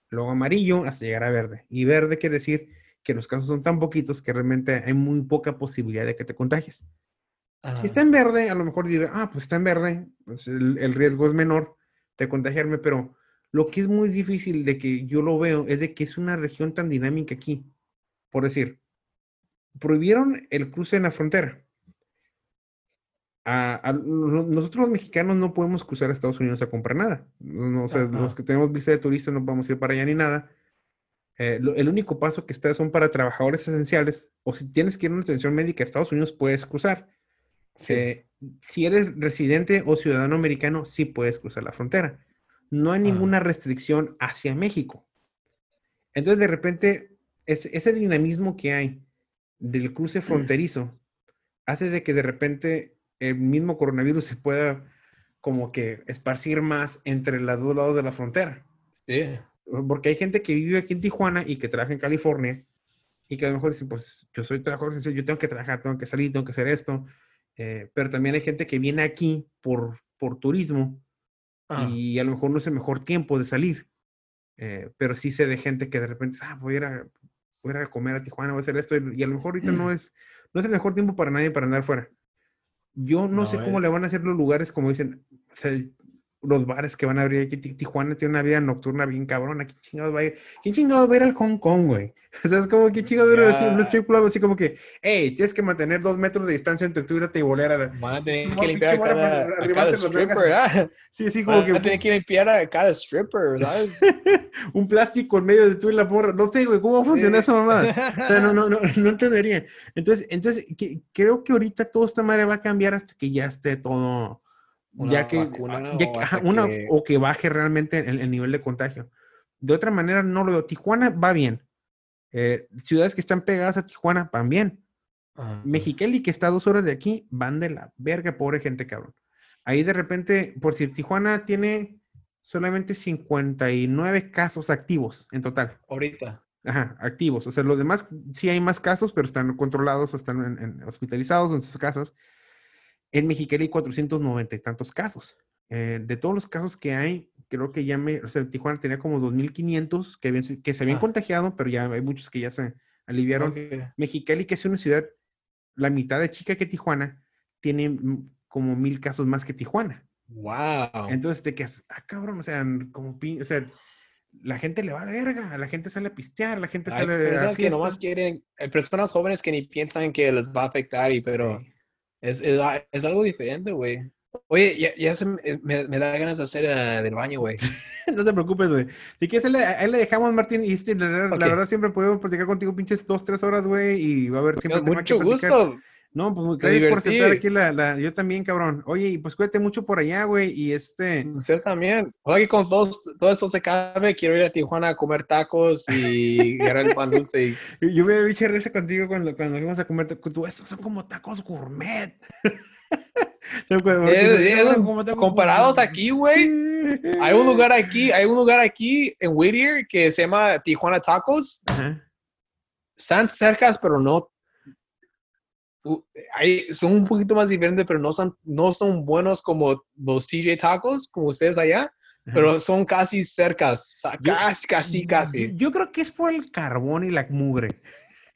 luego amarillo hasta llegar a verde. Y verde quiere decir que los casos son tan poquitos que realmente hay muy poca posibilidad de que te contagies. Si está en verde, a lo mejor diré, ah, pues está en verde, pues el, riesgo es menor de contagiarme, pero lo que es muy difícil de que yo lo veo es de que es una región tan dinámica aquí. Por decir, prohibieron el cruce en la frontera nosotros los mexicanos no podemos cruzar a Estados Unidos a comprar nada. No, los que tenemos visa de turista no podemos ir para allá ni nada. Eh, el único paso que está son para trabajadores esenciales o si tienes que ir a una atención médica a Estados Unidos puedes cruzar. Eh, si eres residente o ciudadano americano, sí puedes cruzar la frontera. No hay ninguna restricción hacia México. Entonces, de repente, ese dinamismo que hay del cruce fronterizo hace de que de repente el mismo coronavirus se pueda como que esparcir más entre los dos lados de la frontera. Sí. Porque hay gente que vive aquí en Tijuana y que trabaja en California y que a lo mejor dicen, pues yo soy trabajador, yo tengo que trabajar, tengo que salir, tengo que hacer esto. Eh, pero también hay gente que viene aquí por, por turismo y a lo mejor no es el mejor tiempo de salir. Eh, pero sí sé de gente que de repente, ah, voy a ir a, voy a, ir a comer a Tijuana, voy a hacer esto, y a lo mejor ahorita no [CLEARS THROAT] es, no es el mejor tiempo para nadie para andar fuera. Yo no, sé cómo eh. le van a hacer los lugares, como dicen, o sea, los bares que van a abrir aquí. Tijuana tiene una vida nocturna bien cabrona. ¿Quién chingados va a ir? ¿Quién chingados va a ir al Hong Kong, güey? [LAUGHS] O sea, es como que chingados va a ir un strip club así como que, hey, tienes que mantener dos metros de distancia entre tú y bolera. Van a tener que limpiar a cada, a cada stripper, ¿verdad? Sí, sí, como que. Van a [LAUGHS] tener que limpiar a cada stripper, ¿sabes? [LAUGHS] un plástico en medio de tú y la porra. No sé, güey, ¿cómo funciona esa mamada? O sea, no, no, no, no entendería. Entonces, entonces que, creo que ahorita toda esta madre va a cambiar hasta que ya esté todo ya que, ya o, una, que... o que baje realmente el, el, nivel de contagio. De otra manera, no lo veo. Tijuana va bien. Eh, ciudades que están pegadas a Tijuana van bien. Uh, Mexicali, que está a dos horas de aquí, van de la verga, pobre gente, cabrón. Ahí de repente, por si Tijuana tiene solamente 59 casos activos en total. Ahorita. Ajá, activos. O sea, los demás sí hay más casos, pero están controlados o están en, en, hospitalizados en sus casos. En Mexicali hay 490 y tantos casos. Eh, de todos los casos que hay, creo que ya me, o sea, Tijuana tenía como 2.500 que, habían, que se habían ah. contagiado, pero ya hay muchos que ya se aliviaron. Okay. Mexicali, que es una ciudad, la mitad de chica que Tijuana, tiene como mil casos más que Tijuana. Wow. Entonces, te quedas, ah, cabrón, o sea, como, o sea, la gente le va a la verga, la gente sale a pistear, la gente hay sale personas que nomás quieren, hay personas jóvenes que ni piensan que les va a afectar, y pero... Sí. Es, es, es, algo diferente, güey. Oye, ya, ya se me, me, da ganas de hacer uh, del baño, güey. [LAUGHS] no te preocupes, güey. Si quieres, ahí le, ahí le dejamos, Martín. Y este, la, okay. la, verdad, siempre podemos platicar contigo pinches dos, tres horas, güey. Y va a haber siempre Mucho gusto. No, pues gracias por sentar aquí la, la, Yo también, cabrón. Oye, y pues cuídate mucho por allá, güey. Y este. Ustedes también. Oye, con todos, todo esto se cabe, quiero ir a Tijuana a comer tacos y [LAUGHS] agarrar el pan dulce. Y... Yo me biche risa contigo cuando, cuando fuimos a comer tacos. Estos son como tacos gourmet. [LAUGHS] es, es, como comparados gourmet. aquí, güey. Hay un lugar [LAUGHS] aquí, hay un lugar aquí en Whittier que se llama Tijuana Tacos. Ajá. Están cercas, pero no hay, son un poquito más diferentes, pero no son, no son buenos como los TJ Tacos, como ustedes allá, pero son casi cercas, casi, casi, casi. Yo, yo, creo que es por el carbón y la mugre.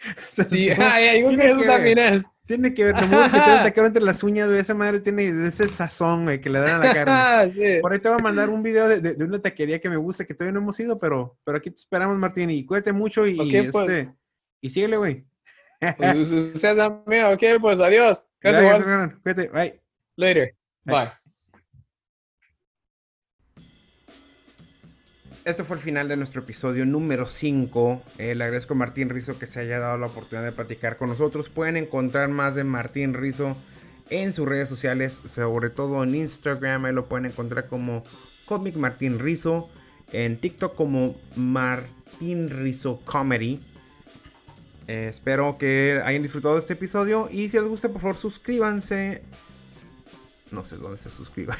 [LAUGHS] Sí, [LAUGHS] [LAUGHS] hay un que eso también es. Tiene que ver, que tiene que entre las uñas, de esa madre tiene ese sazón güey, que le dan a la carne. sí. Por ahí te voy a mandar un video de, de, de, una taquería que me gusta, que todavía no hemos ido, pero, pero aquí te esperamos, Martín, y cuídate mucho y, okay, pues. este, y síguele, güey. [LAUGHS] Pues ustedes ok, pues adiós. Gracias, Gracias Juan. Cuídate, bye. Later. Bye. bye. Este fue el final de nuestro episodio número 5. Eh, le agradezco a Martín Rizo que se haya dado la oportunidad de platicar con nosotros. Pueden encontrar más de Martín Rizo en sus redes sociales, sobre todo en Instagram. Ahí lo pueden encontrar como Comic Martín Rizo. En TikTok como Martín Rizo Comedy. Eh, espero que hayan disfrutado de este episodio y si les gusta por favor suscríbanse. No sé dónde se suscriban.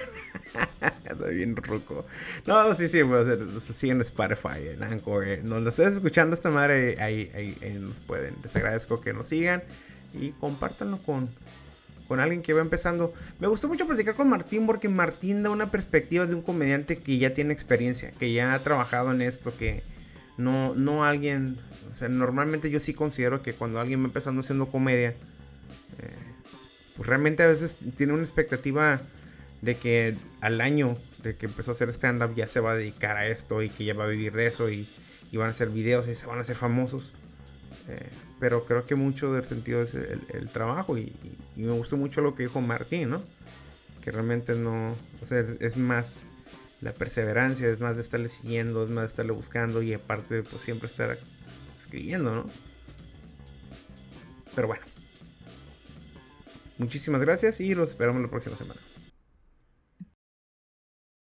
[LAUGHS] Estoy bien ruco. No, sí, sí, pues, sí en Spotify, en Anchor. Eh, no, estés escuchando esta madre, ahí, ahí, ahí, nos pueden. Les agradezco que nos sigan y compártanlo con, con alguien que va empezando. Me gustó mucho platicar con Martín porque Martín da una perspectiva de un comediante que ya tiene experiencia, que ya ha trabajado en esto, que no, no alguien o sea, normalmente yo sí considero que cuando alguien va empezando haciendo comedia, eh, pues realmente a veces tiene una expectativa de que al año de que empezó a hacer stand-up ya se va a dedicar a esto y que ya va a vivir de eso y, van a hacer videos y se van a hacer famosos. Eh, pero creo que mucho del sentido es el, trabajo y, y, me gustó mucho lo que dijo Martín, ¿no? Que realmente no, o sea, es más la perseverancia, es más de estarle siguiendo, es más de estarle buscando y aparte pues siempre estar escribiendo, ¿no? Pero bueno. Muchísimas gracias y los esperamos la próxima semana.